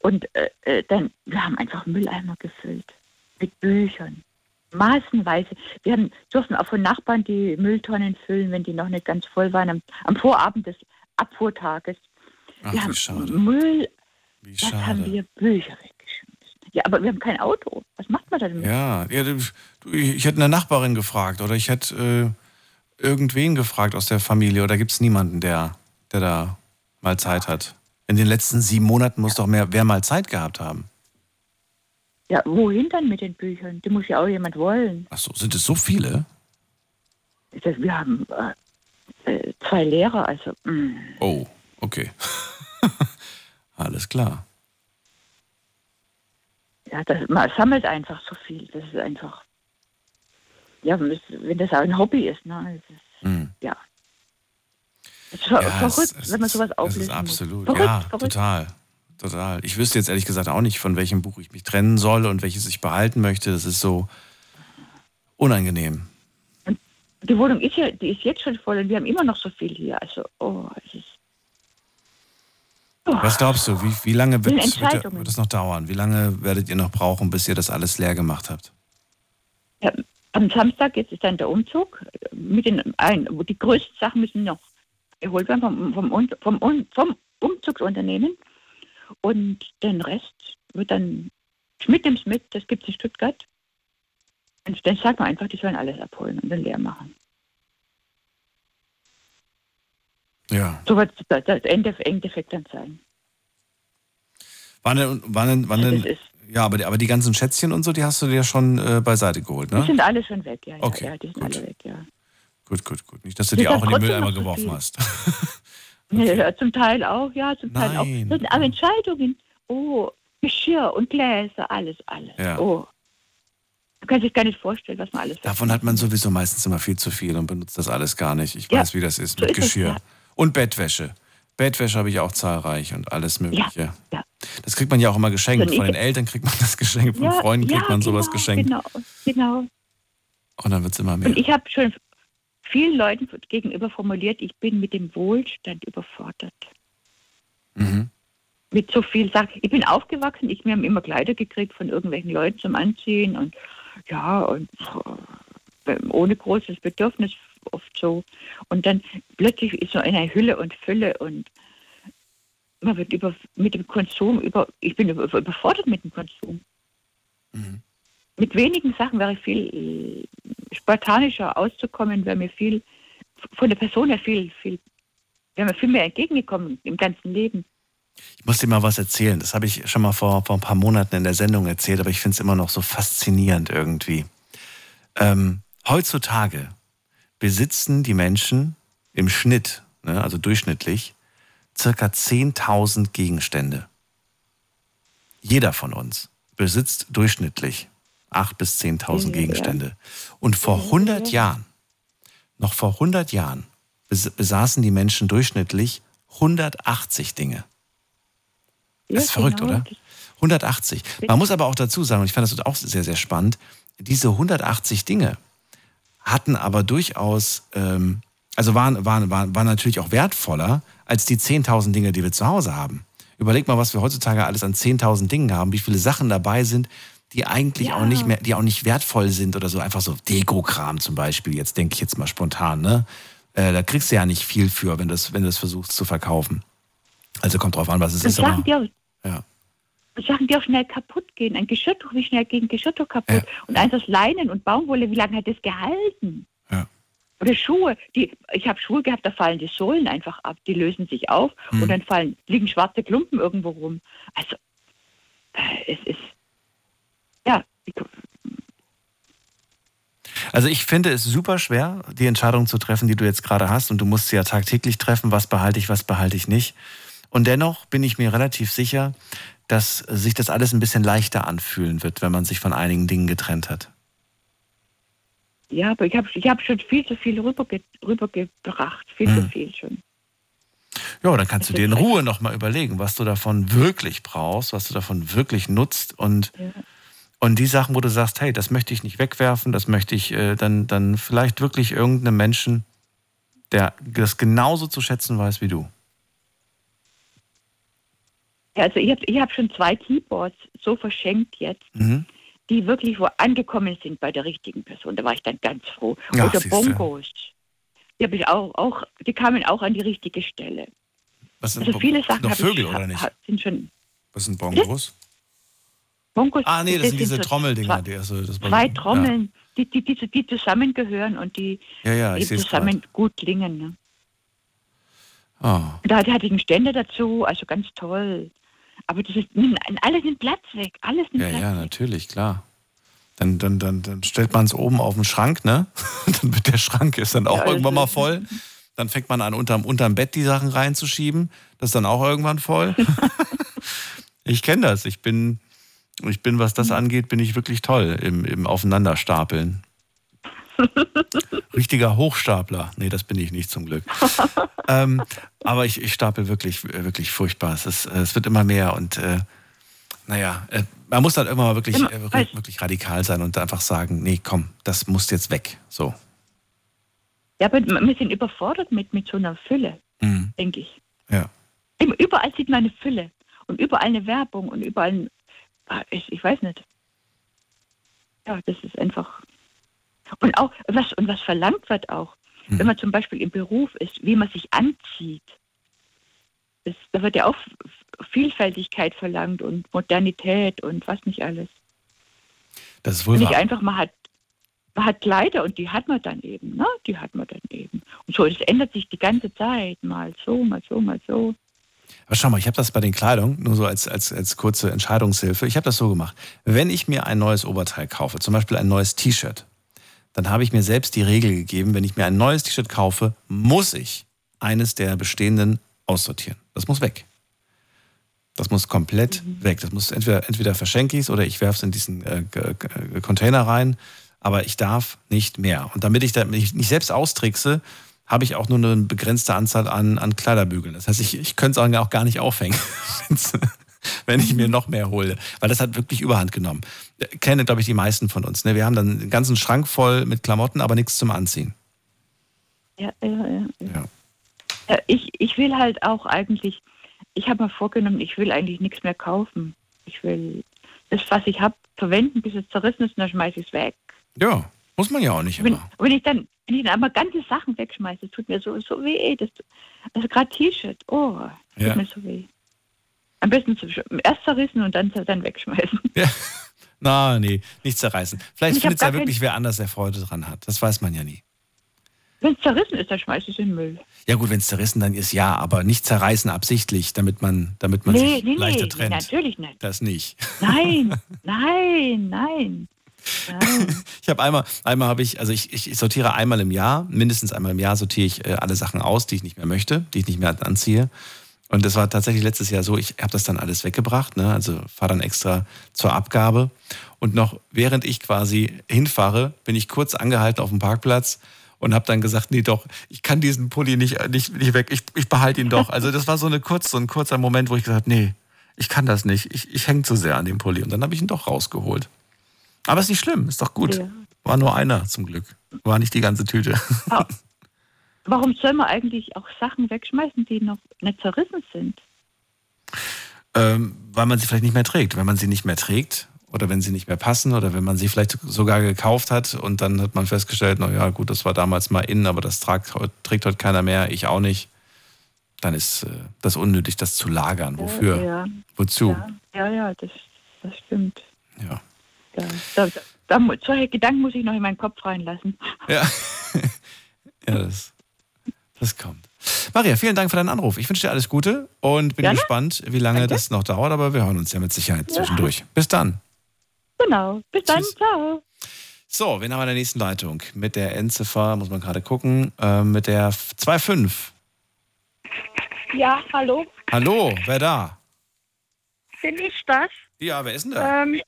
Und äh, äh, dann, wir haben einfach Mülleimer gefüllt mit Büchern. Maßenweise. Wir haben, durften auch von Nachbarn die Mülltonnen füllen, wenn die noch nicht ganz voll waren, am, am Vorabend des Abfuhrtages. Ach, wir wie haben schade. Müll, Wie haben schade. wir Bücher weggeschmissen. Ja, aber wir haben kein Auto. Was macht man da damit? Ja, ja ich hätte eine Nachbarin gefragt oder ich hätte äh, irgendwen gefragt aus der Familie oder gibt es niemanden, der, der da mal Zeit hat? In den letzten sieben Monaten muss doch mehr, wer mal Zeit gehabt haben. Ja, wohin dann mit den Büchern? Die muss ja auch jemand wollen. Ach so, sind es so viele? Das, wir haben äh, äh, zwei Lehrer, also mm. Oh, okay. Alles klar. ja, das, man sammelt einfach so viel. Das ist einfach, ja, wenn das- auch ein Hobby ist, ne? Das ist, Hm. ja. Ja, verrückt, es wenn man sowas ist absolut, muss. ja, Verrückt, verrückt. total. Total. Ich wüsste jetzt ehrlich gesagt auch nicht, von welchem Buch ich mich trennen soll und welches ich behalten möchte. Das ist so unangenehm. Die Wohnung ist ja, die ist jetzt schon voll und wir haben immer noch so viel hier. Also, oh, es ist. Oh. Was glaubst du, wie, wie lange wird, wird, wird es noch dauern? Wie lange werdet ihr noch brauchen, bis ihr das alles leer gemacht habt? Ja, Am Samstag jetzt ist dann der Umzug. Mit den ein, die größten Sachen müssen noch erholt werden vom, vom, vom, vom Umzugsunternehmen. Und den Rest wird dann Schmidt im Schmidt, das gibt es in Stuttgart. Und dann sagt man einfach, die sollen alles abholen und dann leer machen. Ja. So wird das das Ende- Endeffekt dann sein. Wann denn, wann denn, wann Ja, denn, ja, aber die, aber die ganzen Schätzchen und so, die hast du dir schon äh, beiseite geholt, Die ne? sind alle schon weg, ja. ja, Okay, ja die sind alle weg, ja. Gut, gut, gut. Nicht, dass du Das die auch in den Mülleimer geworfen hast. Ja, ja, zum Teil auch, ja, zum Teil auch. Nein. Das sind aber Entscheidungen. Oh, Geschirr und Gläser, alles, alles. Ja. Oh. Du kannst dich gar nicht vorstellen, was man alles Davon hat man sowieso meistens immer viel zu viel und benutzt das alles gar nicht. Ich Ja, weiß, wie das ist so mit ist es, Geschirr. ja. Und Bettwäsche. Bettwäsche habe ich auch zahlreich und alles Mögliche. ja. Das kriegt man ja auch immer geschenkt. Also Von den Eltern kriegt man das geschenkt, von Ja, Freunden kriegt ja, man sowas genau, geschenkt. Genau, genau. Und dann wird es immer mehr. Und ich habe schon vielen Leuten gegenüber formuliert, ich bin mit dem Wohlstand überfordert. Mhm. Mit so viel Sachen. Ich bin aufgewachsen, ich, wir haben immer Kleider gekriegt von irgendwelchen Leuten zum Anziehen und ja, und äh, ohne großes Bedürfnis oft so. Und dann plötzlich ist so eine Hülle und Fülle und man wird über, mit dem Konsum über, ich bin über, überfordert mit dem Konsum. Mit wenigen Sachen wäre ich viel spartanischer auszukommen, wäre mir viel, von der Person her viel, viel, wäre mir viel mehr entgegengekommen im ganzen Leben. Ich muss dir mal was erzählen. Das habe ich schon mal vor, vor ein paar Monaten in der Sendung erzählt, aber ich finde es immer noch so faszinierend irgendwie. Ähm, heutzutage besitzen die Menschen im Schnitt, ne, also durchschnittlich, circa 10.000 Gegenstände. Jeder von uns besitzt durchschnittlich 8.000 bis 10.000 Ja. Gegenstände. Und vor 100 Jahren, noch vor 100 Jahren, bes- besaßen die Menschen durchschnittlich 180 Dinge. Das ist verrückt, genau. oder? 180. Man muss aber auch dazu sagen, und ich fand das auch sehr, sehr spannend, diese 180 Dinge hatten aber durchaus, ähm, also waren, waren, waren, waren natürlich auch wertvoller als die 10.000 Dinge, die wir zu Hause haben. Überleg mal, was wir heutzutage alles an 10.000 Dingen haben, wie viele Sachen dabei sind, die eigentlich auch nicht mehr, die auch nicht wertvoll sind oder so, einfach so Dekokram zum Beispiel, jetzt denke ich jetzt mal spontan, ne? Äh, da kriegst du ja nicht viel für, wenn du das, wenn du das versuchst zu verkaufen. Also kommt drauf an, was es Und ist. Sachen, die auch, ja. Sachen, die auch schnell kaputt gehen. Ein Geschirrtuch, wie schnell geht ein Geschirrtuch kaputt? Und eins aus Leinen und Baumwolle, wie lange hat das gehalten? Ja. Oder Schuhe, die, ich habe Schuhe gehabt, da fallen die Sohlen einfach ab, die lösen sich auf Hm. und dann fallen, liegen schwarze Klumpen irgendwo rum. Also, äh, es ist, ja, Also ich finde es super schwer, die Entscheidung zu treffen, die du jetzt gerade hast. Und du musst sie ja tagtäglich treffen, was behalte ich, was behalte ich nicht. Und dennoch bin ich mir relativ sicher, dass sich das alles ein bisschen leichter anfühlen wird, wenn man sich von einigen Dingen getrennt hat. ja, aber ich habe ich hab schon viel zu viel rüberge, rübergebracht, viel zu Hm. viel schon. Ja, dann kannst du Das dir in Ruhe nochmal überlegen, was du davon wirklich brauchst, was du davon wirklich nutzt und, und die Sachen, wo du sagst, hey, das möchte ich nicht wegwerfen, das möchte ich äh, dann, dann vielleicht wirklich irgendeinem Menschen, der das genauso zu schätzen weiß wie du. Also ich habe ich hab schon zwei Keyboards so verschenkt jetzt, Mhm. die wirklich wo angekommen sind bei der richtigen Person. Da war ich dann ganz froh. Ja, Oder. Bongos. Die habe ich auch, auch, die kamen auch an die richtige Stelle. Was sind Also viele Sachen noch Vögel ich, oder nicht? sind schon Was sind Bongos? Bongos. Ah, nee, das sind diese so Trommeldinger. Zwei, Die, also, das zwei Trommeln, die, die, die, die zusammengehören und die Ja, ja, seh's zusammen gut klingen. Ne? Ja. Oh. Da hatte ich einen Ständer dazu, also ganz toll. Aber das ist, alles nimmt Platz weg. Alles nimmt Ja, Platz ja, natürlich, klar. Dann, dann, dann, dann stellt man es oben auf den Schrank, ne? dann wird der Schrank ist dann auch Ja, irgendwann mal voll. Dann fängt man an, unterm, unterm Bett die Sachen reinzuschieben. Das ist dann auch irgendwann voll. ich kenne das. Ich bin, ich bin, was das angeht, bin ich wirklich toll im, im Aufeinanderstapeln. Richtiger Hochstapler. Nee, das bin ich nicht zum Glück. ähm, aber ich, ich stapel wirklich, wirklich furchtbar. Es, ist, es wird immer mehr und äh, naja, äh, man muss dann irgendwann mal wirklich, Immer- äh, wirklich radikal sein und einfach sagen, nee, komm, das muss jetzt weg. So. Ja, aber wir sind überfordert mit, mit so einer Fülle, Mhm. denke ich. Ja. Überall sieht man eine Fülle und überall eine Werbung und überall, ein, ich, ich weiß nicht. Ja, das ist einfach. Und auch, was, und was verlangt wird auch, Mhm. wenn man zum Beispiel im Beruf ist, wie man sich anzieht. Das, da wird ja auch Vielfältigkeit verlangt und Modernität und was nicht alles. Das ist wohl Nicht wahr. einfach, man hat, man hat Kleider und die hat man dann eben, ne? Die hat man dann eben. Und so, das ändert sich die ganze Zeit. Mal so, mal so, mal so. Aber schau mal, ich habe das bei den Kleidung, nur so als, als, als kurze Entscheidungshilfe. Ich habe das so gemacht. Wenn ich mir ein neues Oberteil kaufe, zum Beispiel ein neues T-Shirt, dann habe ich mir selbst die Regel gegeben, wenn ich mir ein neues T-Shirt kaufe, muss ich eines der bestehenden aussortieren. Das muss weg. Das muss komplett weg. Das muss entweder, entweder verschenke ich es oder ich werfe es in diesen äh, Container rein. Aber ich darf nicht mehr. Und damit ich da mich nicht selbst austrickse, habe ich auch nur eine begrenzte Anzahl an, an Kleiderbügeln. Das heißt, ich, ich könnte es auch gar nicht aufhängen, wenn ich mir noch mehr hole. Weil das hat wirklich Überhand genommen. Äh, Kennen, glaube ich, die meisten von uns. Ne? Wir haben dann einen ganzen Schrank voll mit Klamotten, aber nichts zum Anziehen. Ja, ja, ja. ja. Ja, ich, ich will halt auch eigentlich, ich habe mir vorgenommen, ich will eigentlich nichts mehr kaufen. Ich will das, was ich habe, verwenden, bis es zerrissen ist und dann schmeiße ich es weg. Ja, muss man ja auch nicht Wenn, immer. wenn ich dann, wenn ich dann aber ganze Sachen wegschmeiße, das tut mir so, so weh. Das, also gerade T-Shirt, oh, das Ja. tut mir so weh. Am besten erst zerrissen und dann, dann wegschmeißen. Na, nee, nicht zerreißen. Vielleicht findet es ja wirklich wer anders, der Freude dran hat. Das weiß man ja nie. Wenn es zerrissen ist, dann schmeiße ich es in den Müll. Ja gut, wenn es zerrissen dann ist, ja, aber nicht zerreißen absichtlich, damit man, damit man nee, sich nee, leichter nee, trennt. natürlich nicht. Das nicht. Nein, nein, nein. Ich habe einmal, einmal habe ich, also ich, ich sortiere einmal im Jahr, mindestens einmal im Jahr sortiere ich äh, alle Sachen aus, die ich nicht mehr möchte, die ich nicht mehr anziehe. Und das war tatsächlich letztes Jahr so, ich habe das dann alles weggebracht, ne? also fahre dann extra zur Abgabe. Und noch während ich quasi hinfahre, bin ich kurz angehalten auf dem Parkplatz und habe dann gesagt, nee doch, ich kann diesen Pulli nicht, nicht, nicht weg, ich, ich behalte ihn doch. Also das war so, eine kurz, so ein kurzer Moment, wo ich gesagt habe, nee, ich kann das nicht, ich, ich hänge zu sehr an dem Pulli. Und dann habe ich ihn doch rausgeholt. Aber ist nicht schlimm, ist doch gut. Ja. War nur einer zum Glück. War nicht die ganze Tüte. Warum soll man eigentlich auch Sachen wegschmeißen, die noch nicht zerrissen sind? ähm, weil man sie vielleicht nicht mehr trägt. Wenn man sie nicht mehr trägt oder wenn sie nicht mehr passen oder wenn man sie vielleicht sogar gekauft hat und dann hat man festgestellt, na ja, gut, das war damals mal in, aber das tragt, trägt heute keiner mehr, ich auch nicht. Dann ist äh, das unnötig, das zu lagern. Wofür? Ja, Wozu? ja, ja das, das stimmt. Ja. Da, da, da, solche Gedanken muss ich noch in meinen Kopf reinlassen. Ja, ja das, das kommt. Maria, vielen Dank für deinen Anruf. Ich wünsche dir alles Gute und bin Gerne. gespannt, wie lange das noch dauert, aber wir hören uns ja mit Sicherheit Ja. zwischendurch. Bis dann. Genau. Bis dann. Ciao. So, wen haben wir in der nächsten Leitung? Mit der Endziffer, muss man gerade gucken, äh, mit der 2.5. Ja, hallo. Hallo, wer da? Bin ich das? Ja, wer ist denn da? Ähm,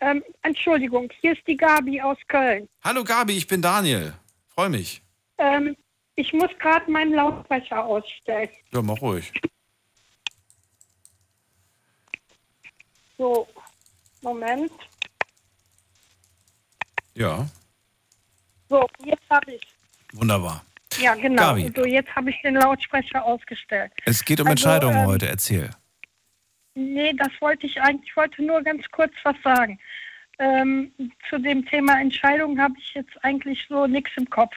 ähm, Entschuldigung, hier ist die Gabi aus Köln. Hallo Gabi, ich bin Daniel. Freue mich. Ähm, ich muss gerade meinen Lautsprecher ausstellen. Ja, mach ruhig. So, Moment. Ja, So, jetzt habe ich. wunderbar. Ja, genau. Gabi. So, jetzt habe ich den Lautsprecher ausgestellt. Es geht um Also, Entscheidungen ähm, heute, erzähl. Nee, das wollte ich eigentlich, ich wollte nur ganz kurz was sagen. Ähm, zu dem Thema Entscheidung habe ich jetzt eigentlich so nichts im Kopf.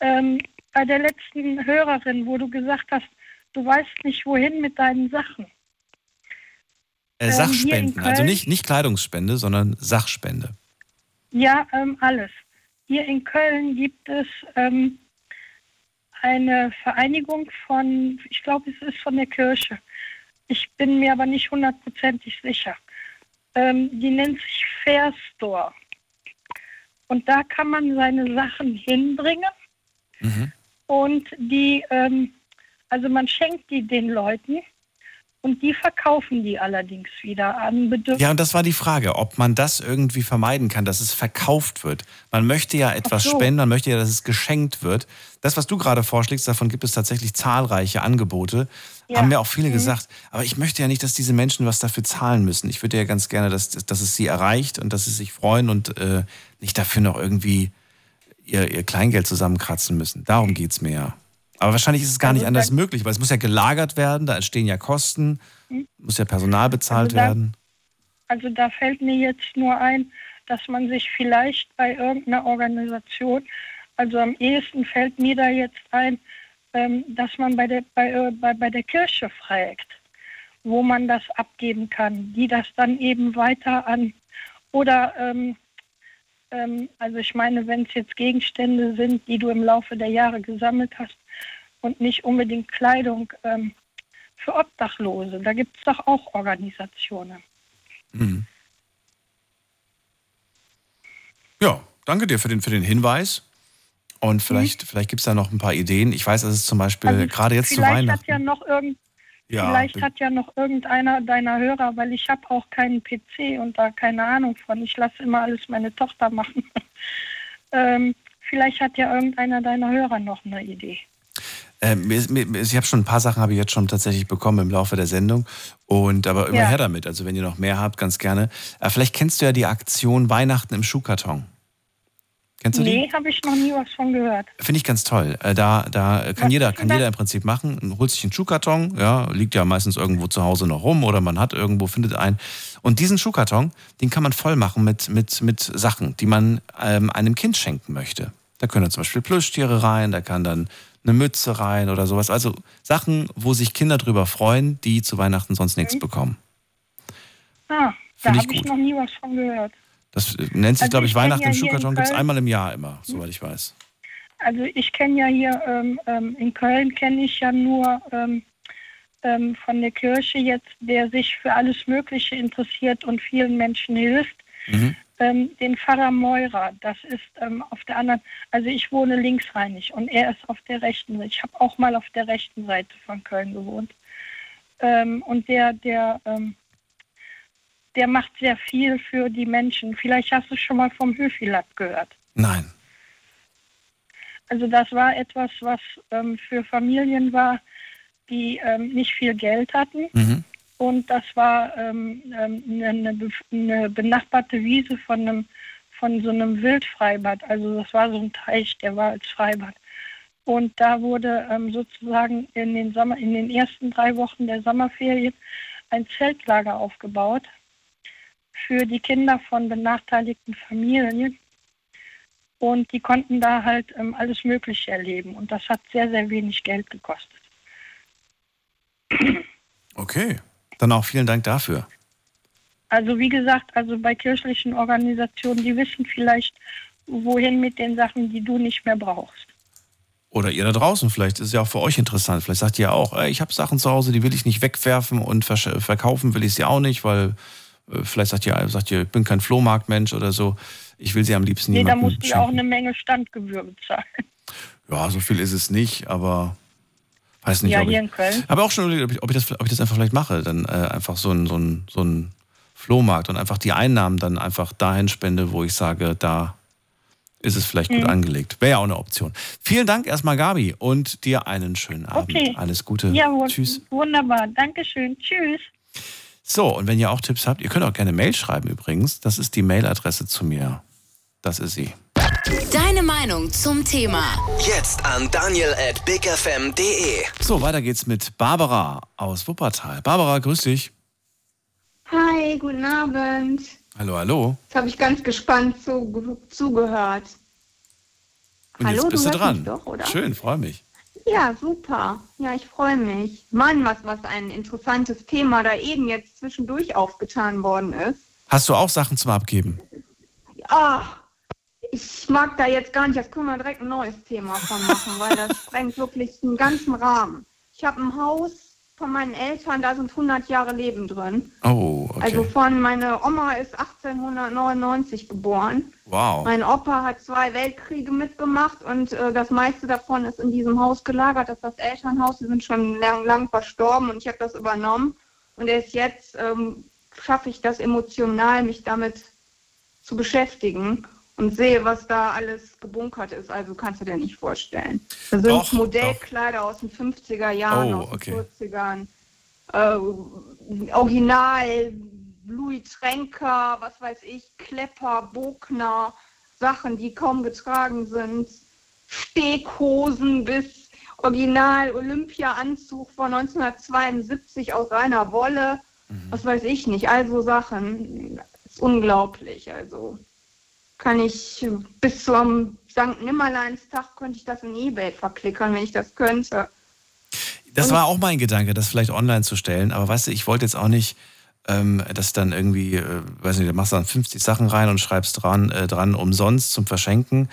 Ähm, bei der letzten Hörerin, wo du gesagt hast, du weißt nicht wohin mit deinen Sachen. Äh, ähm, Sachspenden, also nicht, nicht Kleidungsspende, sondern Sachspende. Ja, ähm, alles. Hier in Köln gibt es ähm, eine Vereinigung von, ich glaube, es ist von der Kirche. Ich bin mir aber nicht hundertprozentig sicher. Ähm, die nennt sich Fair Store. Und da kann man seine Sachen hinbringen und die, ähm, also man schenkt die den Leuten und die verkaufen die allerdings wieder an Bedürftige. Ja, und das war die Frage, ob man das irgendwie vermeiden kann, dass es verkauft wird. Man möchte ja etwas so. spenden, man möchte ja, dass es geschenkt wird. Das, was du gerade vorschlägst, davon gibt es tatsächlich zahlreiche Angebote. Ja. Haben mir auch viele Mhm. gesagt. Aber ich möchte ja nicht, dass diese Menschen was dafür zahlen müssen. Ich würde ja ganz gerne, dass, dass es sie erreicht und dass sie sich freuen und äh, nicht dafür noch irgendwie ihr, ihr Kleingeld zusammenkratzen müssen. Darum geht es mir ja. Aber wahrscheinlich ist es gar Also nicht anders möglich, weil es muss ja gelagert werden, da entstehen ja Kosten, Mhm. muss ja Personal bezahlt Also da- werden. Also da fällt mir jetzt nur ein, dass man sich vielleicht bei irgendeiner Organisation, also am ehesten fällt mir da jetzt ein, ähm, dass man bei der, bei, äh, bei, bei der Kirche fragt, wo man das abgeben kann, die das dann eben weiter an oder ähm, ähm, also ich meine, wenn es jetzt Gegenstände sind, die du im Laufe der Jahre gesammelt hast und nicht unbedingt Kleidung ähm, für Obdachlose, da gibt es doch auch Organisationen. Mhm. Ja, danke dir für den, für den Hinweis. Und vielleicht, vielleicht gibt es da noch ein paar Ideen. Ich weiß, dass es zum Beispiel Also gerade jetzt zu vielleicht Weihnachten. Hat ja noch irgend, Ja, vielleicht hat ja noch irgendeiner deiner Hörer, weil ich habe auch keinen PC und da keine Ahnung von. Ich lasse immer alles meine Tochter machen. ähm, vielleicht hat ja irgendeiner deiner Hörer noch eine Idee. Äh, mir, ich habe schon ein paar Sachen habe ich jetzt schon tatsächlich bekommen im Laufe der Sendung und aber immer Ja. her damit. Also wenn ihr noch mehr habt, ganz gerne. Äh, vielleicht kennst du ja die Aktion Weihnachten im Schuhkarton. Kennst du die? Nee, habe ich noch nie was von gehört. Finde ich ganz toll. Äh, Da, da kann Was jeder, kann jeder im Prinzip machen. Holt sich einen Schuhkarton, ja, liegt ja meistens irgendwo zu Hause noch rum oder man hat irgendwo, findet einen. Und diesen Schuhkarton, den kann man voll machen mit, mit, mit Sachen, die man ähm, einem Kind schenken möchte. Da können dann zum Beispiel Plüschtiere rein, da kann dann eine Mütze rein oder sowas. Also Sachen, wo sich Kinder drüber freuen, die zu Weihnachten sonst nichts bekommen. Ah, da ich habe ich noch nie was von gehört. Das nennt sich, Also glaube ich, ich Weihnachten ja im Schuhkarton. Gibt es einmal im Jahr immer, soweit ich weiß. Also ich kenne ja hier ähm, ähm, in Köln kenne ich ja nur ähm, ähm, von der Kirche jetzt, der sich für alles Mögliche interessiert und vielen Menschen hilft. Ähm, den Pfarrer Meurer, das ist ähm, auf der anderen, also ich wohne linksrheinig und er ist auf der rechten Seite. Ich habe auch mal auf der rechten Seite von Köln gewohnt. Ähm, und der, der, ähm, der macht sehr viel für die Menschen. Vielleicht hast du schon mal vom Höfilat gehört. Nein. Also das war etwas, was ähm, für Familien war, die ähm, nicht viel Geld hatten. Mhm. Und das war ähm, ähm, eine, bef- eine benachbarte Wiese von einem von so einem Wildfreibad. Also das war so ein Teich, der war als Freibad. Und da wurde ähm, sozusagen in den Sommer, in den ersten drei Wochen der Sommerferien ein Zeltlager aufgebaut für die Kinder von benachteiligten Familien. Und die konnten da halt ähm, alles Mögliche erleben. Und das hat sehr, sehr wenig Geld gekostet. Okay. Dann auch vielen Dank dafür. Also wie gesagt, also bei kirchlichen Organisationen, die wissen vielleicht, wohin mit den Sachen, die du nicht mehr brauchst. Oder ihr da draußen, vielleicht ist es ja auch für euch interessant. Vielleicht sagt ihr auch, ey, ich habe Sachen zu Hause, die will ich nicht wegwerfen und verkaufen will ich sie auch nicht, weil äh, vielleicht sagt ihr, sagt ihr, ich bin kein Flohmarktmensch oder so. Ich will sie am liebsten Nee, da musst du ja auch eine Menge Standgebühr bezahlen. Ja, so viel ist es nicht, aber weiß nicht, Ja, ob hier ich, in Köln. habe auch schon überlegt, ob ich, das, ob ich das einfach vielleicht mache, dann äh, einfach so ein, so ein, so ein Flohmarkt und einfach die Einnahmen dann einfach dahin spende, wo ich sage, da ist es vielleicht gut Mhm. angelegt. Wäre ja auch eine Option. Vielen Dank erstmal, Gabi, und dir einen schönen Abend. Okay. Alles Gute. Ja, Tschüss. wunderbar. Dankeschön. Tschüss. So, und wenn ihr auch Tipps habt, ihr könnt auch gerne Mail schreiben übrigens. Das ist die Mailadresse zu mir. Das ist sie. Deine Meinung zum Thema. Jetzt an daniel at bigfm.de. So, weiter geht's mit Barbara aus Wuppertal. Barbara, grüß dich. Hi, guten Abend. Hallo, hallo. Jetzt habe ich ganz gespannt zu, zugehört. Und Hallo, jetzt bist du du hörst dran. mich doch, oder? Schön, freue mich. Ja, super. Ja, ich freue mich. Mann, was, was ein interessantes Thema da eben jetzt zwischendurch aufgetan worden ist. Hast du auch Sachen zum Abgeben? Ah, ich mag da jetzt gar nicht, das können wir direkt ein neues Thema von machen, weil das sprengt wirklich den ganzen Rahmen. Ich habe ein Haus von meinen Eltern, da sind 100 Jahre Leben drin. Oh, okay. Also von, meine Oma ist 1899 geboren. wow. Mein Opa hat zwei Weltkriege mitgemacht und äh, das meiste davon ist in diesem Haus gelagert. Das ist das Elternhaus. Die sind schon lang, lang verstorben und ich habe das übernommen. Und erst jetzt ähm, schaffe ich das emotional, mich damit zu beschäftigen und sehe, was da alles gebunkert ist. Also kannst du dir nicht vorstellen. Da sind Doch, Modellkleider aus den 50er Jahren, Oh, aus den okay. 40ern. Äh, Original, Louis Trenker, was weiß ich, Klepper, Bogner, Sachen, die kaum getragen sind. Steghosen bis Original Olympia-Anzug von 1972 aus reiner Wolle. Was weiß ich nicht, also Sachen. ist unglaublich. Also kann ich bis zum St. Nimmerleinstag könnte ich das in Ebay verklickern, wenn ich das könnte. Das war auch mein Gedanke, das vielleicht online zu stellen. Aber weißt du, ich wollte jetzt auch nicht, ähm, dass dann irgendwie, äh, weiß nicht, du machst dann 50 Sachen rein und schreibst dran, äh, dran umsonst zum Verschenken.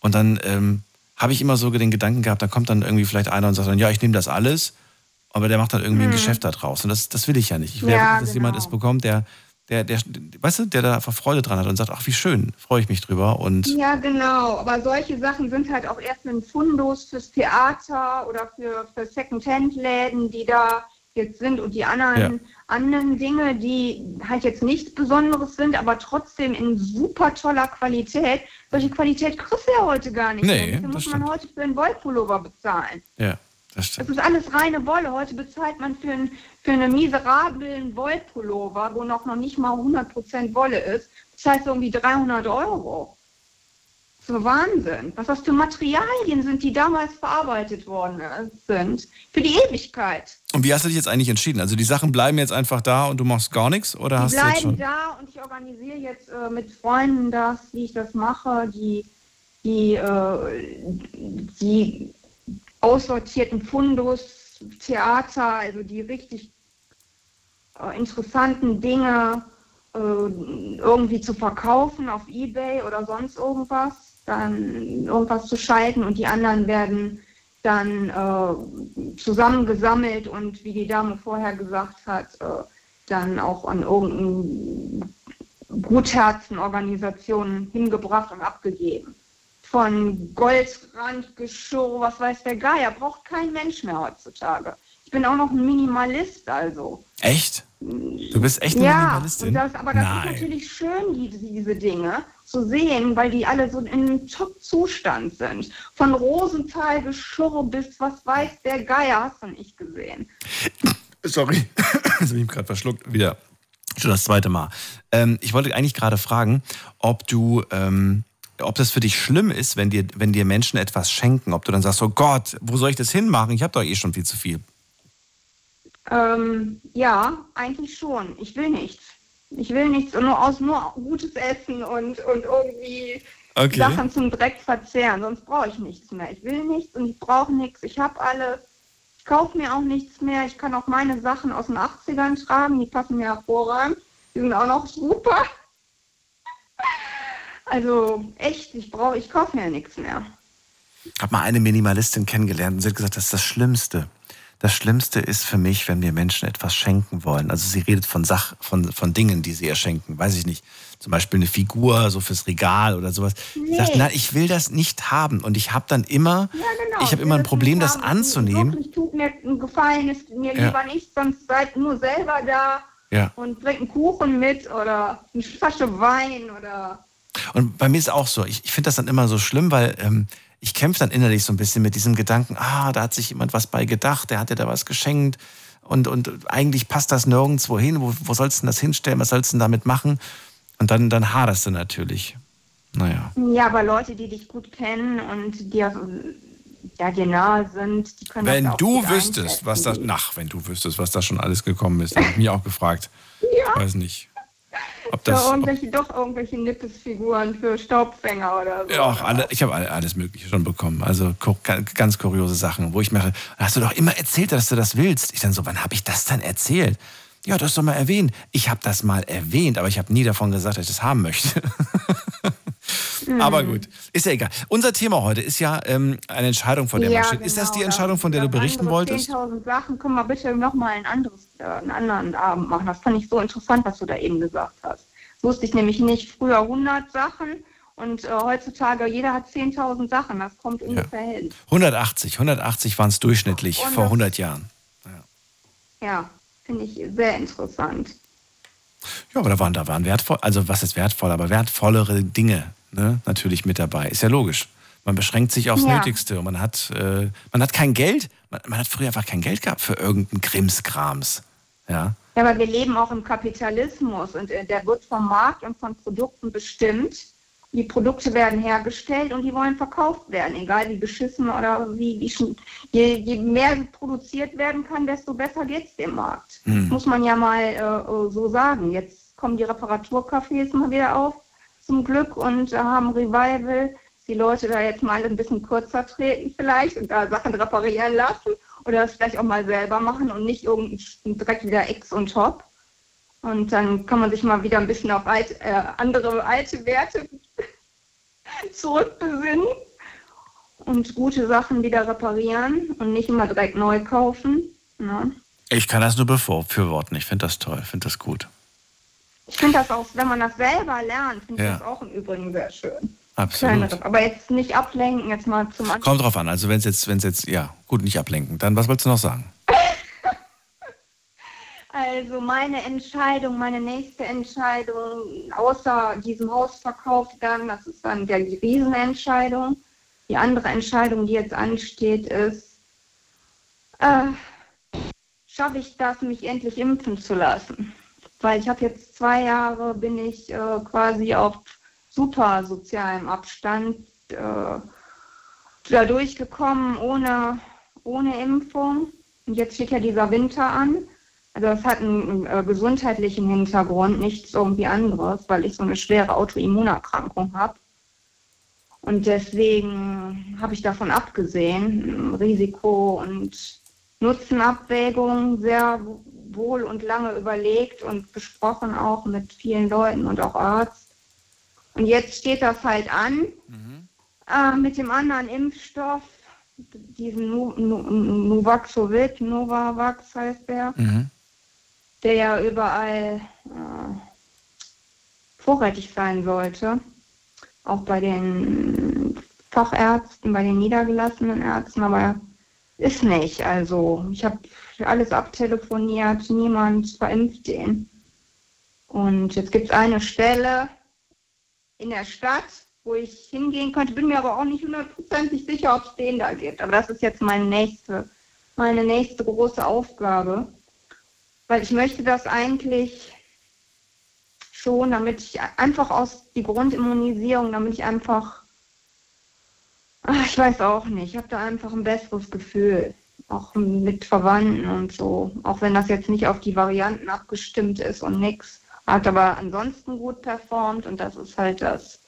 Und dann ähm, habe ich immer so den Gedanken gehabt, da kommt dann irgendwie vielleicht einer und sagt dann, ja, ich nehme das alles. Aber der macht dann irgendwie ein Hm. Geschäft da draus. Und das, das will ich ja nicht. Ich will, Ja, dass jemand genau. es bekommt, der, der, der, weißt du, der da einfach Freude dran hat und sagt, ach, wie schön, freue ich mich drüber. Und Ja, genau. Aber solche Sachen sind halt auch erst ein Fundus fürs Theater oder für, für Second-Hand-Läden, die da jetzt sind und die anderen, Ja. anderen Dinge, die halt jetzt nichts Besonderes sind, aber trotzdem in super toller Qualität. Solche Qualität kriegst du ja heute gar nicht. Nee. Dafür das muss man heute für einen Wollpullover bezahlen. ja, das stimmt. Das ist alles reine Wolle. Heute bezahlt man für, einen für einen miserablen Wollpullover, wo noch, noch nicht mal 100% Wolle ist, bezahlt so irgendwie 300 Euro. So Wahnsinn. Was das für Materialien sind, die damals verarbeitet worden sind. Für die Ewigkeit. Und wie hast du dich jetzt eigentlich entschieden? Also die Sachen bleiben jetzt einfach da und du machst gar nichts? Oder Die hast du jetzt bleiben schon. da und ich organisiere jetzt äh, mit Freunden das, wie ich das mache, die, die, äh, die aussortierten Fundus, Theater, also die richtig äh, interessanten Dinge äh, irgendwie zu verkaufen auf Ebay oder sonst irgendwas, dann irgendwas zu schalten und die anderen werden dann äh, zusammengesammelt und wie die Dame vorher gesagt hat, äh, dann auch an irgendeine Gutherzorganisationen hingebracht und abgegeben. Von Goldrandgeschirr, was weiß der Geier, braucht kein Mensch mehr heutzutage. Ich bin auch noch ein Minimalist, also. Echt? Du bist echt eine ja, Minimalistin? das, aber das Nein. ist natürlich schön, diese, diese Dinge zu sehen, weil die alle so in einem Top-Zustand sind. Von Rosenthal Geschirr bis was weiß der Geier, hast du nicht gesehen. Sorry, das habe ich gerade verschluckt. Wieder. Schon das zweite Mal. Ähm, ich wollte eigentlich gerade fragen, ob du, ähm, ob das für dich schlimm ist, wenn dir, wenn dir Menschen etwas schenken, ob du dann sagst, oh Gott, wo soll ich das hinmachen? Ich habe doch eh schon viel zu viel. Ähm, ja, eigentlich schon. Ich will nichts. Ich will nichts und nur aus nur gutes Essen und, und irgendwie Okay. Sachen zum Dreck verzehren. Sonst brauche ich nichts mehr. Ich will nichts und ich brauche nichts. Ich habe alles. Ich kaufe mir auch nichts mehr. Ich kann auch meine Sachen aus den 80ern tragen. Die passen mir hervorragend. Die sind auch noch super. Also echt, ich brauche, ich kaufe mir nichts mehr. Ich habe mal eine Minimalistin kennengelernt und sie hat gesagt, das ist das Schlimmste. Das Schlimmste ist für mich, wenn mir Menschen etwas schenken wollen. Also sie redet von Sach, von, von Dingen, die sie ihr schenken. Weiß ich nicht. Zum Beispiel eine Figur, so fürs Regal oder sowas. Sie Nee. sagt, nein, ich will das nicht haben. Und ich habe dann immer, Ja, genau. ich habe immer ein Problem, das anzunehmen. Wirklich tut mir ein Gefallen, ist mir Ja. lieber nicht, sonst seid nur selber da Ja. und bringt einen Kuchen mit oder eine Flasche Wein oder Und bei mir ist auch so, ich, ich finde das dann immer so schlimm, weil ähm, ich kämpfe dann innerlich so ein bisschen mit diesem Gedanken, ah, da hat sich jemand was bei gedacht, der hat dir da was geschenkt und, und eigentlich passt das nirgendwo hin, wo, wo sollst du denn das hinstellen, was sollst du denn damit machen? Und dann, dann haderst du natürlich. Naja. ja, aber Leute, die dich gut kennen und dir ja, dir nahe sind, die können Wenn das auch du gut wüsstest, was da, nach, wenn du wüsstest, was da schon alles gekommen ist, habe ich mich auch gefragt. Ja. Weiß nicht, ob So, das, ob, irgendwelche, doch irgendwelche Nippesfiguren für Staubfänger oder so. Ja, auch alle, ich habe alle, alles Mögliche schon bekommen. Also ganz kuriose Sachen, wo ich mache, hast du doch immer erzählt, dass du das willst. Ich dann so, wann habe ich das dann erzählt? Ja, du hast doch mal erwähnt. Ich habe das mal erwähnt, aber ich habe nie davon gesagt, dass ich das haben möchte. aber gut, ist ja egal. Unser Thema heute ist ja ähm, eine Entscheidung, vor der ja, man steht. Ist das die genau, Entscheidung, von der du berichten wolltest? 10.000 Sachen, können wir bitte nochmal ein anderes, äh, einen anderen Abend machen. Das fand ich so interessant, was du da eben gesagt hast. Das wusste ich nämlich nicht. Früher 100 Sachen und äh, heutzutage jeder hat 10.000 Sachen. Das kommt ungefähr hin. 180, 180 waren es durchschnittlich Und vor das- 100 Jahren. Ja, finde ich sehr interessant. Ja, aber da waren, da waren wertvoll, also was ist wertvoll, aber wertvollere Dinge ne, natürlich mit dabei. Ist ja logisch. Man beschränkt sich aufs Ja. Nötigste und man hat, äh, man hat kein Geld. Man, man hat früher einfach kein Geld gehabt für irgendeinen Krimskrams. Ja. Ja, aber wir leben auch im Kapitalismus und äh, der wird vom Markt und von Produkten bestimmt. Die Produkte werden hergestellt und die wollen verkauft werden, egal wie beschissen oder wie, wie sch- je, je mehr produziert werden kann, desto besser geht es dem Markt. Hm. Muss man ja mal äh, so sagen. Jetzt kommen die Reparaturcafés mal wieder auf. Zum Glück und äh, haben Revival. Die Leute da jetzt mal ein bisschen kürzer treten vielleicht und da Sachen reparieren lassen oder das vielleicht auch mal selber machen und nicht irgendein direkt wieder Ex und Top. Und dann kann man sich mal wieder ein bisschen auf alt, äh, andere alte Werte zurückbesinnen und gute Sachen wieder reparieren und nicht immer direkt neu kaufen. Ne? Ich kann das nur befürworten. Ich finde das toll, finde das gut. Ich finde das auch, wenn man das selber lernt, finde Ja. ich das auch im Übrigen sehr schön. Absolut. Kleinere. Aber jetzt nicht ablenken, jetzt mal zum anderen. Kommt drauf an. Also wenn es jetzt, wenn es jetzt, ja, gut, nicht ablenken. Dann was wolltest du noch sagen? Also meine Entscheidung, meine nächste Entscheidung, außer diesem Hausverkauf dann, das ist dann der, die Riesenentscheidung. Die andere Entscheidung, die jetzt ansteht, ist, äh, schaffe ich das, mich endlich impfen zu lassen? Weil ich habe jetzt zwei Jahre, bin ich äh, quasi auf super sozialem Abstand äh, da durchgekommen ohne, ohne Impfung. Und jetzt steht ja dieser Winter an. Also das hat einen äh, gesundheitlichen Hintergrund, nichts irgendwie anderes, weil ich so eine schwere Autoimmunerkrankung habe. Und deswegen habe ich davon abgesehen, Risiko- und Nutzenabwägung sehr wohl und lange überlegt und besprochen auch mit vielen Leuten und auch Arzt. Und jetzt steht das halt an äh, mit dem anderen Impfstoff, diesen Nu- Nu- Nuvaxovid, Novavax heißt der der ja überall äh, vorrätig sein sollte. Auch bei den Fachärzten, bei den niedergelassenen Ärzten, aber ist nicht. Also ich habe alles abtelefoniert, niemand verimpft den. Und jetzt gibt es eine Stelle in der Stadt, wo ich hingehen könnte, bin mir aber auch nicht hundertprozentig sicher, ob es den da gibt. Aber das ist jetzt meine nächste, meine nächste große Aufgabe. Weil ich möchte das eigentlich schon, damit ich einfach aus die Grundimmunisierung, damit ich einfach, ach, ich weiß auch nicht, ich habe da einfach ein besseres Gefühl, auch mit Verwandten und so, auch wenn das jetzt nicht auf die Varianten abgestimmt ist und nix, hat aber ansonsten gut performt und das ist halt das.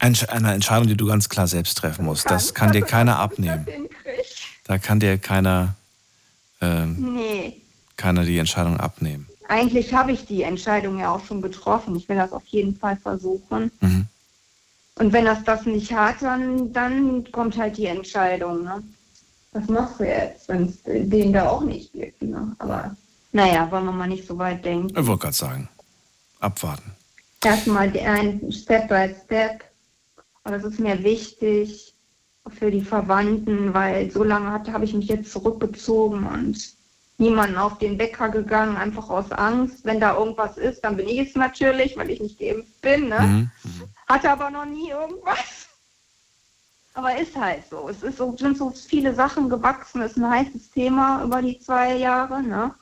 Eine Entscheidung, die du ganz klar selbst treffen musst. Das kann dir keiner abnehmen. Da kann dir keiner, ähm, Nee, keiner die Entscheidung abnehmen. eigentlich habe ich die Entscheidung ja auch schon getroffen. Ich will das auf jeden Fall versuchen. Mhm. Und wenn das das nicht hat, dann, dann kommt halt die Entscheidung. Ne? Was machst du jetzt, wenn es den da auch nicht gibt? Ne? Aber naja, wollen wir mal nicht so weit denken. Ich wollte gerade sagen, abwarten. Erstmal ein Step by Step. Und das ist mir wichtig für die Verwandten, weil so lange habe ich mich jetzt zurückgezogen und niemanden auf den Wecker gegangen, einfach aus Angst. Wenn da irgendwas ist, dann bin ich es natürlich, weil ich nicht geimpft bin. Ne? Mhm. Hatte aber noch nie irgendwas. Aber ist halt so. Es ist so, sind so viele Sachen gewachsen. Es ist ein heißes Thema über die zwei Jahre. Ne?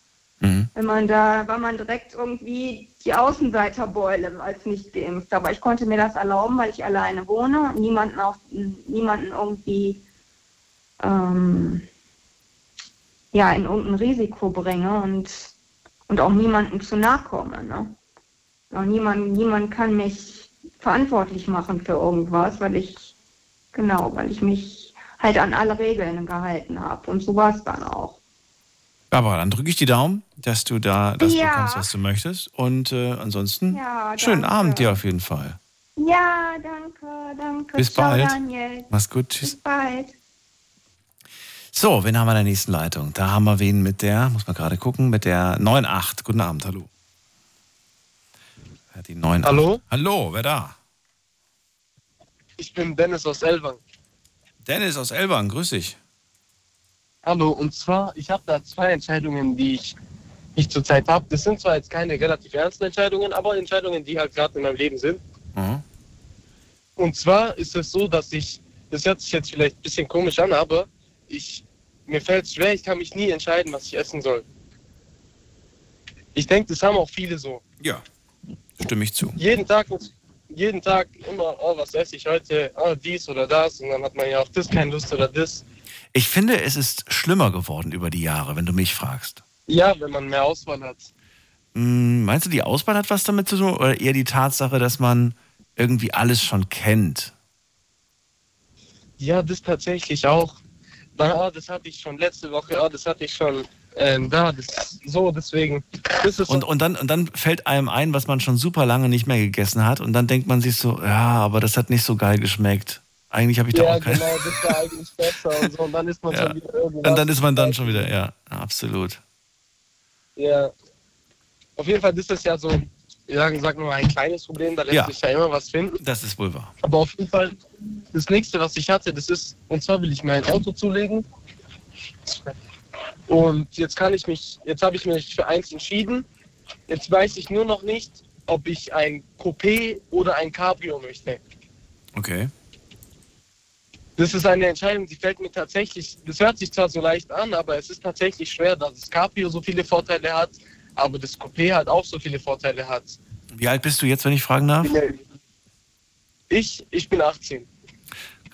Wenn man da, war man direkt irgendwie die Außenseiterbeule als nicht geimpft. Aber ich konnte mir das erlauben, weil ich alleine wohne und niemanden, auf, niemanden irgendwie ähm, ja, in irgendein Risiko bringe und, und auch niemanden zu nahe komme. Ne? Auch niemand, niemand kann mich verantwortlich machen für irgendwas, weil ich, genau, weil ich mich halt an alle Regeln gehalten habe. Und so war es dann auch. Aber dann drücke ich die Daumen, dass du da das Ja. bekommst, was du möchtest. Und äh, ansonsten Ja, schönen. Abend dir auf jeden Fall. Ja, danke, danke. Bis Ciao, bald. Daniel. Mach's gut, tschüss. Bis bald. So, wen haben wir in der nächsten Leitung? Da haben wir wen mit der, muss man gerade gucken, mit der 9.8. Guten Abend, hallo. Die 9.8? Hallo? Hallo, wer da? Ich bin Dennis aus Elwang. Dennis aus Elbern, grüß dich. Hallo, und zwar, ich habe da zwei Entscheidungen, die ich, ich zurzeit habe. Das sind zwar jetzt keine relativ ernsten Entscheidungen, aber Entscheidungen, die halt gerade in meinem Leben sind. Mhm. Und zwar ist es so, dass ich, das hört sich jetzt vielleicht ein bisschen komisch an, aber ich, mir fällt es schwer, ich kann mich nie entscheiden, was ich essen soll. Ich denke, das haben auch viele so. Ja, stimme ich zu. Jeden Tag, jeden Tag immer, oh, was esse ich heute? Oh, dies oder das. Und dann hat man ja auf das keine Lust oder das. Ich finde, es ist schlimmer geworden über die Jahre, wenn du mich fragst. Ja, wenn man mehr Auswahl hat. Hm, Meinst du, die Auswahl hat was damit zu tun oder eher die Tatsache, dass man irgendwie alles schon kennt? Ja, das tatsächlich auch. Na, das hatte ich schon letzte Woche, ja, das hatte ich schon ähm, da, das so, deswegen. Ist Und, und, dann, und dann fällt einem ein, was man schon super lange nicht mehr gegessen hat und dann denkt man sich so, ja, aber das hat nicht so geil geschmeckt. Eigentlich habe ich da ja, auch keine. genau, das war eigentlich besser und so. Und dann ist man Ja. schon wieder irgendwas. Und dann ist man dann schon wieder, ja, absolut. Ja. Auf jeden Fall ist das ja so, ja, sag nur mal, ein kleines Problem, da lässt Ja. sich ja immer was finden. Das ist wohl wahr. Aber auf jeden Fall, das nächste, was ich hatte, das ist, und zwar will ich mir ein Auto zulegen. Und jetzt kann ich mich, jetzt habe ich mich für eins entschieden. Jetzt weiß ich nur noch nicht, ob ich ein Coupé oder ein Cabrio möchte. Okay. Das ist eine Entscheidung, die fällt mir tatsächlich, das hört sich zwar so leicht an, aber es ist tatsächlich schwer, dass das Cabrio so viele Vorteile hat, aber das Coupé halt auch so viele Vorteile hat. Wie alt bist du jetzt, wenn ich fragen darf? Ich, ich bin 18.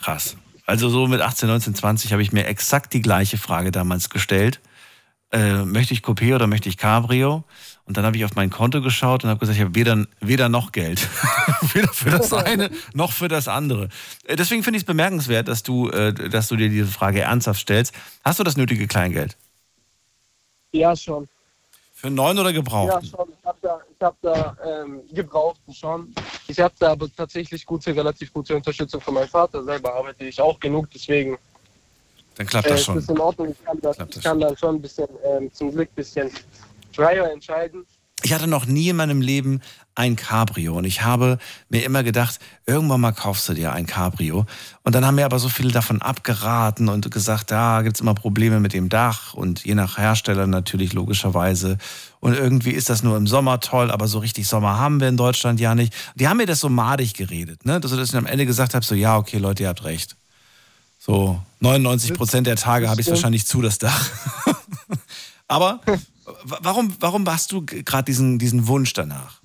Krass. Also so mit 18, 19, 20 habe ich mir exakt die gleiche Frage damals gestellt. Äh, möchte ich Coupé oder möchte ich Cabrio? Und dann habe ich auf mein Konto geschaut und habe gesagt, ich habe weder, weder noch Geld. weder für das eine noch für das andere. Äh, Deswegen finde ich es bemerkenswert, dass du, äh, dass du dir diese Frage ernsthaft stellst. Hast du das nötige Kleingeld? Ja, schon. Für neun oder gebraucht? Ja, schon. Ich habe da, ich hab da ähm, gebraucht schon. Ich habe da aber tatsächlich gute, relativ gute Unterstützung von meinem Vater. Selber arbeite ich auch genug, deswegen Dann klappt das äh, schon. ist in Ordnung. Ich kann, das, ich kann dann schon ein bisschen, ähm, zum Glück ein bisschen freier entscheiden. Ich hatte noch nie in meinem Leben ein Cabrio und ich habe mir immer gedacht, irgendwann mal kaufst du dir ein Cabrio. Und dann haben mir aber so viele davon abgeraten und gesagt, da gibt's immer Probleme mit dem Dach und je nach Hersteller natürlich logischerweise. Und irgendwie ist das nur im Sommer toll, aber so richtig Sommer haben wir in Deutschland ja nicht. Die haben mir das so madig geredet, ne? dass ich am Ende gesagt habe, so ja, okay, Leute, ihr habt recht. So 99 Prozent der Tage habe ich wahrscheinlich zu, das Dach. aber warum, warum hast du gerade diesen, diesen Wunsch danach?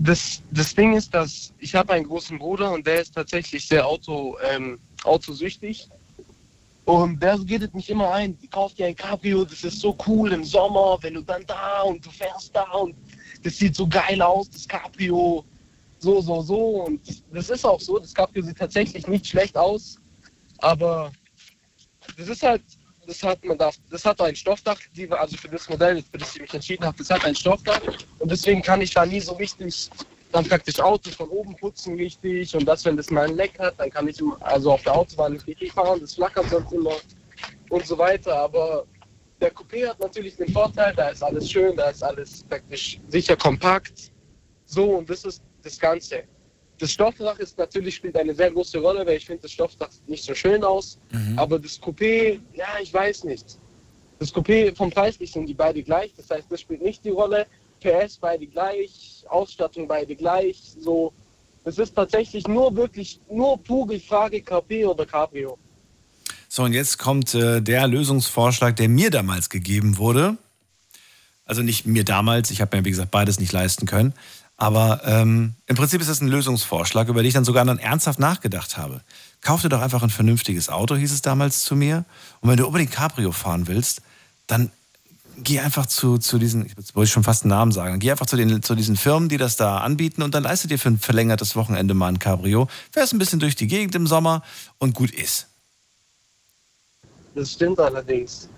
Das, das Ding ist, dass ich habe einen großen Bruder und der ist tatsächlich sehr Auto, ähm, autosüchtig. Und der redet mich immer ein, kauf dir ein Cabrio, das ist so cool im Sommer, wenn du dann da und du fährst da und das sieht so geil aus, das Cabrio, so, so, so. Und das ist auch so, das Cabrio sieht tatsächlich nicht schlecht aus, aber das ist halt, das hat, man darf, das hat ein Stoffdach, die, also für das Modell, für das ich mich entschieden habe, das hat ein Stoffdach. Und deswegen kann ich da nie so richtig dann praktisch Autos von oben putzen richtig. Und das, wenn das mal ein Leck hat, dann kann ich also auf der Autobahn nicht richtig fahren, das flackert sonst immer und so weiter, aber der Coupé hat natürlich den Vorteil, da ist alles schön, da ist alles praktisch sicher kompakt, so und das ist das Ganze. Das Stoffdach ist natürlich spielt eine sehr große Rolle, weil ich finde das Stoffdach sieht nicht so schön aus, aber das Coupé, ja, ich weiß nicht. Das Coupé vom Preislich sind die beide gleich, das heißt, das spielt nicht die Rolle. PS beide gleich, Ausstattung beide gleich, so. Es ist tatsächlich nur wirklich, nur pure Frage Coupé oder Cabrio. So, und jetzt kommt äh, der Lösungsvorschlag, der mir damals gegeben wurde. Also nicht mir damals, ich habe mir, wie gesagt, beides nicht leisten können. Aber ähm, im Prinzip ist das ein Lösungsvorschlag, über den ich dann sogar dann ernsthaft nachgedacht habe. Kauf dir doch einfach ein vernünftiges Auto, hieß es damals zu mir. Und wenn du unbedingt Cabrio fahren willst, dann geh einfach zu, zu diesen, jetzt wollte ich schon fast einen Namen sagen, geh einfach zu, den, zu diesen Firmen, die das da anbieten und dann leiste dir für ein verlängertes Wochenende mal ein Cabrio, fährst ein bisschen durch die Gegend im Sommer und gut ist. Das stimmt allerdings.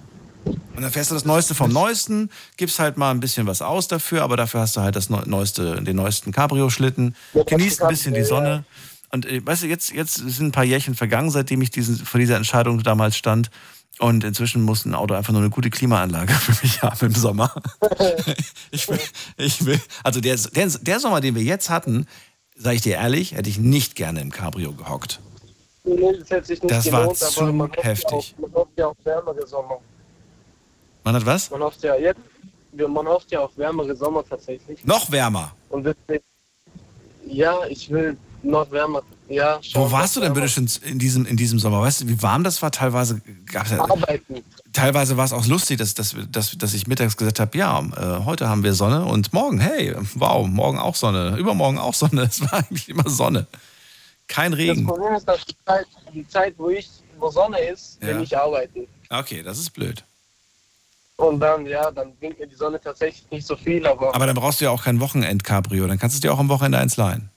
Und dann fährst du das Neueste vom Neuesten, gibst halt mal ein bisschen was aus dafür, aber dafür hast du halt das Neu- Neueste, den neuesten Cabrio-Schlitten, genießt ein bisschen die Sonne. Und äh, weißt du, jetzt, jetzt sind ein paar Jährchen vergangen, seitdem ich diesen, vor dieser Entscheidung damals stand. Und inzwischen muss ein Auto einfach nur eine gute Klimaanlage für mich haben im Sommer. ich will, ich will, also der, der, der Sommer, den wir jetzt hatten, sage ich dir ehrlich, hätte ich nicht gerne im Cabrio gehockt. Nee, das Das war gelohnt, zu man hofft, heftig. Auf, man hofft ja auf wärmere Sommer. Man hat was? Man hofft ja jetzt, man hofft ja auf wärmere Sommer tatsächlich. Noch wärmer. Und deswegen, ja, ich will noch wärmer. Ja, Wo warst du denn bitte schon in diesem, in diesem Sommer? Weißt du, wie warm das war? Teilweise gab's ja, Arbeiten. teilweise war es auch lustig, dass, dass, dass, dass ich mittags gesagt habe, ja, äh, heute haben wir Sonne und morgen, hey, wow, morgen auch Sonne, übermorgen auch Sonne. Es war eigentlich immer Sonne. Kein Das Regen. Problem ist, dass die Zeit, die Zeit wo ich, wo Sonne ist, will Ja. ich arbeiten. Okay, das ist blöd. Und dann, ja, dann bringt mir die Sonne tatsächlich nicht so viel, aber. Aber dann brauchst du ja auch kein Wochenend-Cabrio. Dann kannst du dir auch am Wochenende eins leihen.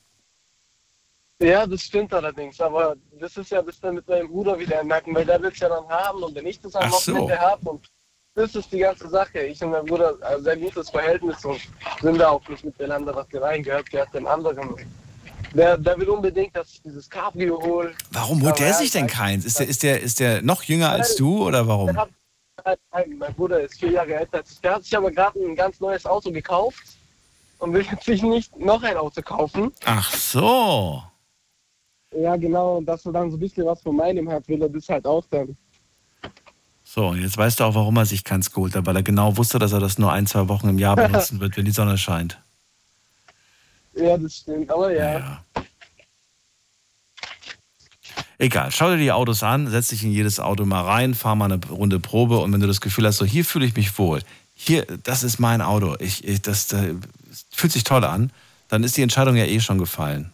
Ja, das stimmt allerdings, aber das ist ja das dann mit meinem Bruder wieder im Nacken, weil der will es ja dann haben und wenn ich das am Ach so. Wochenende habe und das ist die ganze Sache. Ich und mein Bruder ein sehr gutes Verhältnis und sind da auch nicht miteinander, was der einen gehört, gehört dem anderen. Der, der will unbedingt, dass ich dieses Cabrio hole. Warum holt Aber der sich denn keins? Ist der, ist, der, ist der noch jünger als du oder warum? Der hat, nein, mein Bruder ist vier Jahre älter als ich. Der hat sich aber gerade ein ganz neues Auto gekauft und will jetzt sich nicht noch ein Auto kaufen. Ach so. Ja, genau, und dass er dann so ein bisschen was von meinem hat, will er das halt auch dann. So, und jetzt weißt du auch, warum er sich keins geholt hat, weil er genau wusste, dass er das nur ein, zwei Wochen im Jahr benutzen wird, wenn die Sonne scheint. Ja, das stimmt, aber ja. Egal, schau dir die Autos an, setz dich in jedes Auto mal rein, fahr mal eine Runde Probe und wenn du das Gefühl hast, so hier fühle ich mich wohl, hier, das ist mein Auto, ich, ich, das, das fühlt sich toll an, dann ist die Entscheidung ja eh schon gefallen.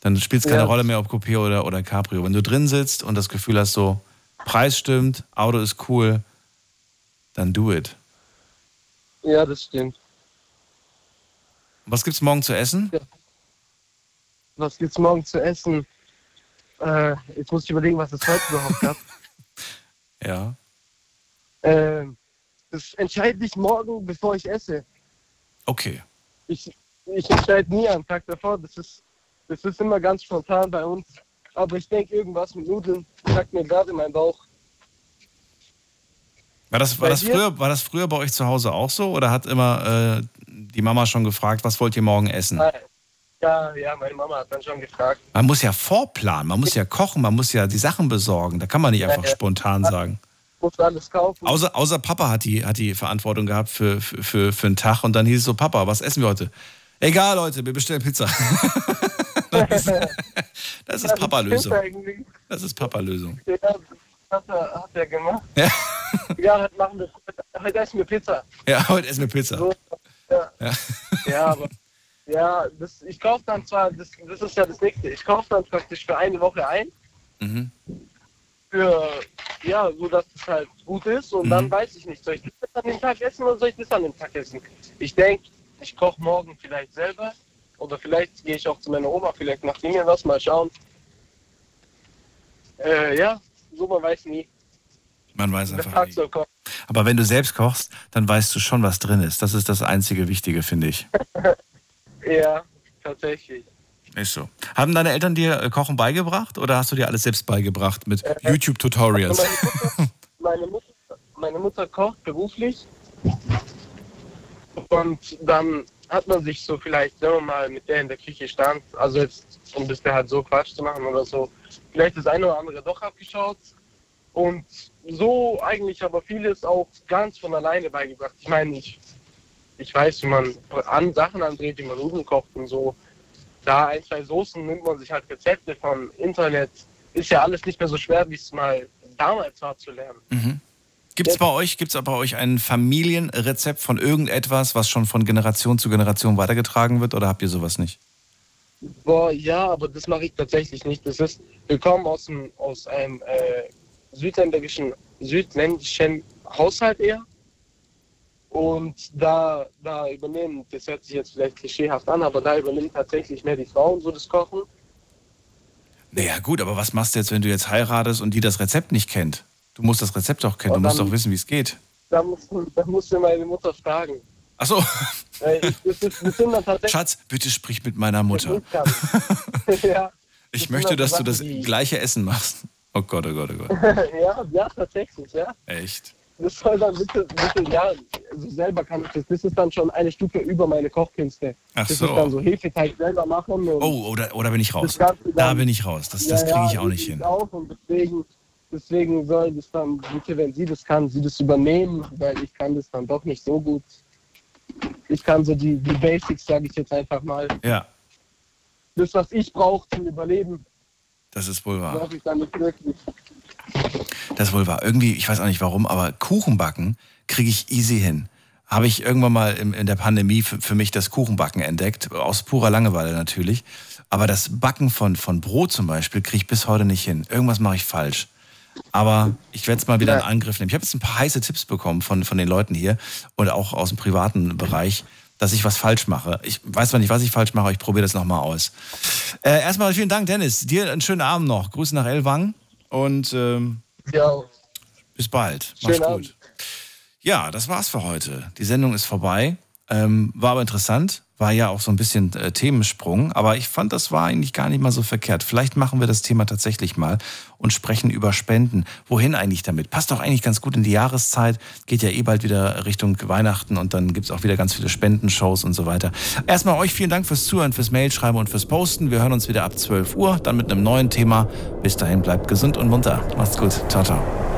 Dann spielt es keine Ja. Rolle mehr, ob Coupé oder, oder Cabrio. Wenn du drin sitzt und das Gefühl hast, so, Preis stimmt, Auto ist cool, dann do it. Ja, das stimmt. Was gibt's morgen zu essen? Was gibt's morgen zu essen? Äh, jetzt muss ich überlegen, was es heute überhaupt gab. Ja. Äh, das entscheide ich morgen, bevor ich esse. Okay. Ich, ich entscheide nie am Tag davor. Das ist, das ist immer ganz spontan bei uns. Aber ich denke, irgendwas mit Nudeln sagt mir gerade mein Bauch. War das, war, das früher, war das früher bei euch zu Hause auch so? Oder hat immer äh, die Mama schon gefragt, was wollt ihr morgen essen? Äh, Ja, ja, meine Mama hat dann schon gefragt. Man muss ja vorplanen, man muss ja kochen, man muss ja die Sachen besorgen. Da kann man nicht einfach Ja, ja. spontan sagen. Muss alles kaufen. Außer, außer Papa hat die, hat die Verantwortung gehabt für, für, für, für einen Tag und dann hieß es so, Papa, was essen wir heute? Egal, Leute, wir bestellen Pizza. das ist, das ist Papa-Lösung. Das ist Papa-Lösung. Ja, das hat er, hat er gemacht. Ja. Ja, heute machen wir, heute essen wir Pizza. Ja, heute essen wir Pizza. So, ja. Ja. Ja, aber ja, das, ich kaufe dann zwar, das, das ist ja das nächste, ich kaufe dann praktisch für eine Woche ein, Mhm. für, ja, so dass es halt gut ist und Mhm. dann weiß ich nicht, soll ich das an dem Tag essen oder soll ich das an dem Tag essen? Ich denke, ich koche morgen vielleicht selber oder vielleicht gehe ich auch zu meiner Oma, vielleicht macht die mir was, mal schauen. Äh, ja, so man weiß nie. Man weiß einfach nie. Aber wenn du selbst kochst, dann weißt du schon, was drin ist. Das ist das einzige Wichtige, finde ich. Ja, tatsächlich. Ist so. Haben deine Eltern dir äh, Kochen beigebracht oder hast du dir alles selbst beigebracht mit Äh, YouTube-Tutorials? Also meine, Mutter, meine, Mutter, meine Mutter kocht beruflich und dann hat man sich so vielleicht, wenn man mal mit der in der Küche stand, also jetzt, um das der halt so Quatsch zu machen oder so, vielleicht das eine oder andere doch abgeschaut und so eigentlich aber vieles auch ganz von alleine beigebracht. Ich meine, ich, ich weiß, wie man an Sachen andreht, wie man Nudeln kocht und so. Da ein, zwei Soßen nimmt man sich halt Rezepte vom Internet. Ist ja alles nicht mehr so schwer, wie es mal damals war zu lernen. Mhm. Gibt es bei euch, gibt's bei euch ein Familienrezept von irgendetwas, was schon von Generation zu Generation weitergetragen wird oder habt ihr sowas nicht? Boah, ja, aber das mache ich tatsächlich nicht. Das ist, wir kommen aus, dem, aus einem äh, südländischen, südländischen Haushalt eher. Und da, da übernehmen, das hört sich jetzt vielleicht klischeehaft an, aber da übernimmt tatsächlich mehr die Frauen so das Kochen. Naja, gut, aber was machst du jetzt, wenn du jetzt heiratest und die das Rezept nicht kennt? Du musst das Rezept doch kennen, du Und musst dann- doch wissen, wie es geht. Da musst, du- da musst du meine Mutter fragen. Dann tatsächlich Schatz, bitte sprich mit meiner Mutter. ja, Ich möchte, dass du das gleiche Essen machst. Oh Gott, oh Gott, oh Gott. ja, ja, tatsächlich, ja. Echt? Das soll dann bitte, bitte ja, also selber kann ich das. Das ist dann schon eine Stufe über meine Kochkünste. Ach das so. ist dann so Hefeteig selber machen. Oh, oder, oder bin ich raus? Dann- Da bin ich raus. Das, das Ja, kriege ja, ich auch nicht hin. Auch und deswegen, deswegen soll das dann, bitte, wenn sie das kann, sie das übernehmen, weil ich kann das dann doch nicht so gut. Ich kann so die, die Basics, sage ich jetzt einfach mal. Ja, Das, was ich brauche zum Überleben, das ist wohl wahr. brauche ich dann nicht wirklich. Das wohl wahr. Irgendwie, ich weiß auch nicht warum, aber Kuchenbacken kriege ich easy hin. Habe ich irgendwann mal in, in der Pandemie für, für mich das Kuchenbacken entdeckt, aus purer Langeweile natürlich. Aber das Backen von, von Brot zum Beispiel kriege ich bis heute nicht hin. Irgendwas mache ich falsch. Aber ich werde es mal wieder in Angriff nehmen. Ich habe jetzt ein paar heiße Tipps bekommen von, von den Leuten hier und auch aus dem privaten Bereich, dass ich was falsch mache. Ich weiß zwar nicht, was ich falsch mache, aber ich probiere das nochmal aus. Äh, erstmal vielen Dank, Dennis. Dir einen schönen Abend noch. Grüße nach Elwang und ähm, Ja, bis bald. Mach's Schönen gut. Ja, das war's für heute. Die Sendung ist vorbei. Ähm, war aber interessant. War ja auch so ein bisschen äh, Themensprung. Aber ich fand, das war eigentlich gar nicht mal so verkehrt. Vielleicht machen wir das Thema tatsächlich mal und sprechen über Spenden. Wohin eigentlich damit? Passt doch eigentlich ganz gut in die Jahreszeit. Geht ja eh bald wieder Richtung Weihnachten und dann gibt's auch wieder ganz viele Spendenshows und so weiter. Erstmal euch vielen Dank fürs Zuhören, fürs Mailschreiben und fürs Posten. Wir hören uns wieder ab 12 Uhr, dann mit einem neuen Thema. Bis dahin bleibt gesund und munter. Macht's gut. Ciao, ciao.